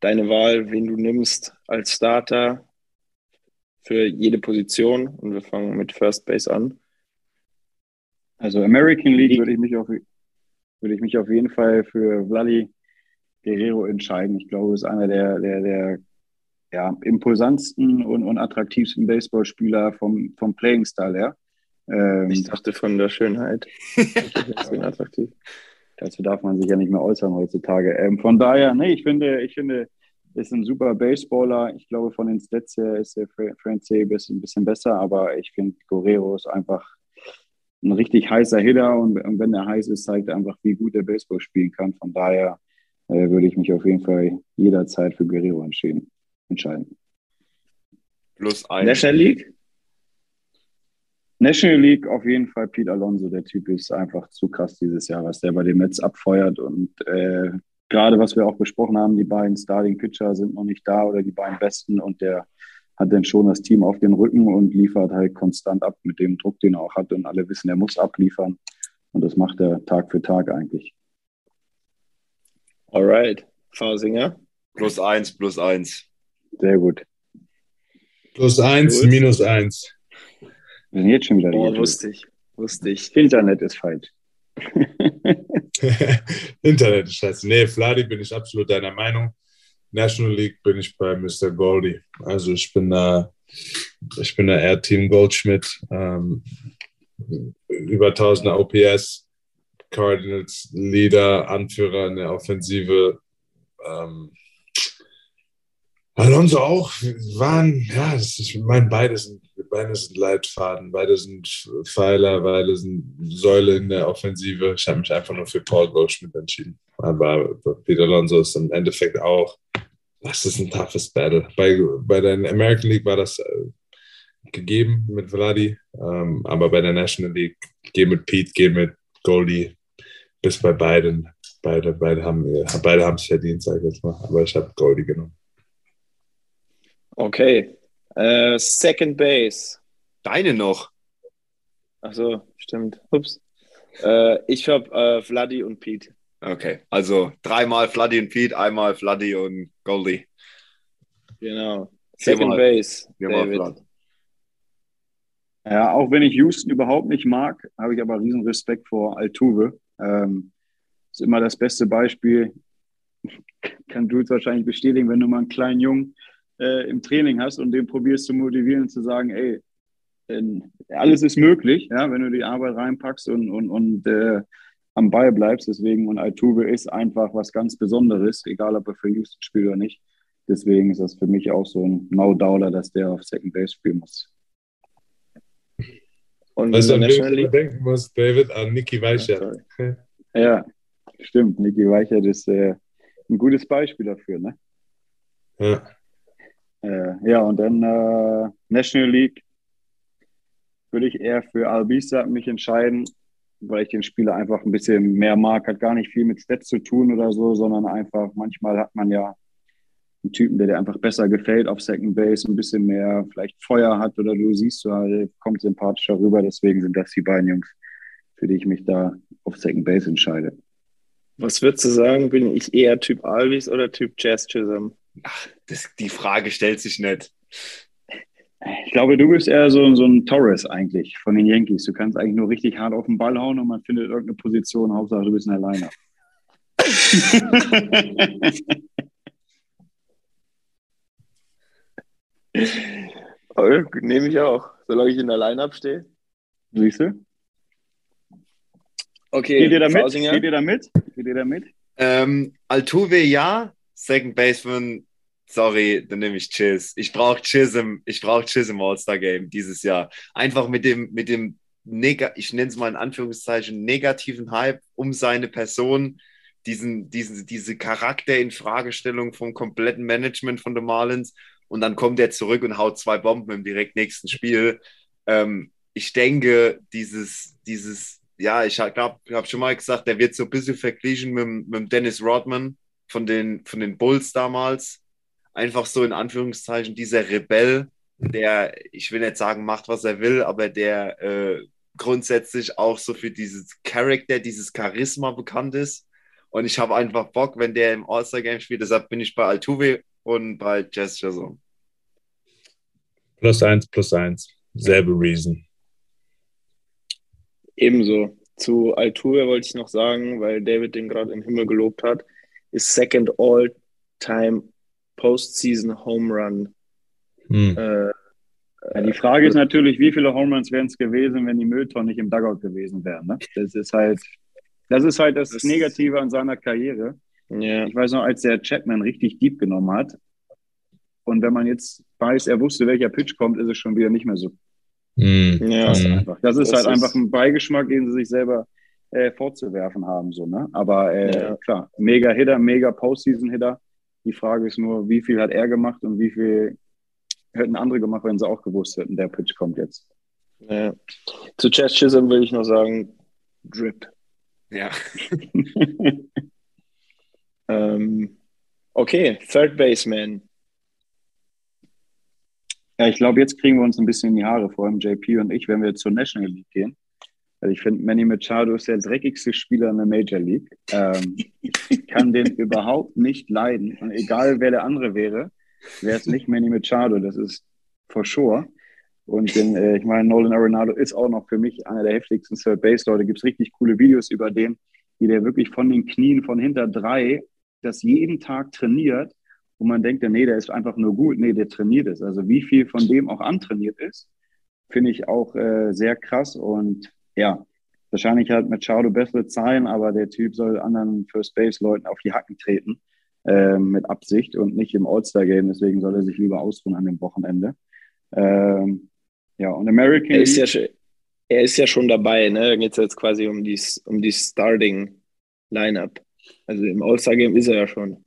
deine Wahl, wen du nimmst als Starter für jede Position. Und wir fangen mit First Base an. Also American League würde ich mich auf, würde ich mich auf jeden Fall für Vladi Guerrero entscheiden. Ich glaube, er ist einer der, der, der ja, impulsantsten und, und attraktivsten Baseballspieler vom, vom Playing-Style her. Ähm, Ich dachte von der Schönheit. Attraktiv. dazu darf man sich ja nicht mehr äußern heutzutage. Ähm, von daher, nee, ich finde, ich finde, ist ein super Baseballer. Ich glaube, von den Stats her ist der Fra- Francie ein bisschen, ein bisschen besser, aber ich finde, Guerrero ist einfach ein richtig heißer Hitter und, und wenn er heiß ist, zeigt er einfach, wie gut er Baseball spielen kann. Von daher äh, würde ich mich auf jeden Fall jederzeit für Guerrero entschieden, entscheiden. Plus eins. National League? National League auf jeden Fall Pete Alonso. Der Typ ist einfach zu krass dieses Jahr, was der bei den Mets abfeuert. Und äh, gerade was wir auch besprochen haben, die beiden Starting Pitcher sind noch nicht da oder die beiden Besten und der hat dann schon das Team auf den Rücken und liefert halt konstant ab mit dem Druck, den er auch hat. Und alle wissen, er muss abliefern. Und das macht er Tag für Tag eigentlich. Alright. Fausinger? Plus eins, plus eins. Sehr gut. Plus eins, Gut. minus eins. Wir sind jetzt schon wieder Oh, ich. Wusste ich. Internet ist falsch. Internet ist scheiße. Nee, Fladi bin ich absolut deiner Meinung. National League bin ich bei Mr. Goldie. Also ich bin da, ich bin da eher Team Goldschmidt. Ähm, über 1000 OPS, Cardinals Leader, Anführer in der Offensive. Ähm, Alonso auch waren, ja, das ist, ich meine, beide sind, beide sind Leitfaden, beide sind Pfeiler, beide sind Säule in der Offensive. Ich habe mich einfach nur für Paul Goldschmidt entschieden. Aber Peter Alonso ist im Endeffekt auch, das ist ein toughes Battle. Bei, bei der American League war das äh, gegeben mit Vladi, ähm, aber bei der National League, geh mit Pete, geh mit Goldie, bis bei beiden. Beide, beide haben beide es verdient, sage ich jetzt mal. Aber ich habe Goldie genommen. Okay. Äh, Second Base. Deine noch. Achso, stimmt. Ups. Äh, ich habe äh, Vladi und Pete. Okay, also dreimal Fladdy und Pete, einmal Fladdy und Goldie. Genau. Second Viermal. Base. Viermal David. Vlad. Ja, auch wenn ich Houston überhaupt nicht mag, habe ich aber riesen Respekt vor Altuve. Ähm, ist immer das beste Beispiel. Kann Jules wahrscheinlich bestätigen, wenn du mal einen kleinen Jungen äh, im Training hast und den probierst zu motivieren und zu sagen, ey, ähm, alles ist möglich, ja, wenn du die Arbeit reinpackst und, und, und äh, am Ball bleibst. Deswegen, und Altuve ist einfach was ganz Besonderes, egal ob er für Houston spielt oder nicht. Deswegen ist das für mich auch so ein No-Doubter, dass der auf Second Base spielen muss. Und du, an wen denken muss, David? An Niki Weicher. Sorry. Ja, stimmt. Niki Weichert ist äh, ein gutes Beispiel dafür. Ne? Ja. Äh, ja, und dann äh, National League würde ich eher für Albisa mich entscheiden, weil ich den Spieler einfach ein bisschen mehr mag. Hat gar nicht viel mit Stats zu tun oder so, sondern einfach, manchmal hat man ja einen Typen, der dir einfach besser gefällt auf Second Base, ein bisschen mehr vielleicht Feuer hat oder du siehst so halt, kommt sympathischer rüber. Deswegen sind das die beiden Jungs, für die ich mich da auf Second Base entscheide. Was würdest du sagen? Bin ich eher Typ Alvis oder Typ Jazz Chisholm? Das, die Frage stellt sich nicht. Ich glaube, du bist eher so, so ein Torres eigentlich von den Yankees. Du kannst eigentlich nur richtig hart auf den Ball hauen und man findet irgendeine Position. Hauptsache, du bist ein Alleiner. Nehme ich auch, solange ich in der Line-Up stehe. Siehst du? Okay, Geht ihr da mit? Fausinger? Geht ihr da mit? Geht ihr da mit? Ähm, Altuve ja, Second Baseman, sorry, dann nehme ich Chiz. Ich brauche Chisholm, ich brauche Chisholm im All-Star-Game dieses Jahr. Einfach mit dem, mit dem Neg ich nenne es mal in Anführungszeichen, negativen Hype um seine Person, diesen, diesen, diese Charakter in Fragestellung vom kompletten Management von den Marlins und dann kommt er zurück und haut zwei Bomben im direkt nächsten Spiel. Ähm, ich denke, dieses, dieses, ja, ich ich habe schon mal gesagt, der wird so ein bisschen verglichen mit, mit Dennis Rodman von den, von den Bulls damals. Einfach so in Anführungszeichen dieser Rebell, der, ich will nicht sagen, macht, was er will, aber der äh, grundsätzlich auch so für dieses Charakter, dieses Charisma bekannt ist. Und ich habe einfach Bock, wenn der im All-Star-Game spielt. Deshalb bin ich bei Altuve und bei Jazz Jason. Plus eins, plus eins. Selbe Reason. Ebenso. Zu Altuve wollte ich noch sagen, weil David den gerade im Himmel gelobt hat, ist Second All-Time Postseason Home Run. Hm. Äh, Ja, die Frage ist natürlich, wie viele Home Runs wären es gewesen, wenn die Mülltonnen nicht im Dugout gewesen wären. Ne? Das ist halt, das ist halt das, Das- Negative an seiner Karriere. ja. Ich weiß noch, als der Chapman richtig deep genommen hat. Und wenn man jetzt weiß, er wusste, welcher Pitch kommt, ist es schon wieder nicht mehr so Hm. Ja. einfach. Das ist Das halt ist- einfach ein Beigeschmack, den sie sich selber äh, vorzuwerfen haben. So, ne? Aber äh, Ja. klar, mega Hitter, mega Postseason-Hitter. Die Frage ist nur, wie viel hat er gemacht und wie viel hätten andere gemacht, wenn sie auch gewusst hätten, der Pitch kommt jetzt. ja. Zu Chess Chisholm will ich noch sagen, Drip. Ja. Ähm, okay, Third Baseman. Ja, ich glaube, jetzt kriegen wir uns ein bisschen in die Haare, vor allem JP und ich, wenn wir zur National League gehen. Weil ich finde, Manny Machado ist der dreckigste Spieler in der Major League. Ähm, ich kann den überhaupt nicht leiden. Und egal, wer der andere wäre, wäre es nicht Manny Machado. Das ist for sure. Und den, äh, ich meine, Nolan Arenado ist auch noch für mich einer der heftigsten Third Base Leute. Gibt es richtig coole Videos über den, wie der wirklich von den Knien von hinter drei das jeden Tag trainiert wo man denkt, nee, der ist einfach nur gut. Nee, der trainiert es. Also wie viel von dem auch antrainiert ist, finde ich auch äh, sehr krass. Und ja, wahrscheinlich hat Machado bessere Zahlen, aber der Typ soll anderen First Base Leuten auf die Hacken treten äh, mit Absicht und nicht im All-Star Game. Deswegen soll er sich lieber ausruhen an dem Wochenende. Ähm, ja, und American Er ist ja, er ist ja schon dabei, ne? Da geht es jetzt quasi um die, um die Starting Lineup. Also im All-Star-Game ist er ja schon.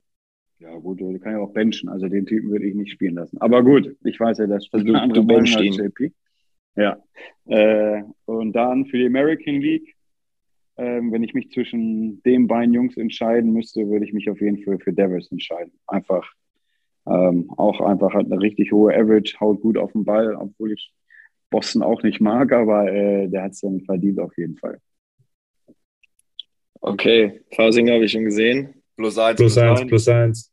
Ja, gut, der kann ja auch benchen. Also den Typen würde ich nicht spielen lassen. Aber gut, ich weiß ja, dass Also du du- du benchst hast, ihn. JP. Ja. Äh, und dann für die American League, ähm, wenn ich mich zwischen den beiden Jungs entscheiden müsste, würde ich mich auf jeden Fall für Devers entscheiden. Einfach, ähm, auch einfach hat eine richtig hohe Average, haut gut auf den Ball, obwohl ich Boston auch nicht mag, aber äh, der hat es dann verdient auf jeden Fall. Okay, Fausinger habe ich schon gesehen. Plus eins, Plus eins, eins. plus eins.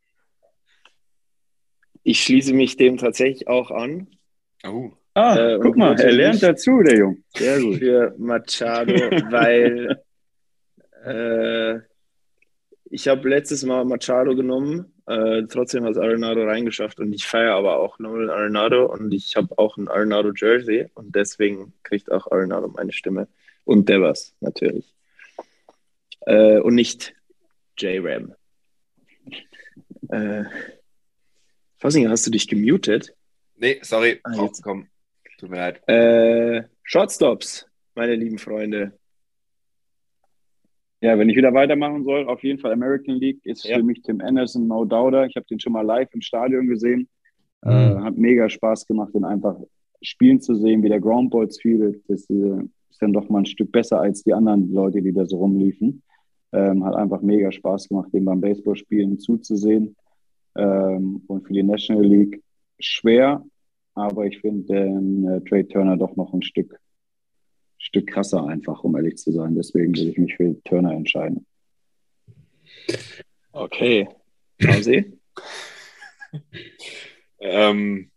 Ich schließe mich dem tatsächlich auch an. Oh. Ah, Äh, guck mal, er lernt dazu, der Junge. Sehr gut. für Machado, weil äh, ich habe letztes Mal Machado genommen, äh, trotzdem hat es Arenado reingeschafft und ich feiere aber auch Nolan Arenado und ich habe auch ein Arenado Jersey und deswegen kriegt auch Arenado meine Stimme und Devers natürlich äh, und nicht J-Ram. Äh, Fassinger, hast du dich gemutet? Nee, sorry, Ah, jetzt. rausgekommen. Tut mir leid. Äh, Shortstops, meine lieben Freunde. Ja, wenn ich wieder weitermachen soll, auf jeden Fall American League ist Ja. für mich Tim Anderson, no doubter. Ich habe den schon mal live im Stadion gesehen. Mhm. Äh, hat mega Spaß gemacht, den einfach spielen zu sehen, wie der Groundball spielt. Das äh, ist dann doch mal ein Stück besser als die anderen Leute, die da so rumliefen. Ähm, hat einfach mega Spaß gemacht, den beim Baseballspielen zuzusehen. Ähm, und für die National League schwer, aber ich finde den äh, Trade Turner doch noch ein Stück, Stück krasser einfach, um ehrlich zu sein. Deswegen würde ich mich für Turner entscheiden. Okay. Pausi? Ähm,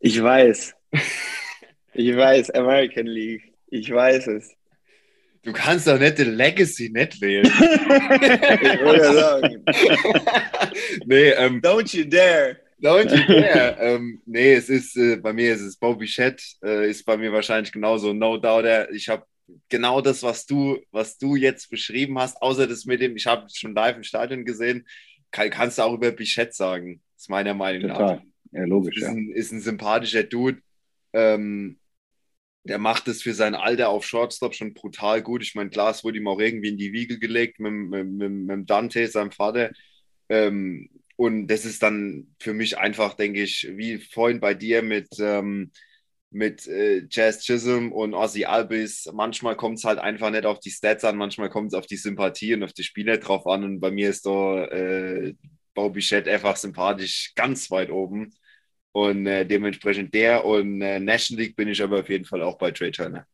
Ich weiß. Ich weiß, American League. Ich weiß es. du kannst doch nicht den Legacy nicht wählen. Ich ja sagen. nee, ähm, Don't you dare. You dare. ähm, nee, es ist, äh, bei mir ist es Bobby Shett, äh, ist bei mir wahrscheinlich genauso, no doubt. Ich habe genau das, was du, was du jetzt beschrieben hast, außer das mit dem, ich habe schon live im Stadion gesehen, kann, kannst du auch über Bichette sagen, ist meiner Meinung nach. Total. Ja, logisch, ist, ja. ein, ist ein sympathischer Dude. Ähm, der macht es für sein Alter auf Shortstop schon brutal gut. Ich meine, klar, es wurde ihm auch irgendwie in die Wiege gelegt mit, mit, mit, mit Dante, seinem Vater. Ähm, und das ist dann für mich einfach, denke ich, wie vorhin bei dir mit, ähm, mit äh, Jazz Chisholm und Ozzy Albis. Manchmal kommt es halt einfach nicht auf die Stats an, manchmal kommt es auf die Sympathie und auf die Spiele drauf an. Und bei mir ist da äh, Bobby Shedd einfach sympathisch ganz weit oben. Und äh, dementsprechend der und äh, National League bin ich aber auf jeden Fall auch bei Trey Turner.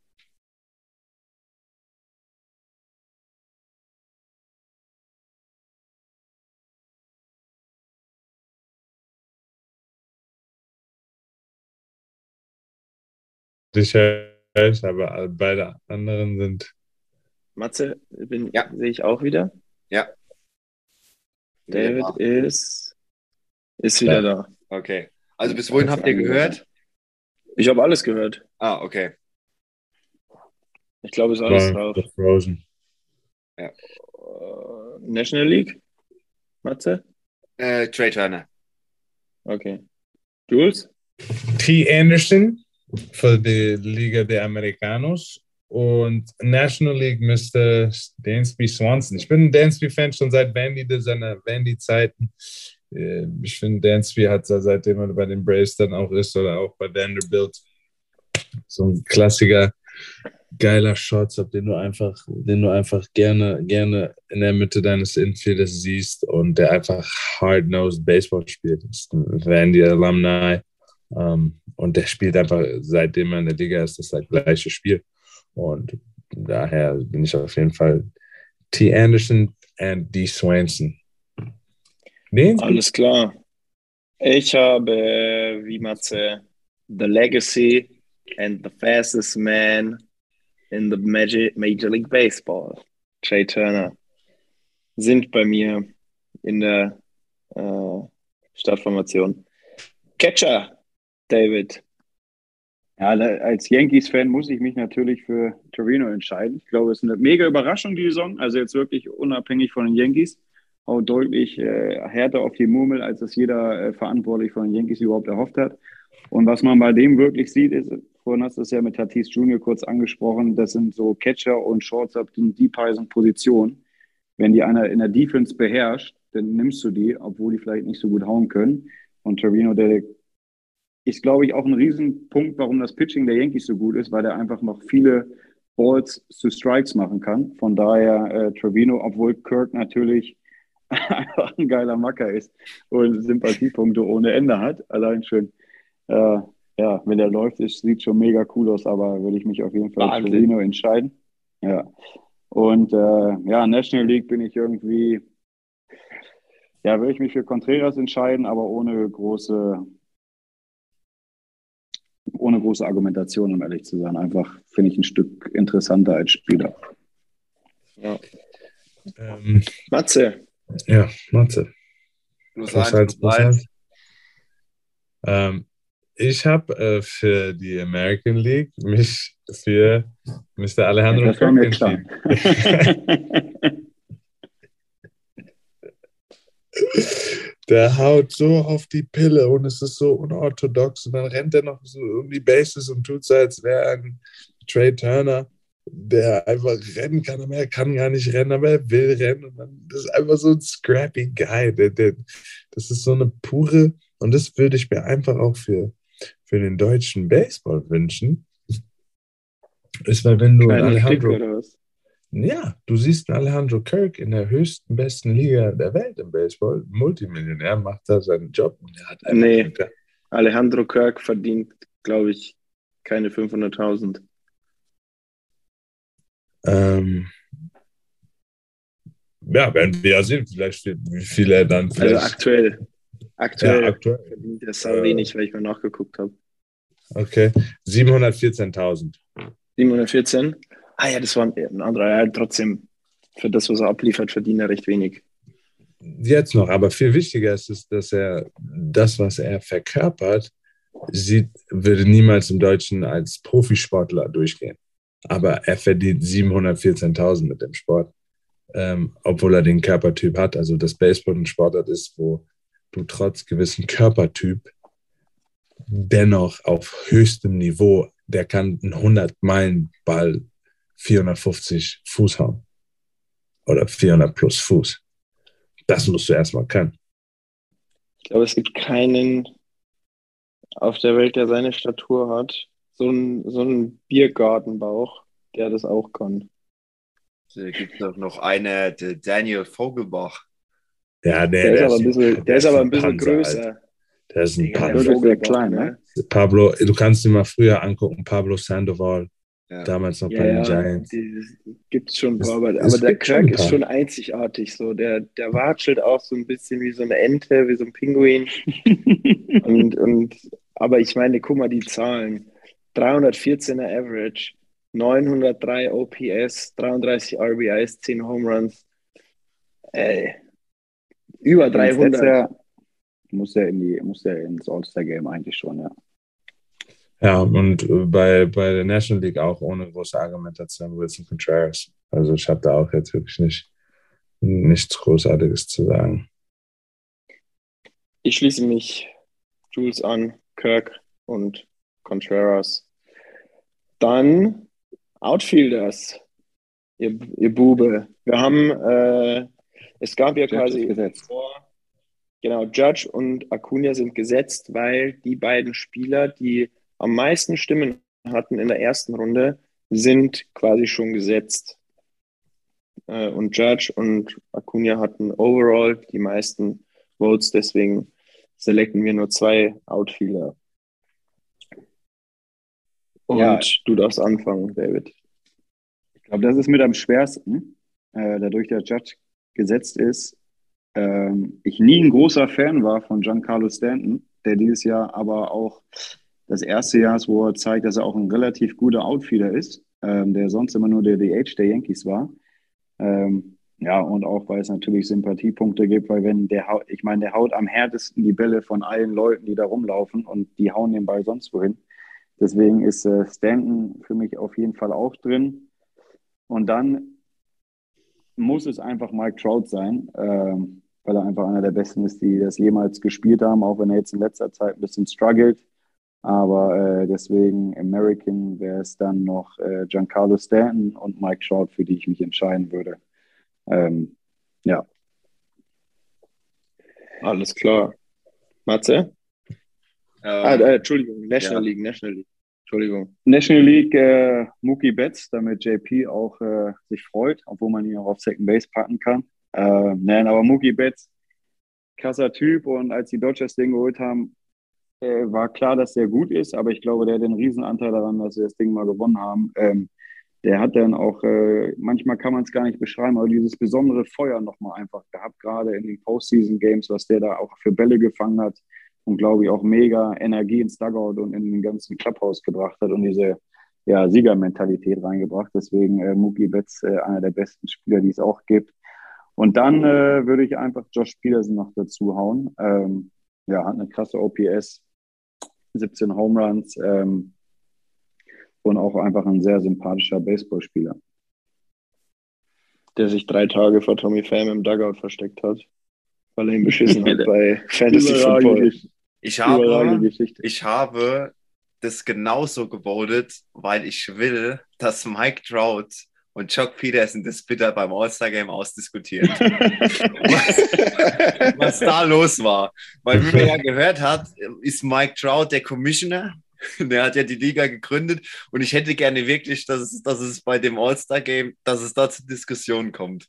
Sicher, aber beide anderen sind. Matze, bin, Ja. sehe ich auch wieder. Ja. David Ja. ist, ist wieder Ja. da. Okay. Also bis wohin habt ihr gehört? Ich habe alles gehört. Ah, okay. Ich glaube, es ist alles War drauf. Frozen. Äh, National League? Matze? Äh, Trey Turner. Okay. Jules? T. Anderson für die Liga der Americanos und National League müsste Dansby Swanson. Ich bin ein Dansby-Fan schon seit Vandy, seiner Vandy-Zeiten. Äh, Ich finde, Dansby hat ja seitdem er bei den Braves dann auch ist oder auch bei Vanderbilt so ein Klassiker, geiler Shortstop, den du einfach, den du einfach gerne, gerne in der Mitte deines Infielders siehst und der einfach hard-nosed Baseball spielt. Das ist ein Vandy-Alumni. Ähm, und der spielt einfach, seitdem er in der Liga ist, das halt gleiche Spiel. Und daher bin ich auf jeden Fall T. Anderson und D. Swanson. Den? Alles klar. Ich habe, wie Matze, The Legacy and the Fastest Man in the Major, Major League Baseball, Trey Turner, sind bei mir in der äh, Startformation. Catcher, David. Ja, als Yankees-Fan muss ich mich natürlich für Torino entscheiden. Ich glaube, es ist eine mega Überraschung, die Saison. Also jetzt wirklich unabhängig von den Yankees. Auch deutlich äh, härter auf die Murmel, als das jeder äh, verantwortlich von den Yankees überhaupt erhofft hat. Und was man bei dem wirklich sieht, ist, vorhin hast du es ja mit Tatis Jr. kurz angesprochen, das sind so Catcher und Shortstop, die in deep heißen Positionen. Wenn die einer in der Defense beherrscht, dann nimmst du die, obwohl die vielleicht nicht so gut hauen können. Und Torino, der ist, glaube ich, auch ein Riesenpunkt, warum das Pitching der Yankees so gut ist, weil er einfach noch viele Balls zu Strikes machen kann. Von daher äh, Trevino, obwohl Kirk natürlich einfach ein geiler Macker ist und Sympathiepunkte ohne Ende hat. Allein schon, äh, ja, wenn der läuft, ist, sieht schon mega cool aus, aber würde ich mich auf jeden Fall für. Trevino entscheiden. Ja. Und äh, ja, National League bin ich irgendwie, ja, würde ich mich für Contreras entscheiden, aber ohne große, ohne große Argumentation, um ehrlich zu sein. Einfach finde ich ein Stück interessanter als Spieler. Ja. Ähm, Matze, ja, Matze. Plus Plus eins, plus plus eins. eins. Ähm, ich habe äh, für die American League mich für Mr. Alejandro Das war mir Kirk klar. entschieden. Der haut so auf die Pille und es ist so unorthodox und dann rennt er noch so um die Bases und tut so, als wäre ein Trey Turner, der einfach rennen kann, aber er kann gar nicht rennen, aber er will rennen und dann das ist einfach so ein scrappy Guy. Der, der, das ist so eine pure und das würde ich mir einfach auch für, für den deutschen Baseball wünschen. Ist, weil wenn du kleiner Alejandro? Ja, du siehst Alejandro Kirk in der höchsten, besten Liga der Welt im Baseball. Multimillionär macht da seinen Job. Und er hat einfach Nee. Alejandro Kirk verdient, glaube ich, keine 500.000. Ähm, ja, werden wir ja sehen, vielleicht wie viel er dann Also vielleicht. aktuell. Aktuell ja, aktuell. verdient er sau wenig, weil ich mal nachgeguckt habe. Okay. 714.000. 714. Ah ja, das war ein anderer. Ja, trotzdem, für das, was er abliefert, verdient er recht wenig. Jetzt noch, aber viel wichtiger ist es, dass er das, was er verkörpert, sieht, würde niemals im Deutschen als Profisportler durchgehen. Aber er verdient 714.000 mit dem Sport, ähm, obwohl er den Körpertyp hat. Also das Baseball ein Sportart ist, wo du trotz gewissen Körpertyp dennoch auf höchstem Niveau, der kann einen 100-Meilen-Ball 450 Fuß hauen. Oder 400 plus Fuß. Das musst du erstmal können. Ich glaube, es gibt keinen auf der Welt, der seine Statur hat, so ein, so ein Biergartenbauch, der das auch kann. Da gibt es doch noch eine, der Daniel Vogelbach. Ja, nee, Der, ist aber ein bisschen, der ist aber ein bisschen Panzer, größer. Alter. Der ist ein Panzer. Ne? Pablo, du kannst ihn mal früher angucken, Pablo Sandoval, Ja. damals noch Ja, bei den ja, Giants. gibt es schon, Es- aber, der Kirk ist schon einzigartig. So. Der, der watschelt auch so ein bisschen wie so eine Ente, wie so ein Pinguin. und, und, aber ich meine, guck mal die Zahlen. 314er Average, 903 OPS, 33 RBIs, 10 Home Runs. Ey, über Sonst hätt's 300. ja- Muss er in die, muss er ins All-Star-Game eigentlich schon, ja. Ja, und äh, bei, bei der National League auch ohne große Argumentation Wilson Contreras. Also ich habe da auch jetzt wirklich nicht, nichts Großartiges zu sagen. Ich schließe mich Jules an, Kirk und Contreras. Dann Outfielders, ihr, ihr Bube. Wir haben, äh, es gab ja Judge quasi vor, genau, Judge und Acuna sind gesetzt, weil die beiden Spieler, die am meisten Stimmen hatten in der ersten Runde, sind quasi schon gesetzt. Äh, und Judge und Acuna hatten overall die meisten Votes, deswegen selecten wir nur zwei Outfielder. Und Ja. du darfst anfangen, David. Ich glaube, das ist mit am schwersten, äh, dadurch der Judge gesetzt ist. Ähm, ich nie ein großer Fan war von Giancarlo Stanton, der dieses Jahr aber auch das erste Jahr ist, wo er zeigt, dass er auch ein relativ guter Outfielder ist, ähm, der sonst immer nur der DH der Yankees war. Ähm, ja, und auch, weil es natürlich Sympathiepunkte gibt, weil wenn der haut, ich meine, der haut am härtesten die Bälle von allen Leuten, die da rumlaufen und die hauen den Ball sonst wohin. Deswegen ist äh, Stanton für mich auf jeden Fall auch drin. Und dann muss es einfach Mike Trout sein, ähm, weil er einfach einer der Besten ist, die das jemals gespielt haben, auch wenn er jetzt in letzter Zeit ein bisschen struggelt. Aber äh, deswegen American wäre es dann noch äh, Giancarlo Stanton und Mike Trout, für die ich mich entscheiden würde. Ähm, ja, Alles klar. Matze? Ah, Ähm, äh, Entschuldigung, National ja. League, National League. Entschuldigung. National League äh, Mookie Betts, damit JP auch äh, sich freut, obwohl man ihn auch auf Second Base packen kann. Äh, nein, aber Mookie Betts, krasser Typ und als die Dodgers den geholt haben, äh, war klar, dass der gut ist, aber ich glaube, der hat einen Riesenanteil daran, dass sie das Ding mal gewonnen haben. Ähm, der hat dann auch, äh, manchmal kann man es gar nicht beschreiben, aber dieses besondere Feuer nochmal einfach gehabt, gerade in den Postseason-Games, was der da auch für Bälle gefangen hat und glaube ich auch mega Energie ins Dugout und in den ganzen Clubhouse gebracht hat und diese ja, Siegermentalität reingebracht. Deswegen äh, Mookie Betts äh, einer der besten Spieler, die es auch gibt. Und dann äh, würde ich einfach Josh Peterson noch dazu hauen. Ähm, ja, hat eine krasse OPS, 17 Home Runs ähm, und auch einfach ein sehr sympathischer Baseballspieler. Der sich drei Tage vor Tommy Pham im Dugout versteckt hat, weil er ihn beschissen hat bei Fantasy Football. Ich habe, ich habe das genauso gewotet, weil ich will, dass Mike Trout und Chuck Peterson das bitte beim All-Star-Game ausdiskutieren. was, was da los war. Weil, wie man ja gehört hat, ist Mike Trout der Commissioner. Der hat ja die Liga gegründet und ich hätte gerne wirklich, dass es, dass es bei dem All-Star-Game, dass es da zur Diskussion kommt.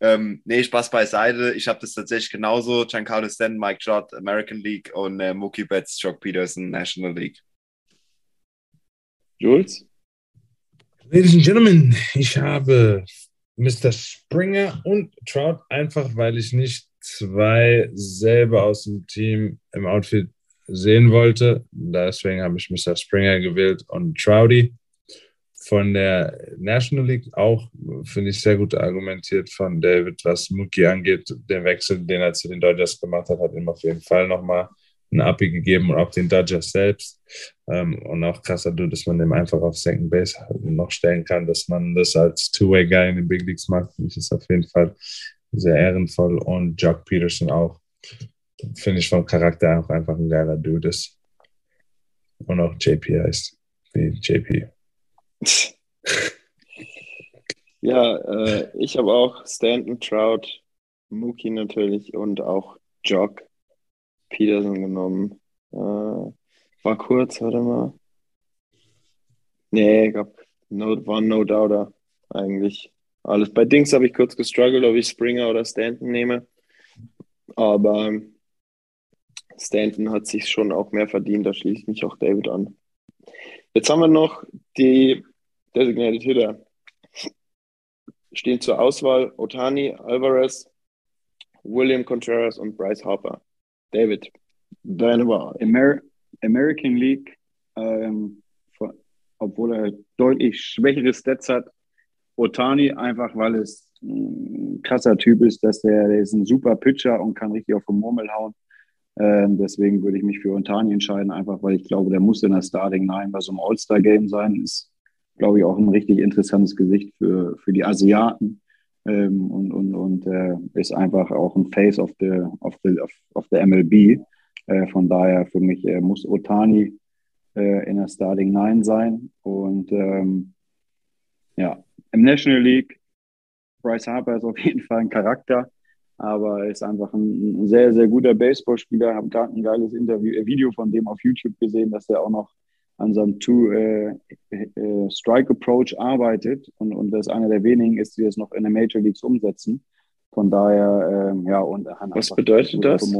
Ähm, nee, Spaß beiseite. Ich habe das tatsächlich genauso. Giancarlo Stanton, Mike Trout, American League und äh, Mookie Betts, Chuck Peterson, National League. Jules? Ladies and Gentlemen, ich habe Mr. Springer und Trout einfach, weil ich nicht zwei selber aus dem Team im Outfit sehen wollte. Deswegen habe ich Mr. Springer gewählt und Trouty. Von der National League auch, finde ich, sehr gut argumentiert von David, was Mookie angeht. Der Wechsel, den er zu den Dodgers gemacht hat, hat ihm auf jeden Fall nochmal einen Uppi gegeben und auch den Dodgers selbst. Ähm, und auch krasser, du, dass man dem einfach auf Second Base noch stellen kann, dass man das als Two-Way-Guy in den Big Leagues macht, ich ist auf jeden Fall sehr ehrenvoll. Und Jock Peterson auch, finde ich vom Charakter auch einfach ein geiler Dude ist. Und auch JP heißt, wie JP. Ja, äh, ich habe auch Stanton, Trout, Mookie natürlich und auch Jock Peterson genommen. Äh, war kurz, warte mal. Nee, glaube, no, war no doubter eigentlich. Alles. Bei Dings habe ich kurz gestruggelt, ob ich Springer oder Stanton nehme. Aber Stanton hat sich schon auch mehr verdient, da schließt mich auch David an. Jetzt haben wir noch die Designated Hitter. Stehen zur Auswahl Otani, Alvarez, William Contreras und Bryce Harper. David, Wahl. Amer American League, ähm, von, obwohl er deutlich schwächere Stats hat, Otani, einfach weil es ein krasser Typ ist, dass der, der ist ein super Pitcher und kann richtig auf den Murmel hauen. Ähm, deswegen würde ich mich für Otani entscheiden, einfach weil ich glaube, der muss in der Starting Nine bei so einem All-Star-Game sein. Ist, glaube ich, auch ein richtig interessantes Gesicht für, für die Asiaten ähm, und, und, und äh, ist einfach auch ein Face of the, of the, of, the MLB. Äh, von daher für mich äh, muss Otani äh, in der Starting Nine sein. Und ähm, ja, im National League, Bryce Harper ist auf jeden Fall ein Charakter aber ist einfach ein, sehr, sehr guter Baseballspieler. Habe gerade ein geiles Interview, äh, Video von dem auf YouTube gesehen, dass er auch noch an seinem Two-Strike-Approach äh, äh, arbeitet und, und das einer der wenigen ist, die das noch in den Major Leagues umsetzen. Von daher, ähm, ja, und Was bedeutet das?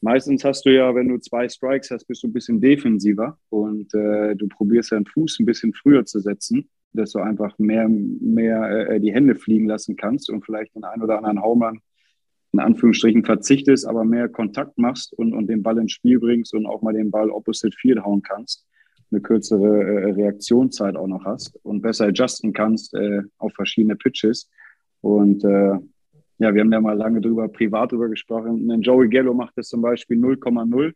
Meistens hast du ja, wenn du zwei Strikes hast, bist du ein bisschen defensiver und äh, du probierst deinen Fuß ein bisschen früher zu setzen dass du einfach mehr, mehr äh, die Hände fliegen lassen kannst und vielleicht den einen oder anderen Haumann in Anführungsstrichen verzichtest, aber mehr Kontakt machst und, und den Ball ins Spiel bringst und auch mal den Ball opposite field hauen kannst, eine kürzere äh, Reaktionszeit auch noch hast und besser adjusten kannst äh, auf verschiedene Pitches. Und äh, ja, wir haben ja mal lange drüber, privat drüber gesprochen. Ein Joey Gallo macht das zum Beispiel 0,0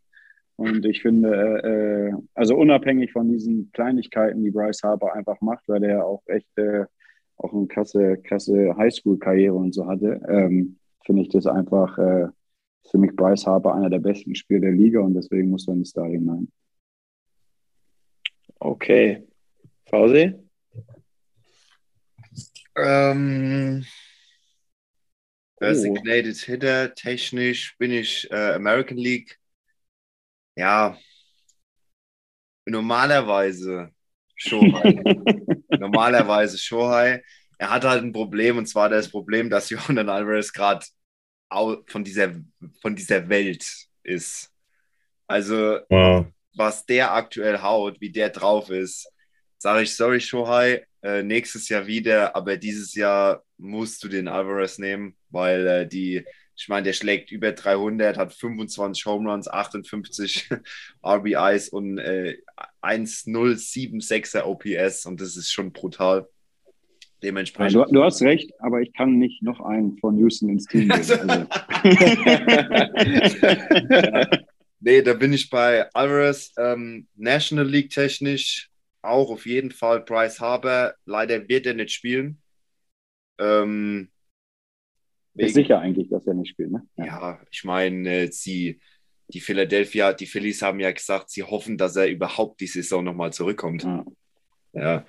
und ich finde, äh, also unabhängig von diesen Kleinigkeiten, die Bryce Harper einfach macht, weil er auch echt äh, auch eine krasse, krasse Highschool-Karriere und so hatte, ähm, finde ich das einfach äh, für mich Bryce Harper einer der besten Spieler der Liga und deswegen muss er in die Starting sein. Okay. Fausi? Ähm, Designated oh. Hitter, technisch bin ich äh, American League ja, normalerweise Shohei. normalerweise Shohei. Er hat halt ein Problem und zwar das Problem, dass Johan Alvarez gerade von dieser, von dieser Welt ist. Also, wow. was der aktuell haut, wie der drauf ist, sage ich, sorry, Shohei, äh, nächstes Jahr wieder, aber dieses Jahr musst du den Alvarez nehmen, weil äh, die ich meine, der schlägt über 300, hat 25 Home Runs, 58 RBIs und äh, 1,076er OPS und das ist schon brutal. Dementsprechend. Ja, du, du, hast recht, aber ich kann nicht noch einen von Houston ins Team nehmen. Also. ja. Nee, da bin ich bei Alvarez. Ähm, National League technisch auch auf jeden Fall Bryce Harper. Leider wird er nicht spielen. Ähm, ist sicher eigentlich, dass er nicht spielt, ne? Ja, ja ich meine, sie, die Philadelphia, die Phillies haben ja gesagt, sie hoffen, dass er überhaupt die Saison nochmal zurückkommt. Ja. ja.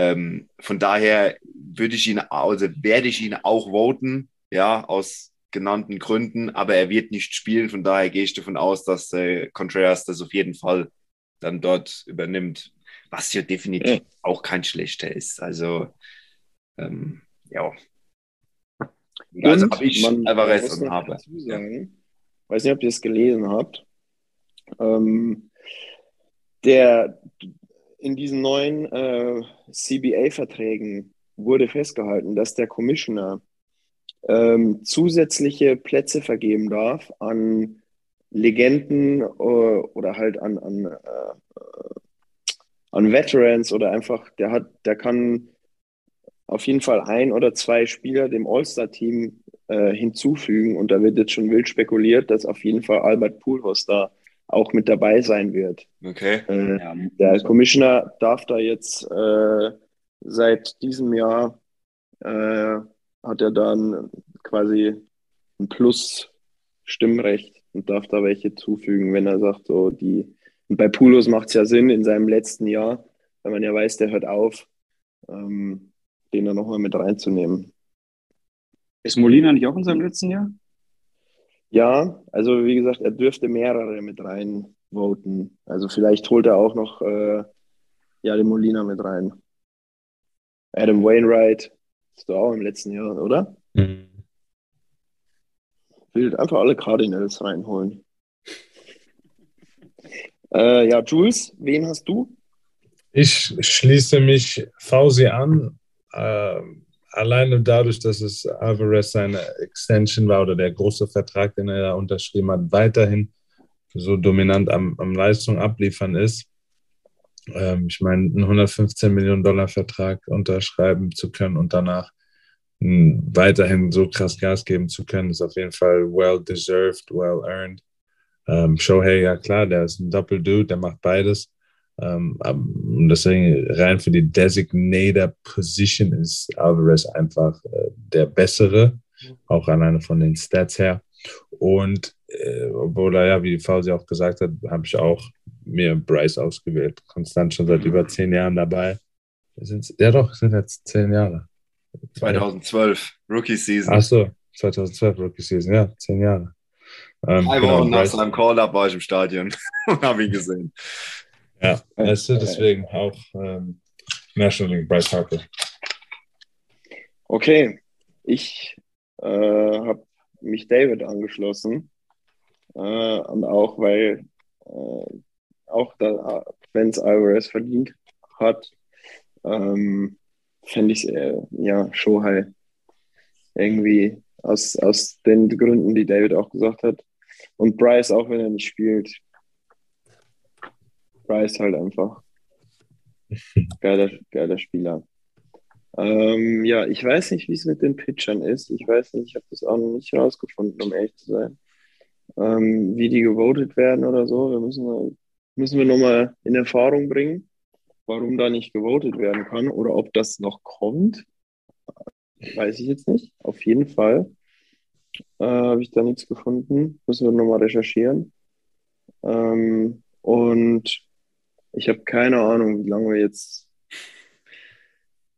Ähm, von daher würde ich ihn, also werde ich ihn auch voten, ja, aus genannten Gründen, aber er wird nicht spielen. Von daher gehe ich davon aus, dass äh, Contreras das auf jeden Fall dann dort übernimmt, was ja definitiv ja. auch kein schlechter ist. Also, ähm, ja, also habe ich man, Alvarez und. Ja. Weiß nicht, ob ihr es gelesen habt. Ähm, der in diesen neuen äh, CBA-Verträgen wurde festgehalten, dass der Commissioner ähm, zusätzliche Plätze vergeben darf an Legenden äh, oder halt an, an, äh, an Veterans oder einfach, der hat, der kann auf jeden Fall ein oder zwei Spieler dem All-Star-Team äh, hinzufügen. Und da wird jetzt schon wild spekuliert, dass auf jeden Fall Albert Puhlhaus da auch mit dabei sein wird. Okay. Äh, ja, der Commissioner darf da jetzt äh, seit diesem Jahr äh, hat er dann quasi ein Plus Stimmrecht und darf da welche zufügen, wenn er sagt, so die. Und bei Pulos macht es ja Sinn in seinem letzten Jahr, weil man ja weiß, der hört auf. Ähm, den da nochmal mit reinzunehmen. Ist Molina nicht auch in seinem letzten Jahr? Ja, also wie gesagt, er dürfte mehrere mit reinvoten. Also vielleicht holt er auch noch äh, ja, den Molina mit rein. Adam Wainwright ist doch auch im letzten Jahr, oder? Mhm. Will einfach alle Cardinals reinholen. Äh, ja, Jules, wen hast du? Ich schließe mich Fausi an. Äh, alleine dadurch, dass es Alvarez seine Extension war oder der große Vertrag, den er da unterschrieben hat, weiterhin so dominant am, am Leistung abliefern ist. Ähm, ich meine, einen 115 Millionen Dollar Vertrag unterschreiben zu können und danach mh, weiterhin so krass Gas geben zu können, ist auf jeden Fall well deserved, well earned. Ähm, Shohei, ja klar, der ist ein Doppel-Dude, der macht beides. Ähm, deswegen rein für die Designator Position ist Alvarez einfach äh, der bessere, auch alleine von den Stats her. Und äh, obwohl er ja, wie Fausi auch gesagt hat, habe ich auch mir Bryce ausgewählt. Konstant schon seit über zehn Jahren dabei. Sind's, ja doch, sind jetzt zehn Jahre. 2012, Rookie Season. Ach so, 2012 Rookie Season, ja, zehn Jahre. Ähm, Drei genau, Wochen nach Bryce- seinem Call-Up war ich im Stadion und habe ihn gesehen. Ja, weißt du, deswegen auch ähm, National League Bryce Harper. Okay, ich äh, habe mich David angeschlossen. Äh, und auch weil, äh, auch da, wenn es Alvarez verdient hat, ähm, fände ich äh, ja Shohei irgendwie aus, aus den Gründen, die David auch gesagt hat. Und Bryce, auch wenn er nicht spielt, Bryce halt einfach geiler, geiler Spieler. Ähm, ja, ich weiß nicht, wie es mit den Pitchern ist. Ich weiß nicht, ich habe das auch noch nicht rausgefunden, um ehrlich zu sein. Ähm, wie die gewotet werden oder so. Da müssen wir, müssen wir nochmal in Erfahrung bringen, warum da nicht gewotet werden kann oder ob das noch kommt. Weiß ich jetzt nicht. Auf jeden Fall äh, habe ich da nichts gefunden. Müssen wir nochmal recherchieren. Ähm, und ich habe keine Ahnung, wie lange wir jetzt,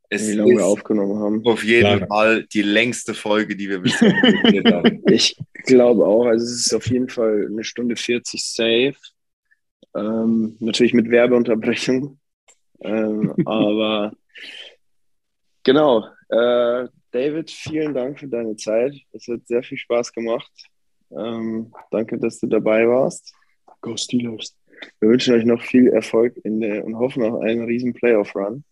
Es wie lange wir aufgenommen haben. auf jeden Lange. Fall die längste Folge, die wir bisher haben. Ich glaube auch, also es ist auf jeden Fall eine Stunde 40 safe. Ähm, natürlich mit Werbeunterbrechung. Ähm, aber genau. Äh, David, vielen Dank für deine Zeit. Es hat sehr viel Spaß gemacht. Ähm, danke, dass du dabei warst. Go Steelers. Wir wünschen euch noch viel Erfolg in der, und hoffen auf einen riesen Playoff-Run.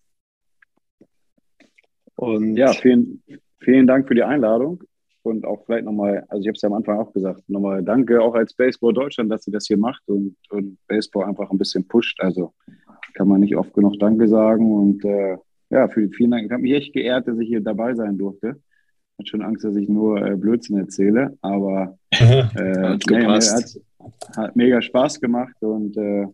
Und Ja, vielen, vielen Dank für die Einladung. Und auch vielleicht nochmal, also ich habe es ja am Anfang auch gesagt, nochmal danke auch als Baseball Deutschland, dass ihr das hier macht und, und Baseball einfach ein bisschen pusht. Also kann man nicht oft genug Danke sagen. Und äh, ja, für, vielen Dank. Ich habe mich echt geehrt, dass ich hier dabei sein durfte. Hat schon Angst, dass ich nur äh, Blödsinn erzähle, aber äh, Hat nee, nee, gepasst. Hat, mega Spaß gemacht und äh,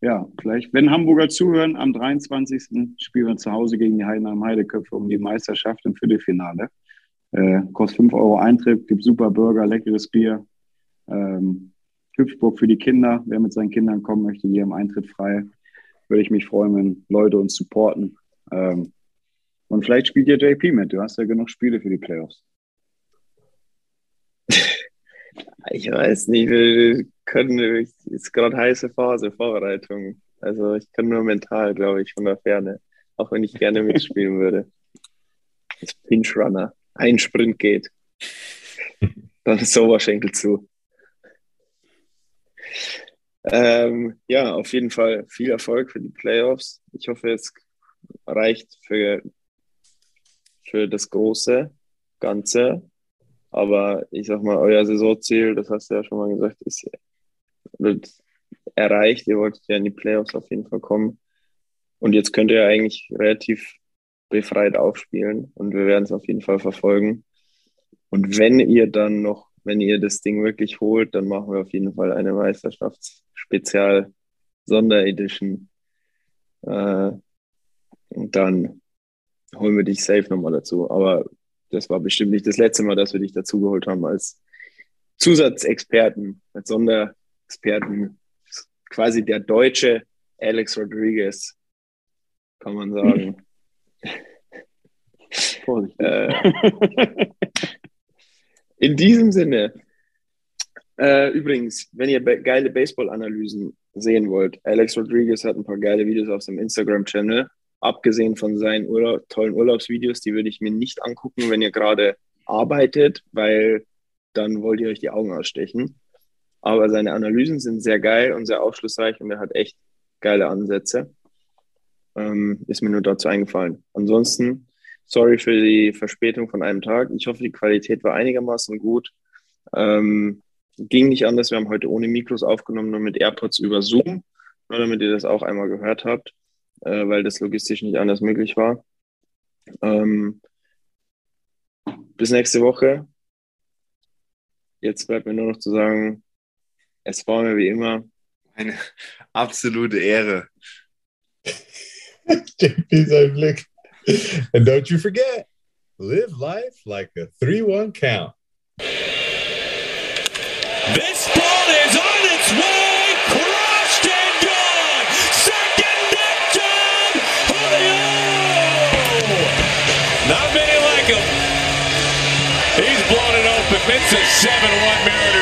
ja, vielleicht, wenn Hamburger zuhören, am 23. spielen wir zu Hause gegen die Heidenheim Heideköpfe um die Meisterschaft im Viertelfinale. Äh, kostet 5 Euro Eintritt, gibt super Burger, leckeres Bier. Ähm, Hüpfburg für die Kinder. Wer mit seinen Kindern kommen möchte, hier im Eintritt frei. Würde ich mich freuen, wenn Leute uns supporten. Ähm, und vielleicht spielt ihr JP mit. Du hast ja genug Spiele für die Playoffs. Ich weiß nicht, wir können, es ist gerade heiße Phase, Vorbereitung. Also ich kann nur mental, glaube ich, von der Ferne. Auch wenn ich gerne mitspielen würde. Als Pinch Runner. Ein Sprint geht. Dann ist Oberschenkel zu. Ähm, ja, auf jeden Fall viel Erfolg für die Playoffs. Ich hoffe, es reicht für, für das große Ganze. Aber ich sag mal, euer Saisonziel, das hast du ja schon mal gesagt, ist wird erreicht. Ihr wolltet ja in die Playoffs auf jeden Fall kommen. Und jetzt könnt ihr eigentlich relativ befreit aufspielen und wir werden es auf jeden Fall verfolgen. Und wenn ihr dann noch, wenn ihr das Ding wirklich holt, dann machen wir auf jeden Fall eine Meisterschaftsspezial Sonderedition. Äh, und dann holen wir dich safe nochmal dazu. Aber das war bestimmt nicht das letzte Mal, dass wir dich dazu geholt haben als Zusatzexperten, als Sonderexperten. Quasi der deutsche Alex Rodriguez, kann man sagen. Vorsicht. Äh, in diesem Sinne, äh, übrigens, wenn ihr be geile Baseball-Analysen sehen wollt. Alex Rodriguez hat ein paar geile Videos auf seinem Instagram-Channel. Abgesehen von seinen Urlaub, tollen Urlaubsvideos, die würde ich mir nicht angucken, wenn ihr gerade arbeitet, weil dann wollt ihr euch die Augen ausstechen. Aber seine Analysen sind sehr geil und sehr aufschlussreich und er hat echt geile Ansätze. Ähm, ist mir nur dazu eingefallen. Ansonsten, sorry für die Verspätung von einem Tag. Ich hoffe, die Qualität war einigermaßen gut. Ähm, ging nicht anders. Wir haben heute ohne Mikros aufgenommen, nur mit AirPods über Zoom, nur damit ihr das auch einmal gehört habt, äh, weil das logistisch nicht anders möglich war. Ähm, bis nächste Woche. Jetzt bleibt mir nur noch zu sagen, es war mir wie immer eine absolute Ehre. JP sein Blick. And don't you forget, live life like a 3-1 count. It's a 7-1 Mariners.